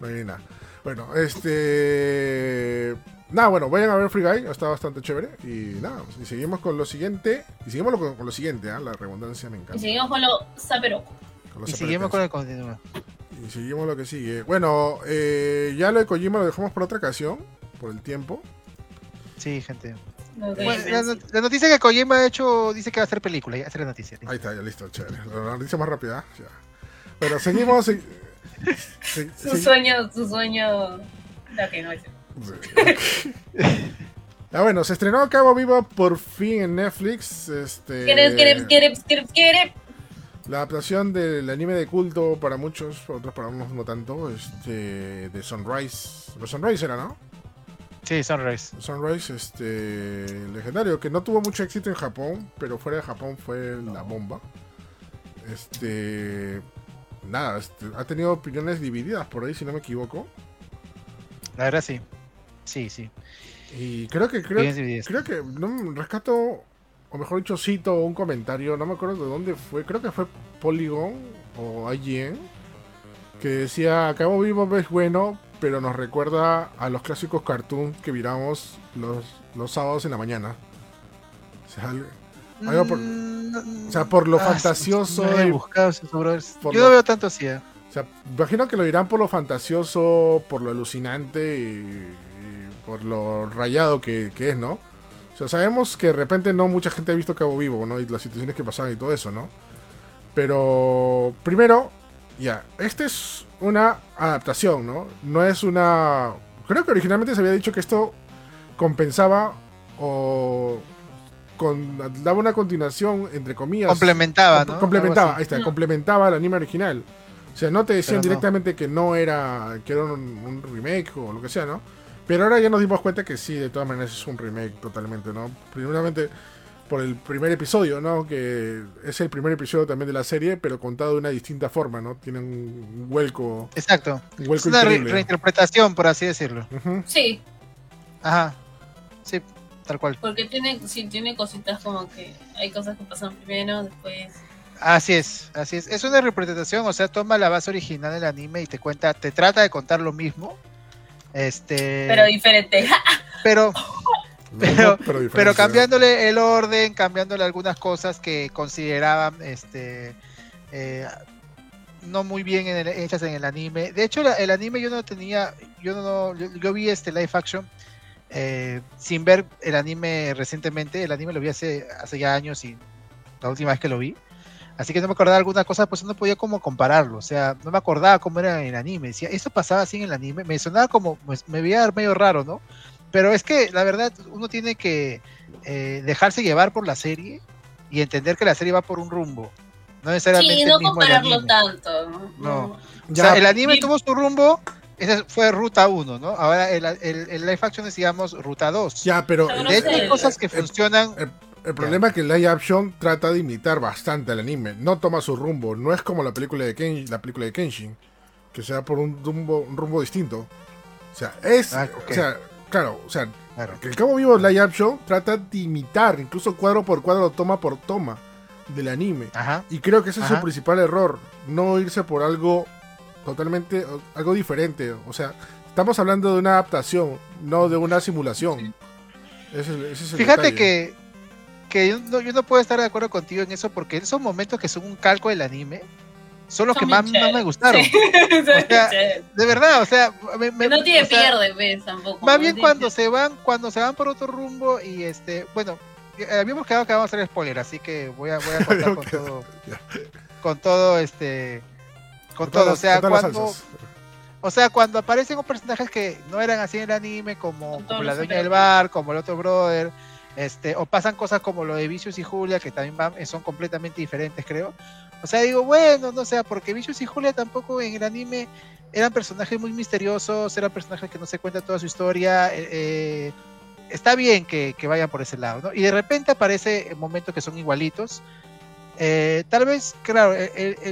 No hay nada. Bueno, este. Nada, bueno, vayan a ver Free Guy, está bastante chévere. Y nada, y seguimos con lo siguiente. Y seguimos con, lo siguiente, ¿ah? la redundancia me Y encanta. seguimos con lo los Y seguimos con el continúa. Y seguimos lo que sigue. Bueno, eh, ya lo de Kojima lo dejamos por otra ocasión, por el tiempo. Sí, gente. Ok, Bueno, la, noticia que Kojima ha hecho dice que va a hacer película. Ya la noticia. Ahí está, ya listo, chévere. La noticia más rápida. ya. Bueno, seguimos. se- se- Su se- sueño, su sueño. La que no es. Ah, bueno, se estrenó Cabo Vivo por fin en Netflix. Este, La adaptación del anime de culto para muchos, para otros para unos no tanto, este, de Sunrise. Los Sunrise era, ¿no? Sí, Sunrise. Sunrise, este, legendario, que no tuvo mucho éxito en Japón, pero fuera de Japón fue la bomba. Este, nada, este, ha tenido opiniones divididas por ahí, si no me equivoco. La verdad sí. Sí, sí. Y creo que, creo, creo que, no, rescato, o mejor dicho, cito un comentario, no me acuerdo de dónde fue, creo que fue Polygon o IGN, que decía, Cabo Vivo es bueno, pero nos recuerda a los clásicos cartoons que miramos los, los sábados en la mañana. O sea, al- algo por- Mm, o sea, por lo ah, fantasioso no he y- buscado por Yo lo- no veo tanto así. ¿eh? O sea, imagino que lo dirán por lo fantasioso, por lo alucinante y, y por lo rayado que, que es, ¿no? O sea, sabemos que de repente no mucha gente ha visto Cabo Vivo, ¿no? Y las situaciones que pasaban y todo eso, ¿no? Pero, primero, ya, esta es una adaptación, ¿no? No es una... Creo que originalmente se había dicho que esto compensaba o con, daba una continuación, entre comillas. Complementaba, Com- ¿no? Complementaba, ahí está, No. complementaba el anime original. O sea, no te decían no. directamente que no era, que era un, un remake o lo que sea, ¿no? Pero ahora ya nos dimos cuenta que sí, de todas maneras es un remake totalmente, ¿no? Primeramente por el primer episodio, ¿no? Que es el primer episodio también de la serie, pero contado de una distinta forma, ¿no? Tiene un vuelco, Exacto. un Es una re- reinterpretación, por así decirlo. Sí, Ajá. Sí, tal cual. porque tiene, sí, tiene cositas como que hay cosas que pasan primero, después. Así es, así es. Es una representación, o sea, toma la base original del anime y te cuenta, te trata de contar lo mismo. Este. Pero diferente. pero, Pero- pero ¿no? cambiándole el orden, cambiándole algunas cosas que consideraban este eh, no muy bien en el- hechas en el anime. De hecho, la- el anime yo no tenía, yo no, yo, yo vi este live action eh, sin ver el anime recientemente. El anime lo vi hace, hace ya años y la última vez que lo vi. Así que no me acordaba de algunas cosas, pues no podía como compararlo. O sea, no me acordaba cómo era en el anime. Decía, ¿eso pasaba así en el anime? Me sonaba como, pues, me veía medio raro, ¿no? Pero es que la verdad, uno tiene que eh, dejarse llevar por la serie y entender que la serie va por un rumbo. No necesariamente Sí, el no mismo el compararlo anime. tanto. ¿no? No. No. O Ya, sea, el anime Sí. tuvo su rumbo, esa fue ruta 1, ¿no? Ahora el, el, el live action es, digamos, ruta 2. ya, pero De hecho, hay cosas que Eh, funcionan. El problema es que el live action trata de imitar bastante al anime, no toma su rumbo, no es como la película de Ken, la película de Kenshin, que se va por un rumbo, un rumbo distinto. O sea, es, Ah, o sea, claro, o sea, Claro. que el Cabo Vivo live action trata de imitar, incluso cuadro por cuadro, toma por toma del anime. Ajá. Y creo que ese es su principal error, no irse por algo totalmente, algo diferente. O sea, estamos hablando de una adaptación, no de una simulación. Ese es el- ese es el Fíjate detalle. que, que yo, no, yo no puedo estar de acuerdo contigo en eso porque esos momentos que son un calco del anime son los Son que más, más me gustaron. Sí. O sea, de verdad, o sea, me- me- no tiene o sea, pierde, ves, tampoco. Más bien cuando se van, cuando se van por otro rumbo y este, bueno, eh, habíamos quedado que vamos a hacer spoiler, así que voy a, voy a contar con todo, con todo este, con todo, o sea, cuando, o sea, cuando aparecen personajes que no eran así en el anime, como, como la dueña del bar, como el otro brother, este, o pasan cosas como lo de Vicious y Julia, que también van- son completamente diferentes, creo. O sea, digo, bueno, no sé, porque Vicious y Julia tampoco en el anime eran personajes muy misteriosos, eran personajes que no se cuenta toda su historia. eh, eh, está bien que, vayan por ese lado, ¿no? Y de repente aparece momentos que son igualitos. Eh, tal vez, claro,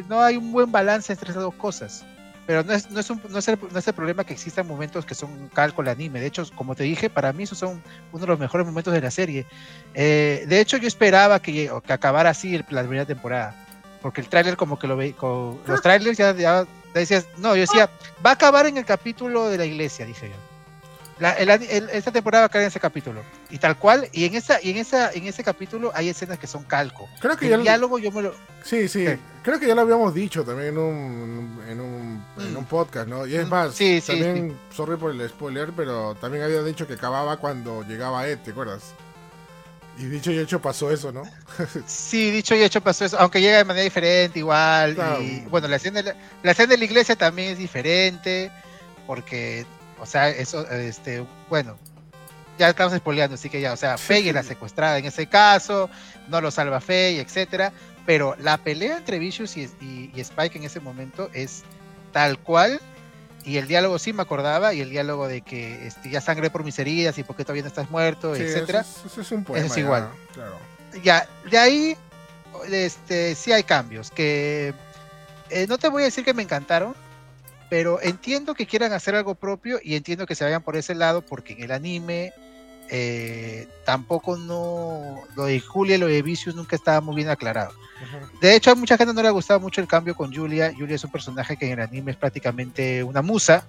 no hay un buen balance entre esas dos cosas. Pero no es, no, es un- no, es el, no es el problema que existan momentos que son calco al anime. De hecho, como te dije, para mí esos son uno de los mejores momentos de la serie. Eh, de hecho, yo esperaba que, que acabara así el- la primera temporada. Porque el tráiler como que lo veía, los trailers ya, ya decías, no, yo decía, va a acabar en el capítulo de la iglesia, dije yo. La- el el- esta temporada va a caer en ese capítulo. Y tal cual, y en esa, y en esa, en ese capítulo hay escenas que son calco. Creo que El ya lo- diálogo yo me lo. Sí, sí. ¿Qué? Creo que ya lo habíamos dicho también en un, en un, en Mm. un podcast, ¿no? Y es Mm, más, sí, sí, también, sorry por el spoiler, pero también había dicho que acababa cuando llegaba Ed, ¿te acuerdas? Y dicho y hecho pasó eso, ¿no? Sí, dicho y hecho pasó eso, aunque llega de manera diferente, igual. Claro. Y bueno, la escena, de la, la escena de la iglesia también es diferente, porque, o sea, eso, este, bueno, ya estamos spoileando, así que ya, o sea, Faye sí. era secuestrada en ese caso, no lo salva Faye, etcétera, pero la pelea entre Vicious y, y- y Spike en ese momento es tal cual, y el diálogo sí me acordaba, y el diálogo de que este, ya sangré por mis heridas y por qué todavía no estás muerto, Sí, etcétera. Eso es, eso es un poema. es ya, igual. Claro. ya, de ahí este, sí hay cambios, que eh, no te voy a decir que me encantaron, pero entiendo que quieran hacer algo propio y entiendo que se vayan por ese lado porque en el anime eh, tampoco no, lo de Julia y lo de Vicious nunca estaba muy bien aclarado. De hecho, a mucha gente no le ha gustado mucho el cambio con Julia. Julia es un personaje que en el anime es prácticamente una musa,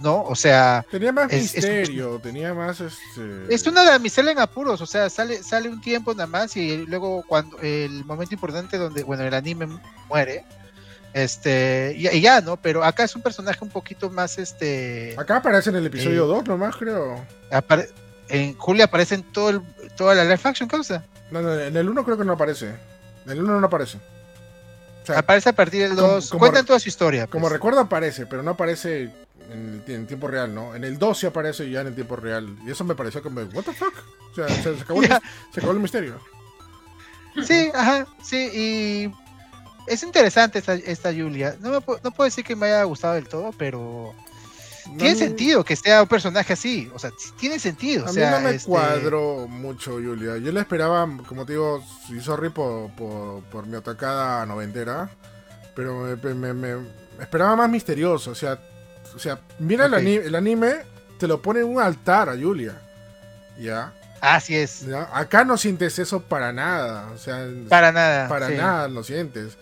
¿no? O sea, Tenía más Es- es- misterio, tenía más este. es una damisela en apuros, o sea, sale, sale un tiempo nada más y luego cuando el momento importante donde, bueno, el anime muere, este, y, y ya, ¿no? Pero acá es un personaje un poquito más, este, Acá aparece en el episodio Eh. 2 nomás, creo. en Julia aparece en todo el, toda la live action causa. No, no, en el 1 creo que no aparece. En el 1 no aparece. O sea, Aparece a partir del como- 2, como cuentan toda su historia. como pues. recuerdo aparece, pero no aparece en, en tiempo real, ¿no? En el 2 sí aparece ya en el tiempo real. Y eso me pareció como, ¿What the fuck? O sea, se, se acabó, el, se acabó el misterio. Sí, ajá, sí, y es interesante esta, esta Julia. No, me no puedo decir que me haya gustado del todo, pero tiene sentido que sea un personaje así. O sea, tiene sentido. A o mí no me este, cuadró mucho, Julia. Yo le esperaba, como te digo, y sorry por, por, por mi atacada noventera, pero me, me- me- esperaba más misterioso. O sea, o sea mira el, Ok. ani- el anime, te lo pone en un altar a Julia. ¿Ya? Así es. ¿Ya? Acá no sientes eso para nada. O sea, Para nada. para sí. nada lo sientes.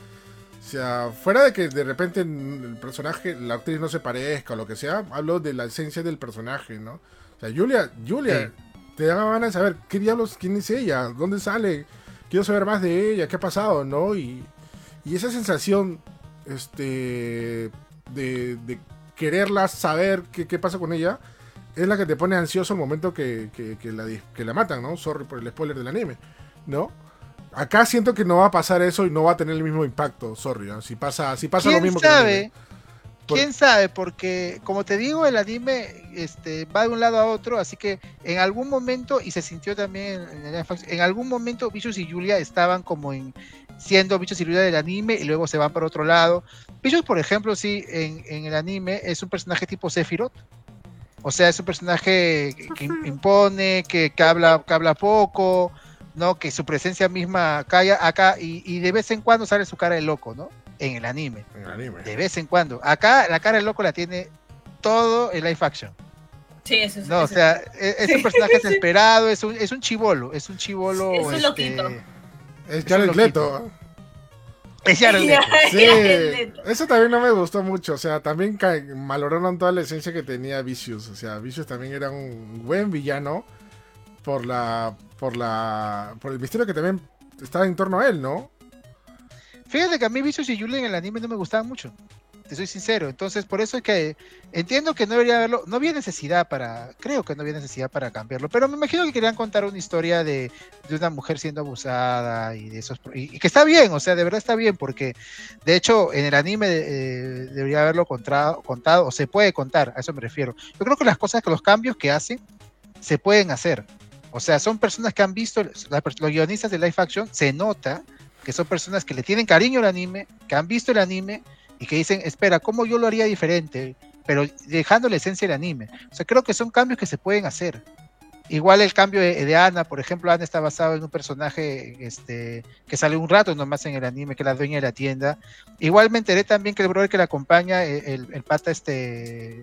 O sea, fuera de que de repente el personaje, la actriz no se parezca o lo que sea, hablo de la esencia del personaje, ¿no? O sea, Julia, Julia, te da ganas de saber qué diablos, quién es ella, dónde sale, quiero saber más de ella, qué ha pasado, ¿no? Y, y esa sensación, este, de, de quererla saber qué, qué pasa con ella, es la que te pone ansioso el momento que, que- que la, que la matan, ¿no? Sorry por el spoiler del anime, ¿no? Acá siento que no va a pasar eso y no va a tener el mismo impacto, sorry, ¿no? si pasa, si pasa lo ¿Quién mismo que el sabe? anime. Por- ¿Quién sabe? Porque, como te digo, el anime este, va de un lado a otro, así que en algún momento, y se sintió también en, el- en algún momento, Bichos y Julia estaban como en siendo Bichos y Julia del anime y luego se van para otro lado. Bichos, por ejemplo, sí, en, en el anime es un personaje tipo Sephiroth. O sea, es un personaje que, que impone, que, que habla, que habla poco, ¿no? Que su presencia misma calla acá y, y de vez en cuando sale su cara de loco, ¿no? En el anime. En el anime. De vez en cuando. Acá la cara del loco la tiene todo el live action. Sí, eso es. No, o eso- sea, es, es un Sí, personaje desesperado, es un, es un chivolo, es un chivolo. Es un este, loquito. Es Jared un Leto. Es Jared Leto. Sí, eso también no me gustó mucho. O sea, también maloraron toda la esencia que tenía Vicious. O sea, Vicious también era un buen villano por la, por la, por el misterio que también estaba en torno a él, ¿no? Fíjate que a mí Vicious y Julia en el anime no me gustaban mucho. Te soy sincero. Entonces, por eso es que entiendo que no debería haberlo. No había necesidad para. Creo que no había necesidad para cambiarlo. Pero me imagino que querían contar una historia de, de una mujer siendo abusada y de esos. Y, que está bien, o sea, de verdad está bien, porque de hecho en el anime eh, debería haberlo contra- contado, o se puede contar, a eso me refiero. Yo creo que las cosas, que los cambios que hacen, se pueden hacer. O sea, son personas que han visto, los guionistas de live action, se nota que son personas que le tienen cariño al anime, que han visto el anime y que dicen, espera, ¿cómo yo lo haría diferente? Pero dejando la esencia del anime. O sea, creo que son cambios que se pueden hacer. Igual el cambio de, Ana, por ejemplo, Ana está basado en un personaje este, que sale un rato nomás en el anime, que es la dueña de la tienda. Igual me enteré también que el brother que la acompaña, eh, el, el pata este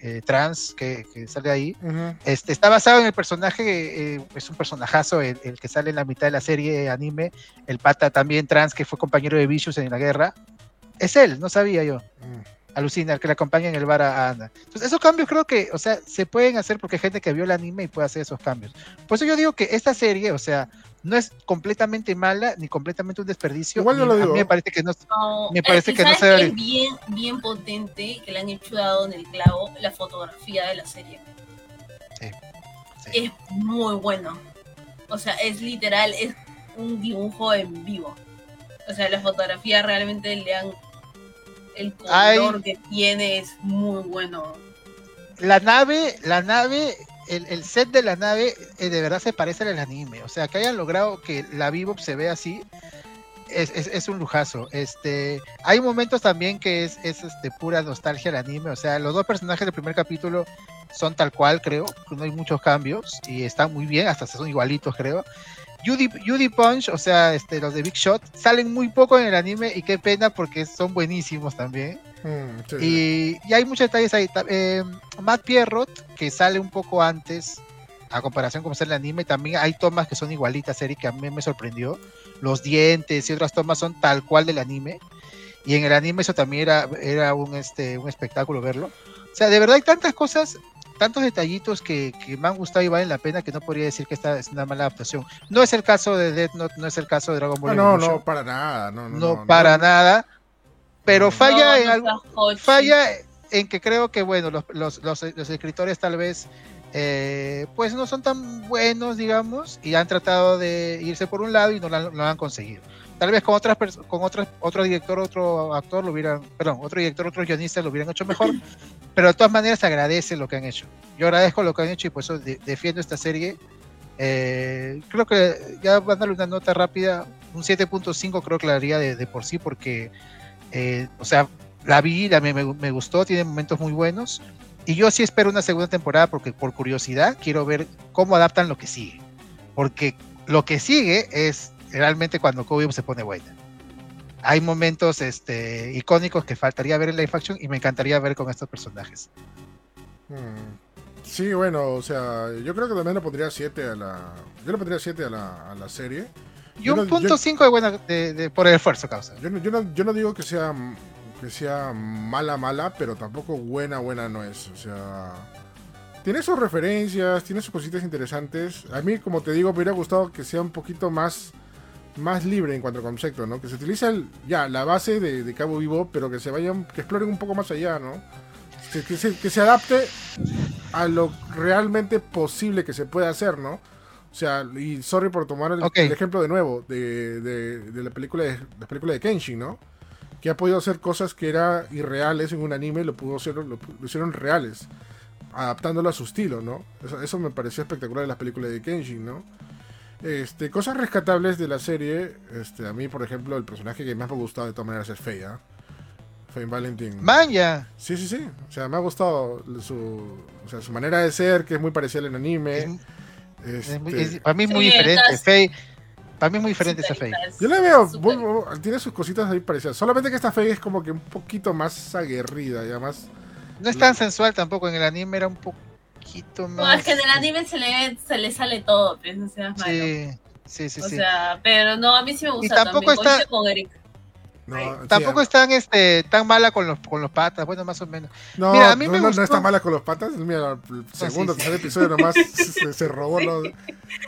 eh, trans que, que sale ahí, Ujú. este, está basado en el personaje, eh, es un personajazo, el, el que sale en la mitad de la serie anime, el pata también trans que fue compañero de Vicious en la guerra. Es él, no sabía yo. Mm. Alucina, el que le acompaña en el bar a Ana. Entonces, esos cambios creo que, o sea, se pueden hacer porque hay gente que vio el anime y puede hacer esos cambios. Por eso yo digo que esta serie, o sea, no es completamente mala ni completamente un desperdicio. Igual yo lo A digo. mí me parece que no. No, Me parece eh, que no ¿sabes se es bien, bien potente que le han hecho dado en el clavo la fotografía de la serie. sí. Es muy bueno. O sea, es literal, es un dibujo en vivo. O sea, la fotografía realmente le han. El color Ay. que tiene es muy bueno. La nave, la nave, el, el set de la nave eh, de verdad se parece al anime. O sea, que hayan logrado que la Bebop se vea así. Es, es- un lujazo. Este, hay momentos también que es, es este, pura nostalgia el anime. O sea, los dos personajes del primer capítulo son tal cual, creo. No hay muchos cambios y están muy bien, hasta son igualitos, creo. Judy, Judy Punch, o sea, este, los de Big Shot, salen muy poco en el anime y qué pena porque son buenísimos también. Mm, sí. Y, y hay muchos detalles ahí. Eh, Matt Pierrot, que sale un poco antes, a comparación con sale el anime, también hay tomas que son igualitas, Eric, que a mí me sorprendió. Los dientes y otras tomas son tal cual del anime. y en el anime eso también era, era un, este, un espectáculo verlo. O sea, de verdad hay tantas cosas, tantos detallitos que, que me han gustado y valen la pena que no podría decir que esta es una mala adaptación. No es el caso de Death Note, no es el caso de Dragon Ball no, Evolution, no, para nada. No, no, no, no, para no. nada, pero No. falla No, en algo, falla en que creo que bueno los, los, los, los escritores tal vez eh, pues no son tan buenos digamos y han tratado de irse por un lado y no lo han, lo han conseguido tal vez con otras con otras otro director otro actor lo hubieran perdón otro director otro guionista lo hubieran hecho mejor pero de todas maneras agradece lo que han hecho yo agradezco lo que han hecho y por eso de- defiendo esta serie Eh, creo que ya van a darle una nota rápida un 7.5 creo que la daría de, de por sí porque eh, o sea la vi, la, me- me gustó, tiene momentos muy buenos. Y yo sí espero una segunda temporada porque por curiosidad quiero ver cómo adaptan lo que sigue. Porque lo que sigue es realmente cuando Kobe se pone buena. Hay momentos este, icónicos que faltaría ver en live action y me encantaría ver con estos personajes. Mm. Sí, bueno, o sea, yo creo que también le pondría 7 a la. Yo le pondría 7 a la, a la serie. Y un no- punto yo- 5 de buena de, de- por el esfuerzo, causa. Yo no, yo no, yo no digo que sea, que sea mala, mala, pero tampoco buena, buena no es. O sea, tiene sus referencias, tiene sus cositas interesantes. A mí, como te digo, me hubiera gustado que sea un poquito más, más libre en cuanto a concepto, ¿no? Que se utilice el- ya la base de, de Cabo Vivo, pero que se vayan, que exploren un poco más allá, ¿no? Que, que se, que se adapte a lo realmente posible que se pueda hacer, ¿no? O sea, y sorry por tomar el, ejemplo de nuevo de, de- de la película de la película de Kenshin, ¿no? Que ha podido hacer cosas que eran irreales en un anime, lo pudo hacer, lo, lo hicieron reales, adaptándolo a su estilo, ¿no? Eso, eso me pareció espectacular de las películas de Kenshin, ¿no? Este, cosas rescatables de la serie, este, a mí, por ejemplo, el personaje que más me ha gustado de todas maneras es Faye, ¿ah? Faye Valentin. Manja. Sí, sí, sí. O sea, me ha gustado su, o sea, su manera de ser, que es muy parecida al anime. Es- Este, es muy- es- para mí es muy Sí, diferente. cast- Faye, para mí es muy diferente esa Faye. Yo le veo, tiene sus cositas ahí parecidas. Solamente que esta Faye es como que un poquito más aguerrida, ya más. No es tan sensual tampoco, en el anime era un poquito más... No, es que en el anime se le, se le sale todo, pues, no seas malo. Sí, sí, sí, o sí. sea, pero no, a mí sí me gusta tampoco también. está- con Eric. No, Sí. sí, Tampoco a- es tan, este, tan mala con los, con los patas, bueno, más o menos. no, mira, a mí no, me no- no gustó- está mala con los patas. Mira, el segundo, sí, sí. tercer episodio nomás se, se robó los.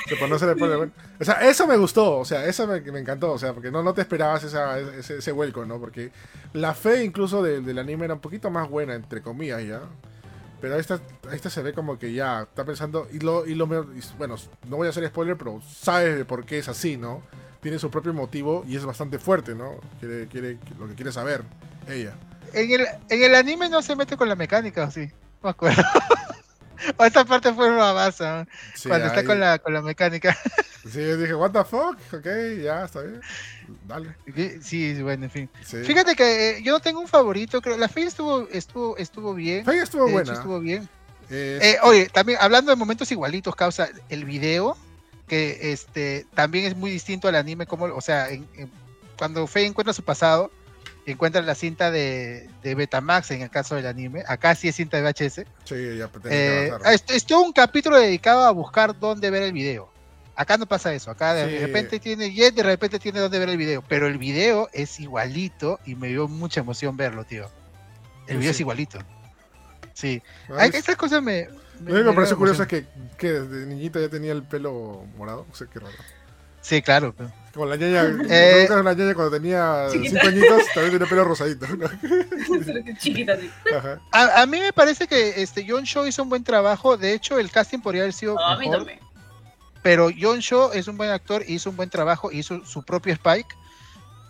Se por no se le pone bueno. O sea, eso me gustó. O sea, eso me, me encantó. O sea, porque no, no te esperabas esa, ese, ese vuelco, ¿no? Porque la fe incluso del, del anime era un poquito más buena, entre comillas, ya. Pero esta, esta se ve como que ya está pensando. Y lo, y lo y bueno, no voy a hacer spoiler, pero sabes de por qué es así, ¿no? Tiene su propio motivo y es bastante fuerte, ¿no? Quiere, quiere lo que quiere saber ella. En el, en el anime no se mete con la mecánica, ¿o sí? No me acuerdo. o esta parte fue una baza, Sí, cuando está con la, con la mecánica. Sí, yo dije, what the fuck, ok, ya, está bien. Dale. sí, bueno, en fin. Sí. Fíjate que eh, yo no tengo un favorito, creo. La Faye estuvo, estuvo, estuvo bien. Faye estuvo de hecho, buena. estuvo bien. Eh, Eh, oye, también hablando de momentos igualitos, causa el video, que este también es muy distinto al anime, como, o sea, en- en- cuando Faye encuentra su pasado, encuentra la cinta de, de Betamax en el caso del anime, acá sí es cinta de VHS. sí, ya Eh, que avanzar. es, es todo un capítulo dedicado a buscar dónde ver el video. Acá no pasa eso, acá de Sí. repente tiene Jet, de repente tiene dónde ver el video, pero el video es igualito y me dio mucha emoción verlo, tío. El Sí, video es sí. igualito. Sí, Ay, Ay, esas cosas me... Lo único que me pareció curioso es que, que desde niñita ya tenía el pelo morado. O sea, qué raro. Sí, claro. pero- Como la ñaña, Eh. ¿no? la ñaña cuando tenía Chiquita. 5 añitos también tenía pelo rosadito. ¿no? Chiquita, sí. Ajá. A, a mí me parece que este John Shaw hizo un buen trabajo. De hecho, el casting podría haber sido No, a mí mejor. también. Pero John Shaw es un buen actor, hizo un buen trabajo, hizo su propio Spike,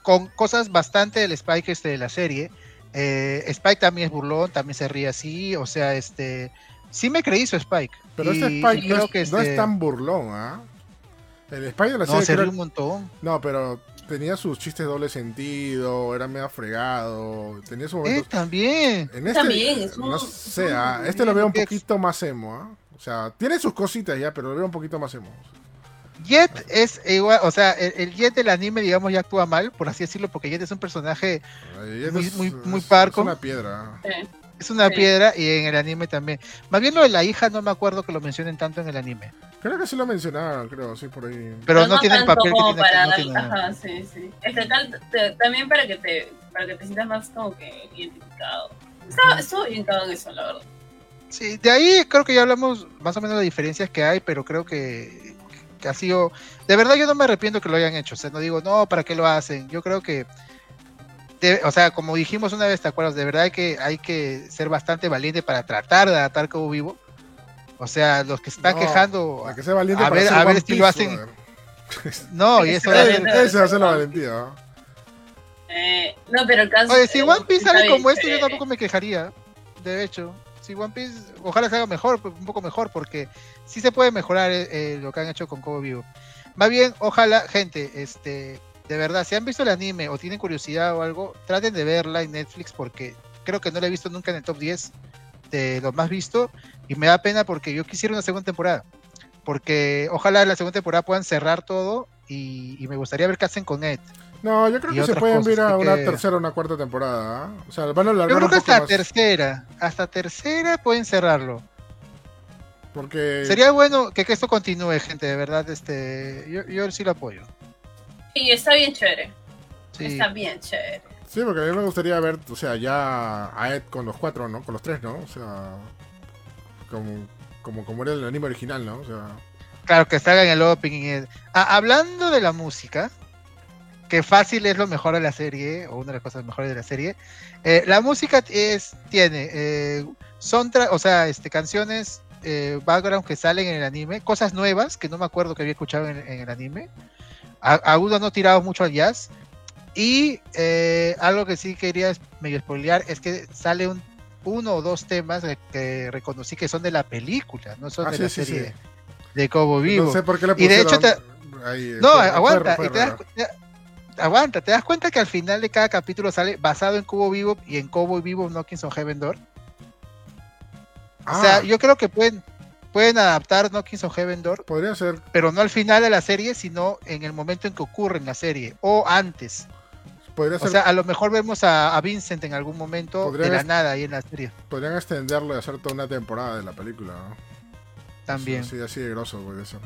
con cosas bastante del Spike este de la serie. Eh, Spike también es burlón, también se ríe así, o sea, este, sí me creí su Spike. Pero Y- este y Spike no, creo es, que no es este- tan burlón, ¿ah? Spike de la No, serie. se creo- ríe un montón. No, pero tenía sus chistes doble sentido, era medio fregado, tenía sus Eh, momentos. también. En este, También, es un- no sé, ah, este lo veo un poquito más emo, ¿ah? O sea, tiene sus cositas ya, pero lo veo un poquito más emo. Jet es igual, o sea, el, el Jet del anime, digamos, ya actúa mal, por así decirlo, porque Jet es un personaje Ay, Muy- es- muy- parco. Es una piedra. Sí. Es una Sí. piedra y en el anime también. Más bien lo de la hija no me acuerdo que lo mencionen tanto en el anime. Creo que sí lo mencionaron, creo, sí, por ahí. Pero no, tiene el papel que como tiene para no dar- tiene- ajá, sí, sí. Es que tal- te- también para que te para que te sientas más como que identificado. Estaba, estuvo bien cagado eso, la verdad. Sí, de ahí creo que ya hablamos más o menos de diferencias que hay, pero creo que, que ha sido... De verdad yo no me arrepiento que lo hayan hecho, o sea, no digo, no, ¿para qué lo hacen? Yo creo que... de- o sea, como dijimos una vez, ¿te acuerdas? De verdad hay que, hay que ser bastante valiente para tratar de adaptar Cabo Vivo. O sea, los que se están No, quejando... Que sea valiente A para ver- hacer a ver si lo Piece, hacen-. No, y eso... Es- ser la valentía. ¿no? Eh, no, pero el caso Oye, si eh, One Piece sale como esto, yo tampoco me quejaría. De hecho, si One Piece, ojalá se haga mejor, un poco mejor, porque sí se puede mejorar eh, eh, lo que han hecho con Cobo Vivo. Más bien, ojalá, gente, este, de verdad, si han visto el anime o tienen curiosidad o algo, traten de verla en Netflix, porque creo que no la he visto nunca en el top 10 de los más vistos, y me da pena porque yo quisiera una segunda temporada. Porque ojalá en la segunda temporada puedan cerrar todo y, y me gustaría ver qué hacen con Ed. No, yo creo que se pueden cosas ver a una que- tercera o una cuarta temporada. ¿ah? O sea, van a Yo creo que hasta más. tercera, hasta tercera pueden cerrarlo. Porque Sería bueno que, que esto continúe, gente, de verdad, este, yo, yo sí lo apoyo. Y está bien chévere. Sí. Está bien chévere. Sí, porque a mí me gustaría ver, o sea, ya a Ed con los cuatro, ¿no? Con los tres, ¿no? O sea, como, como, como era el anime original, ¿no? O sea, Claro, que salga en el opening. Ah, hablando de la música, que fácil es lo mejor de la serie, o una de las cosas mejores de la serie, eh, la música es, tiene, eh, soundtrack, o sea, este, canciones, eh, background que salen en el anime, cosas nuevas que no me acuerdo que había escuchado en, en el anime, a- algunos no tirados mucho al jazz, y eh, algo que sí quería medio spoilear es que sale un, uno o dos temas que, reconocí que son de la película, no son Ah, de sí, la sí, serie sí. de Cobo Vivo. no sé por qué le Y de hecho ahí, No, fue- fue- aguanta, fue y te das, te- aguanta, te das cuenta que al final de cada capítulo sale basado en Cubo Vivo y en Cubo Vivo Knockings on Heaven Door. Ah, O sea, yo creo que pueden, pueden adaptar Knockings on Heaven Door, podría ser. pero no al final de la serie, sino en el momento en que ocurre en la serie o antes. Podría O ser sea, a lo mejor vemos a, a Vincent en algún momento Podría de la nada ahí en la serie podrían extenderlo y hacer toda una temporada de la película, ¿no? también. Sí, así de grosso puede ser.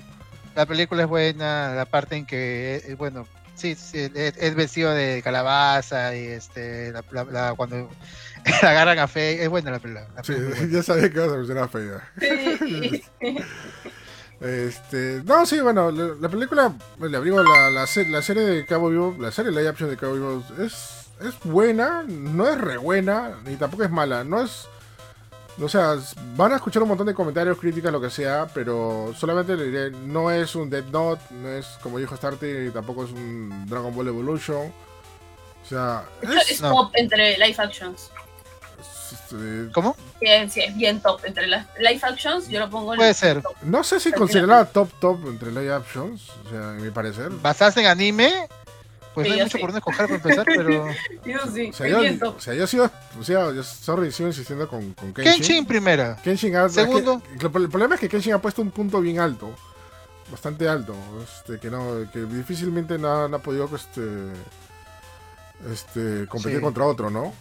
La película es buena, la parte en que, eh, bueno, sí, sí, es, es vestido de calabaza y este, la, la- la- cuando la agarran a es buena la película. la Sí, buena. ya sabía que ibas a mencionar a Feya. Sí. Este, no, sí, bueno, la, la película, le abrigo la, la, se- la serie de Cabo Vivo, la serie live action de Cabo Vivo es, es buena, no es re buena, ni tampoco es mala, no es, o sea, van a escuchar un montón de comentarios, críticas, lo que sea, pero solamente le diré, no es un Dead Note, no es como dijo Starty, y tampoco es un Dragon Ball Evolution, o sea, es, Es No. top entre live actions. Este, ¿Cómo? Sí, sí, es bien top entre las live actions. Yo lo pongo en Puede el ser. top. no sé si considerada top top entre live actions, o sea, en mi parecer. Basadas en anime, pues Sí, no hay mucho sí. por dónde escoger para empezar, pero. Yo sí, O sea, yo, bien o sea, yo sigo, o sea, yo, sorry, sigo insistiendo con, con Kenshin. Kenshin primera. Kenshin ha- Segundo. es que- el problema es que Kenshin ha puesto un punto bien alto, bastante alto, este, que no, que difícilmente no, ha- no ha podido, este, este, competir Sí. contra otro, ¿no?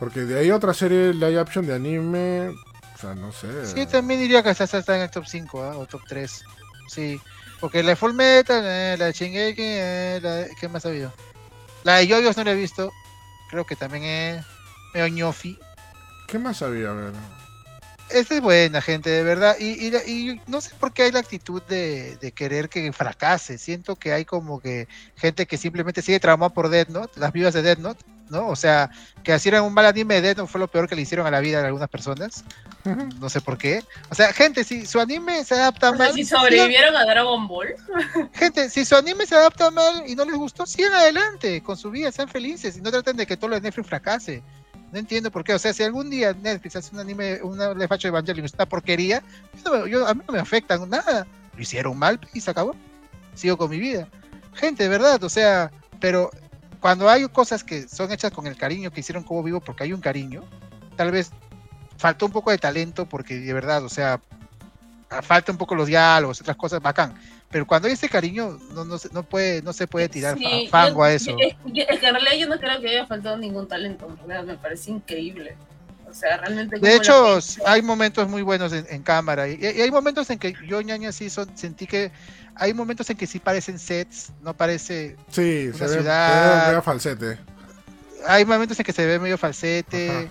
Porque de ahí otra serie live action de anime, o sea, no sé. Sí, también diría que esta está en el top 5 ¿ah? o top 3. Sí. Porque la de Full Metal, eh, la de Shingeki, eh, la de- ¿qué más ha habido? La de Yoyos no la he visto. Creo que también es medio ñofi. ¿Qué más había? A ver. Esta es buena, gente, de verdad. Y, y, y no sé por qué hay la actitud de, de querer que fracase. Siento que hay como que gente que simplemente sigue traumada por Death Note, las vivas de Death Note, ¿no? O sea, que hicieran un mal anime de Death Note fue lo peor que le hicieron a la vida de algunas personas. No sé por qué. O sea, gente, si su anime se adapta O sea, mal. si sigan- sobrevivieron a Dragon Ball, gente, si su anime se adapta mal y no les gustó, sigan adelante con su vida, sean felices y no traten de que todo lo de Netflix fracase. No entiendo por qué. O sea, si algún día Netflix hace un anime, una de Evangelion, es una porquería, yo no me- yo- a mí no me afecta nada. Lo hicieron mal y se acabó. Sigo con mi vida. Gente, de verdad, o sea, pero cuando hay cosas que son hechas con el cariño que hicieron como vivo, porque hay un cariño, tal vez faltó un poco de talento, porque de verdad, o sea, falta un poco los diálogos, otras cosas, bacán. Pero cuando hay ese cariño, no, no, se- no, puede, no se puede tirar Sí, fango yo- a eso. Es, es que en realidad yo no creo que haya faltado ningún talento, en realidad me parece increíble. O sea, realmente. De hecho, lo hay momentos muy buenos en, en cámara. Y, y hay momentos en que yo, ñaña, sí son- sentí que hay momentos en que sí parecen sets, no parece. Sí, Una se ve, ciudad- se ve medio falsete. Hay momentos en que se ve medio falsete. Ajá.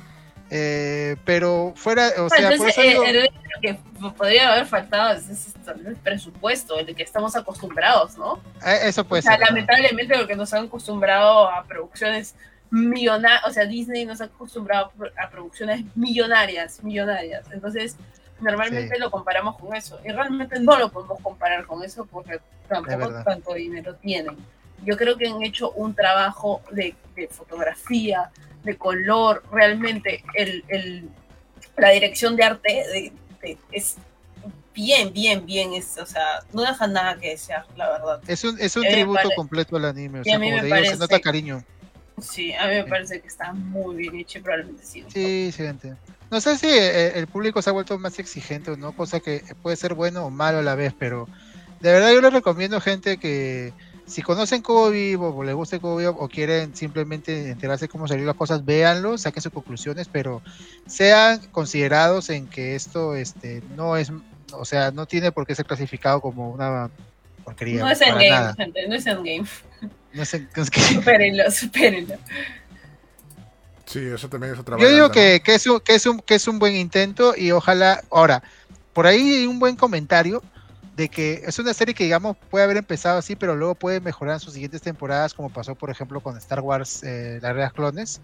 eh, pero fuera, o sea, por eso digo- eh, el- que podría haber faltado es, es- es el presupuesto, el que estamos acostumbrados, ¿no? eh, eso puede o sea, ser. ¿no? lamentablemente porque nos han acostumbrado a producciones millonarias, o sea, Disney nos ha acostumbrado a pro- a producciones millonarias, millonarias. Entonces, normalmente Sí. lo comparamos con eso. Y realmente no lo podemos comparar con eso porque tampoco tanto dinero tienen. Yo creo que han hecho un trabajo de, de fotografía, de color, realmente el, el- la dirección de arte de- de- es bien, bien, bien, es, o sea, no deja nada que desear, la verdad. Es un, es un tributo completo al anime. O sea, como te digo, se nota cariño. Sí, a mí me parece que está muy bien hecho y probablemente sí. Sí, gente. No sé si eh, el público se ha vuelto más exigente o no, cosa que puede ser bueno o malo a la vez, pero de verdad yo les recomiendo gente que si conocen Cobo Vivo o les gusta Cobo Vivo o quieren simplemente enterarse cómo salieron las cosas, véanlo, saquen sus conclusiones, pero sean considerados en que esto este no es, o sea, no tiene por qué ser clasificado como una porquería. No es endgame, gente, no es endgame. No en- es que- Supérenlo, supérenlo. Sí, eso también es otra Yo digo que, que, es un, que, es un, que es un buen intento y ojalá, ahora, por ahí hay un buen comentario de que es una serie que digamos puede haber empezado así, pero luego puede mejorar en sus siguientes temporadas, como pasó por ejemplo con Star Wars, eh, las Reas Clones.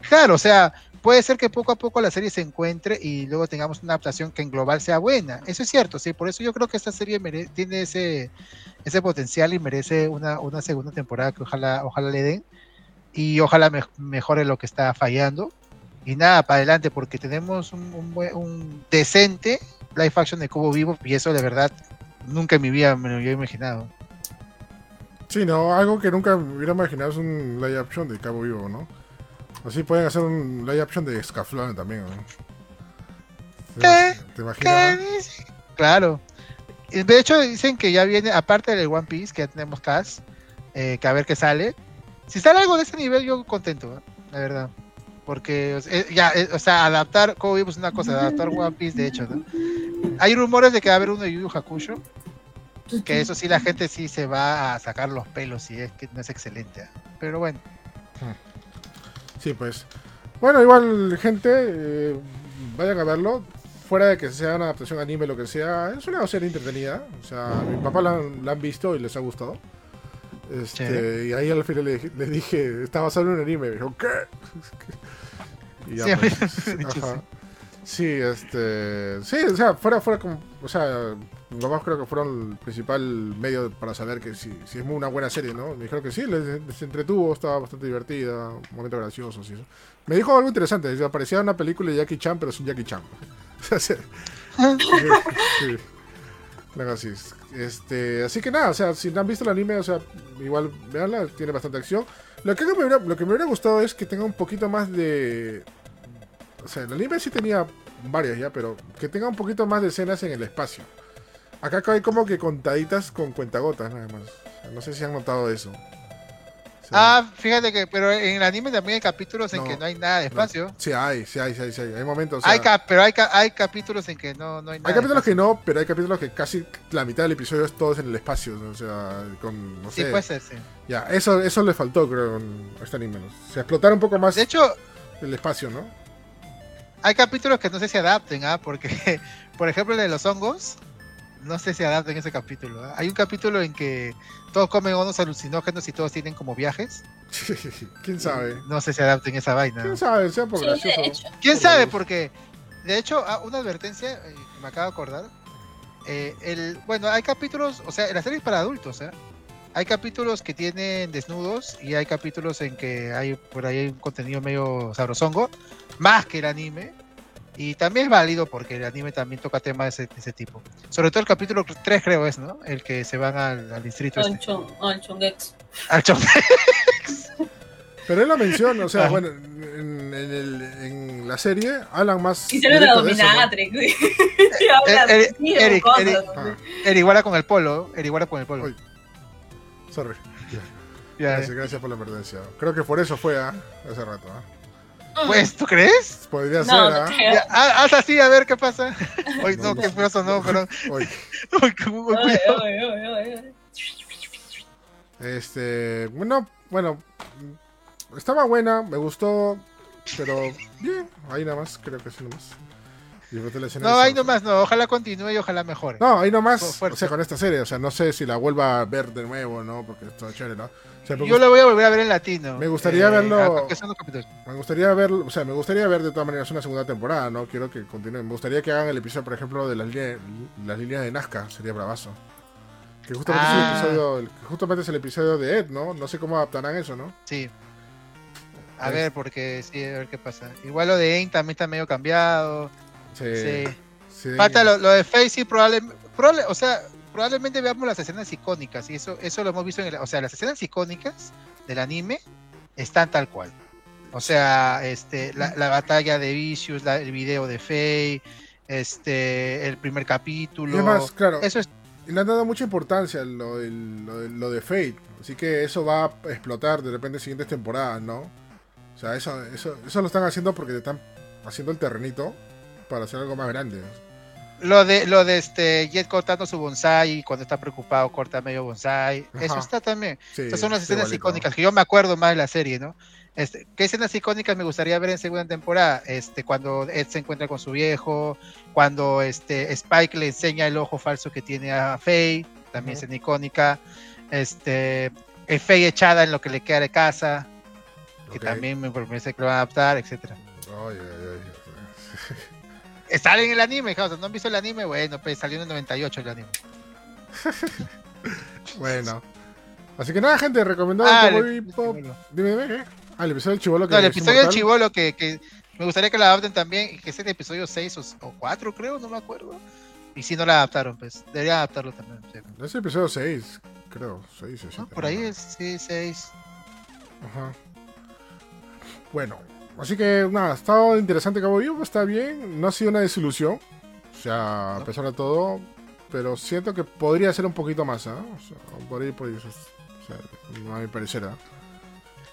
Claro, o sea, puede ser que poco a poco la serie se encuentre y luego tengamos una adaptación que en global sea buena. Eso es cierto, sí, por eso yo creo que esta serie tiene ese, ese potencial y merece una, una segunda temporada que ojalá, ojalá le den y ojalá me- mejore lo que está fallando. Y nada, para adelante, porque tenemos un, un un decente live action de Cubo Vivo y eso de verdad nunca en mi vida me lo había imaginado. Sí, no, algo que nunca hubiera imaginado es un live action de Cabo Vivo, ¿no? Así pueden hacer un live action de Scaflón también, ¿no? ¿Qué? ¿Te imaginas? ¿Qué? Claro. Y De hecho, dicen que ya viene, aparte del One Piece, que ya tenemos cast, eh, que a ver qué sale. Si sale algo de ese nivel, yo contento, ¿eh? la verdad. Porque, eh, ya, eh, o sea, adaptar Cowboy Vivo es una cosa, adaptar One Piece, de hecho, ¿no? Hay rumores de que va a haber uno de Yu Yu Hakusho, que eso sí, la gente sí se va a sacar los pelos y es que no es excelente. ¿eh? Pero bueno, Sí, pues. Bueno, igual, gente, eh, vayan a verlo. Fuera de que sea una adaptación anime, lo que sea, es una serie entretenida. O sea, mi papá la, han- la han visto y les ha gustado. Este, y ahí al final le, dije- le dije, está basado en un anime. Me dijo, ¿qué? Y ya, Sí, pues, ajá. Sí, este. Sí, o sea, fuera, fuera como. O sea, papás creo que fueron el principal medio para saber que si, es muy una buena serie, ¿no? Me dijeron que sí, les, les entretuvo, estaba bastante divertida, momentos graciosos y eso. Me dijo algo interesante, decía, parecía una película de Jackie Chan, pero sin Jackie Chan. Sí. Así. Este, así que nada, o sea, si no han visto el anime, o sea, igual veanla, tiene bastante acción. Lo que, me hubiera, lo que me hubiera gustado es que tenga un poquito más de. O sea, el anime sí tenía varias ya, pero que tenga un poquito más de escenas en el espacio. Acá hay como que contaditas con cuentagotas, nada más. O sea, no sé si han notado eso. Ah, fíjate que, pero en el anime también hay capítulos en No, que no hay nada de espacio. Sí, hay, sí hay, sí hay, sí hay. Hay momentos. o sea, hay cap- pero hay, ca- hay capítulos en que no, no hay nada. Hay capítulos que no, pero hay capítulos que casi la mitad del episodio es todo en el espacio. O sea, con. No Sí, sé. puede ser, sí. Ya, eso, eso le faltó, creo, en este anime. ¿no? O sea, explotar un poco más De hecho, el espacio, ¿no? hay capítulos que no sé si adapten, ¿ah? Porque, por ejemplo, el de los hongos, no sé si adapten ese capítulo. ¿ah? Hay un capítulo en que todos comen unos alucinógenos y todos tienen como viajes. ¿Quién sabe? No sé si adapten esa vaina. ¿Quién sabe? Sea por Sí, gracioso. ¿Quién Por sabe? Porque, de hecho, ah, una advertencia eh, que me acabo de acordar. eh, el, bueno, hay capítulos, o sea, la serie es para adultos, ¿eh? Hay capítulos que tienen desnudos y hay capítulos en que hay por ahí hay un contenido medio sabrosongo, más que el anime. Y también es válido porque el anime también toca temas de ese, de ese tipo. Sobre todo el capítulo 3 creo es, ¿no? El que se van al, al distrito. Al Este, chung, al chungex. al chon- Pero él lo menciona, o sea, Ah. bueno, en, en el- en la serie hablan más. Y se ¿no? dominatrix. güey. Eh, eh, Eric, Eric. güey. Ah, Eriguara con el polo. Eriguara con el polo. Uy. sorry. Ya, Gracias, gracias por la advertencia. Creo que por eso fue ¿ah? hace rato. ¿ah? Pues, ¿tú crees? Podría No, ser, no ¿ah? creo. Ya, ha- haz así a ver qué pasa. Ay, no, No, qué feo no, pero. Ay. Este, bueno, bueno, estaba buena, me gustó, pero bien, ahí nada más, creo que sí nomás. Disfruté la escena No, ahí nomás, no. Ojalá continúe y ojalá mejore. No, ahí nomás, fuerte. o sea, con esta serie, o sea, no sé si la vuelva a ver de nuevo, ¿no? Porque está chévere, ¿no? O sea, me, Yo lo voy a volver a ver en latino. Me gustaría verlo- sean dos capítulos. me gustaría ver, o sea, me gustaría ver de todas maneras una segunda temporada, ¿no? Quiero que continúe. Me gustaría que hagan el episodio, por ejemplo, de las líneas, las líneas de Nazca, sería bravazo. Que justamente, es Ah. el episodio, el- justamente es el episodio de Ed, ¿no? No sé cómo adaptarán eso, ¿no? Sí. A ver, porque sí, a ver qué pasa. Igual lo de Ain también está medio cambiado. Sí. Sí. sí. Falta lo, lo de Face, sí, probablemente. o sea, probablemente veamos las escenas icónicas. Y eso, eso lo hemos visto en el. O sea, las escenas icónicas del anime están tal cual. O sea, este, la, la batalla de Vicious, la- el video de Faye, este, el primer Y capítulo. además, claro, Eso es y le han dado mucha importancia lo, lo de Fate. Así que eso va a explotar de repente en siguientes temporadas, ¿no? O sea, eso, eso, eso lo están haciendo porque te están haciendo el terrenito para hacer algo más grande. Lo de, lo de este Jet cortando su bonsai y cuando está preocupado corta medio bonsai. Eso está también. Sí, Estas son las escenas igualito. icónicas que yo me acuerdo más de la serie, ¿no? Este, ¿Qué escenas icónicas me gustaría ver en segunda temporada? Este, cuando Ed se encuentra con su viejo, cuando este, Spike le enseña el ojo falso que tiene a Faye, también Ujú. escena icónica. Este, Faye echada en lo que le queda de casa, que también me parece que lo van a adaptar, etcétera. Sale en el anime, House, ¿no han visto el anime? Bueno, pues salió en el 98 el anime. Bueno. Así que nada, gente, recomendado Ah, el. Dime, dime, ¿qué? Ah, el episodio del chivolo que No, el episodio del chivolo que, que me gustaría que la adapten también, y que es el episodio 6 o, 4, creo, no me acuerdo. Y si no la adaptaron, pues debería adaptarlo también. sí. Es el episodio 6, creo. 6 o ¿No? 7. Por ahí es, sí, 6. Ajá. Bueno, así que nada, ha estado interesante Cabo Vivo, está bien. No ha sido una desilusión. O sea, a No. pesar de todo. Pero siento que podría ser un poquito más, ¿ah? O sea, por ahí, por ahí. O sea, a mi parecer, ¿ah?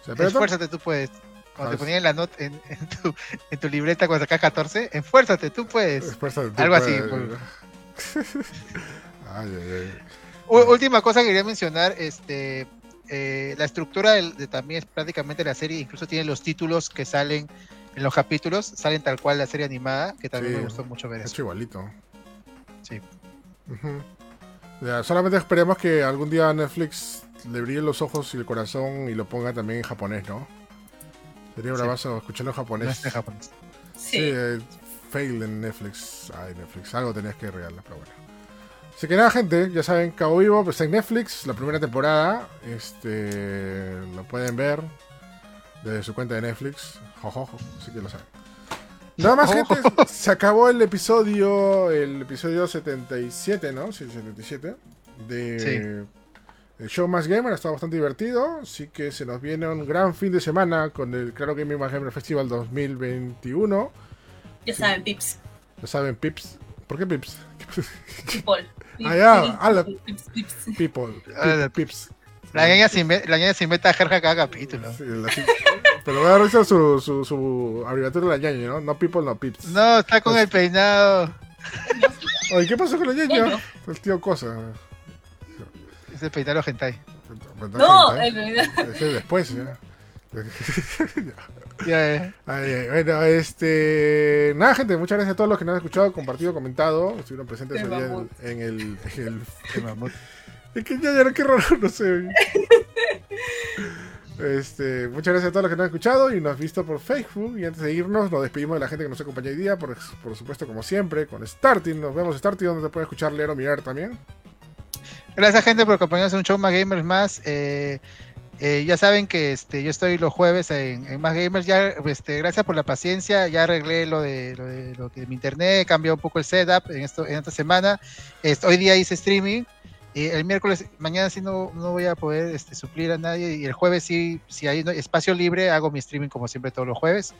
O sea, pero Esfuérzate, tú puedes. Cuando te Ah, ponían la nota en, en tu, en tu libreta cuando sacas 14, esfuérzate, tú puedes. esfuérzate tú, Algo así, pues. ay, ay, ay. U- última cosa que quería mencionar, este, eh, la estructura del- de, también es prácticamente la serie, incluso tiene los títulos que salen en los capítulos, salen tal cual la serie animada, que también Sí. me gustó mucho ver Es eso. igualito. Sí. Ya, solamente esperemos que algún día Netflix le brille los ojos y el corazón y lo ponga también en japonés, ¿no? Sería Sí. bravazo escucharlo en japonés. es en japonés. Sí, Sí. eh, fail en Netflix. Ay, Netflix. Algo tenías que regalar, pero bueno. Así que nada, gente, ya saben, Cabo Vivo pues, está en Netflix, la primera temporada. Este. Lo pueden ver desde su cuenta de Netflix. Jojojo, así que lo saben. Nada más, gente, se acabó el episodio, el episodio 77, ¿no? Sí, 77. De el show Más Gamer, ha estado bastante divertido. Así que se nos viene un gran fin de semana con el Claro Gaming Más Gamer Festival 2021. Ya saben, pips. Ya saben, Pips. ¿Por qué Pips? People. Ah, ya, ala. Pips, pips. People. Pips. La ñaña se la se inventa jerja cada capítulo. Sí, la-. Pero voy a dar su, su, su abreviatura de la ñaña, ¿no? No People, no Pips. No, está con el peinado. Oye, ¿qué pasó con la ñaña? El tío Cosa. Ese peinado hentai. No, ¿eh? en realidad. Ese después, ya. Ya, eh. Ay, bueno, este. Nada, gente, muchas gracias a todos los que nos han escuchado, compartido, comentado. Estuvieron presentes hoy en, en el. En el. Es que ya, ya, qué raro, no sé. Este, muchas gracias a todos los que nos han escuchado y nos han visto por Facebook. Y antes de irnos, nos despedimos de la gente que nos acompañó hoy día, por, por supuesto, como siempre, con Starting. Nos vemos Starting, donde te puede escuchar, leer o mirar también. Gracias gente por acompañarnos en un show más gamers más. Eh, eh, ya saben que este, yo estoy los jueves en, en más gamers. Ya, este, gracias por la paciencia. Ya arreglé lo de lo de, lo de mi internet, cambié un poco el setup en esto en esta semana. Este, hoy día hice streaming. Y el miércoles, mañana sí no, no voy a poder este, suplir a nadie. Y el jueves sí, si hay espacio libre, hago mi streaming como siempre todos los jueves.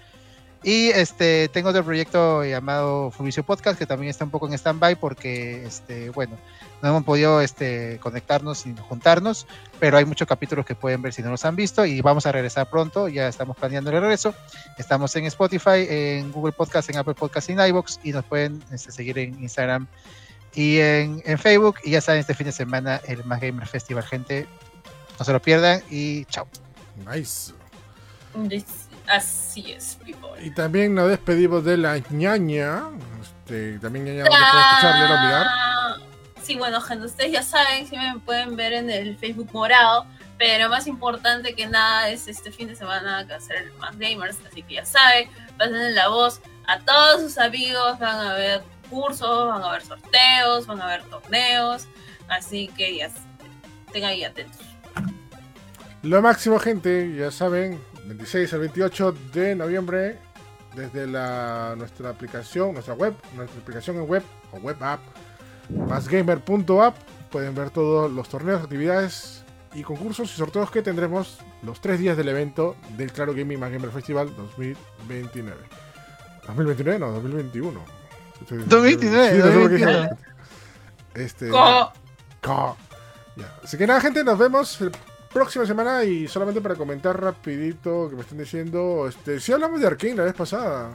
Y este, tengo otro proyecto llamado Fubicio Podcast, que también está un poco en stand-by porque, este, bueno, no hemos podido este, conectarnos y juntarnos, pero hay muchos capítulos que pueden ver si no los han visto y vamos a regresar pronto, ya estamos planeando el regreso. Estamos en Spotify, en Google Podcast, en Apple Podcast y en iVoox y nos pueden este, seguir en Instagram y en, en, Facebook. Y ya saben, este fin de semana el Más Gamer Festival, gente. No se lo pierdan y chao. Nice. Así es, people. Y también nos despedimos de la ñaña. Este, también ñaña, donde pueden escucharle olvidar. Sí, bueno, gente, ustedes ya saben, si me pueden ver en el Facebook morado. Pero más importante que nada es este fin de semana que hacer Más Gamers. Así que ya saben, pasen la voz a todos sus amigos. Van a ver cursos, van a ver sorteos, van a ver torneos. Así que ya estén ahí atentos. Lo máximo, gente, ya saben, 26 al 28 de noviembre, desde la, nuestra aplicación, nuestra web, nuestra aplicación en web o web app, masgamer.app, pueden ver todos los torneos, actividades y concursos y sorteos que tendremos los tres días del evento del Claro Gaming Más Gamer Festival 2029. 2029, no, 2021. 2029, Sí, no sé por qué dije- 2029. Este, Co-. Ya. Así que nada, gente, nos vemos la próxima semana y solamente para comentar rapidito que me están diciendo, este, si hablamos de Arkane la vez pasada.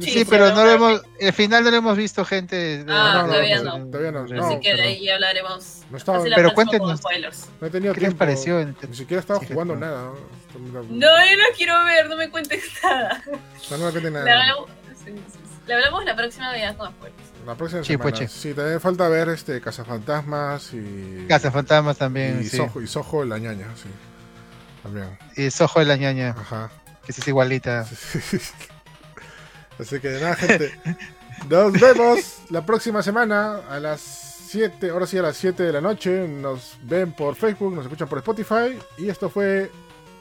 Sí, Sí, pero sí, no lo hemos, el final no lo hemos visto, gente. Ah, no, todavía no, no. todavía no, Así no. Así que de ahí hablaremos. No estaba- pero cuéntenos. No he tenido ¿Qué les pareció? en- Ni siquiera he estado Sí, jugando no. nada. No, No, yo no quiero ver, no me cuentes nada. no me cuente Le nada. hablamos, sí, sí, sí. Le hablamos la próxima vez con spoilers. La próxima Sí, semana. pues. Sí, también falta ver este Cazafantasmas y. Casa Fantasmas también, y sí. Soho, y Soho la ñaña, sí. También. Y Sojo de la ñaña, Ajá. que sí es igualita. Así que nada, gente. Nos vemos la próxima semana a las 7, ahora sí a las 7 de la noche. Nos ven por Facebook, nos escuchan por Spotify. Y esto fue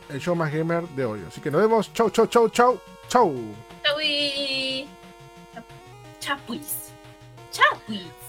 el show más gamer de hoy. Así que nos vemos. Chau, chau, chau, chau, chau. Chaui. Chapuis. Chapuis.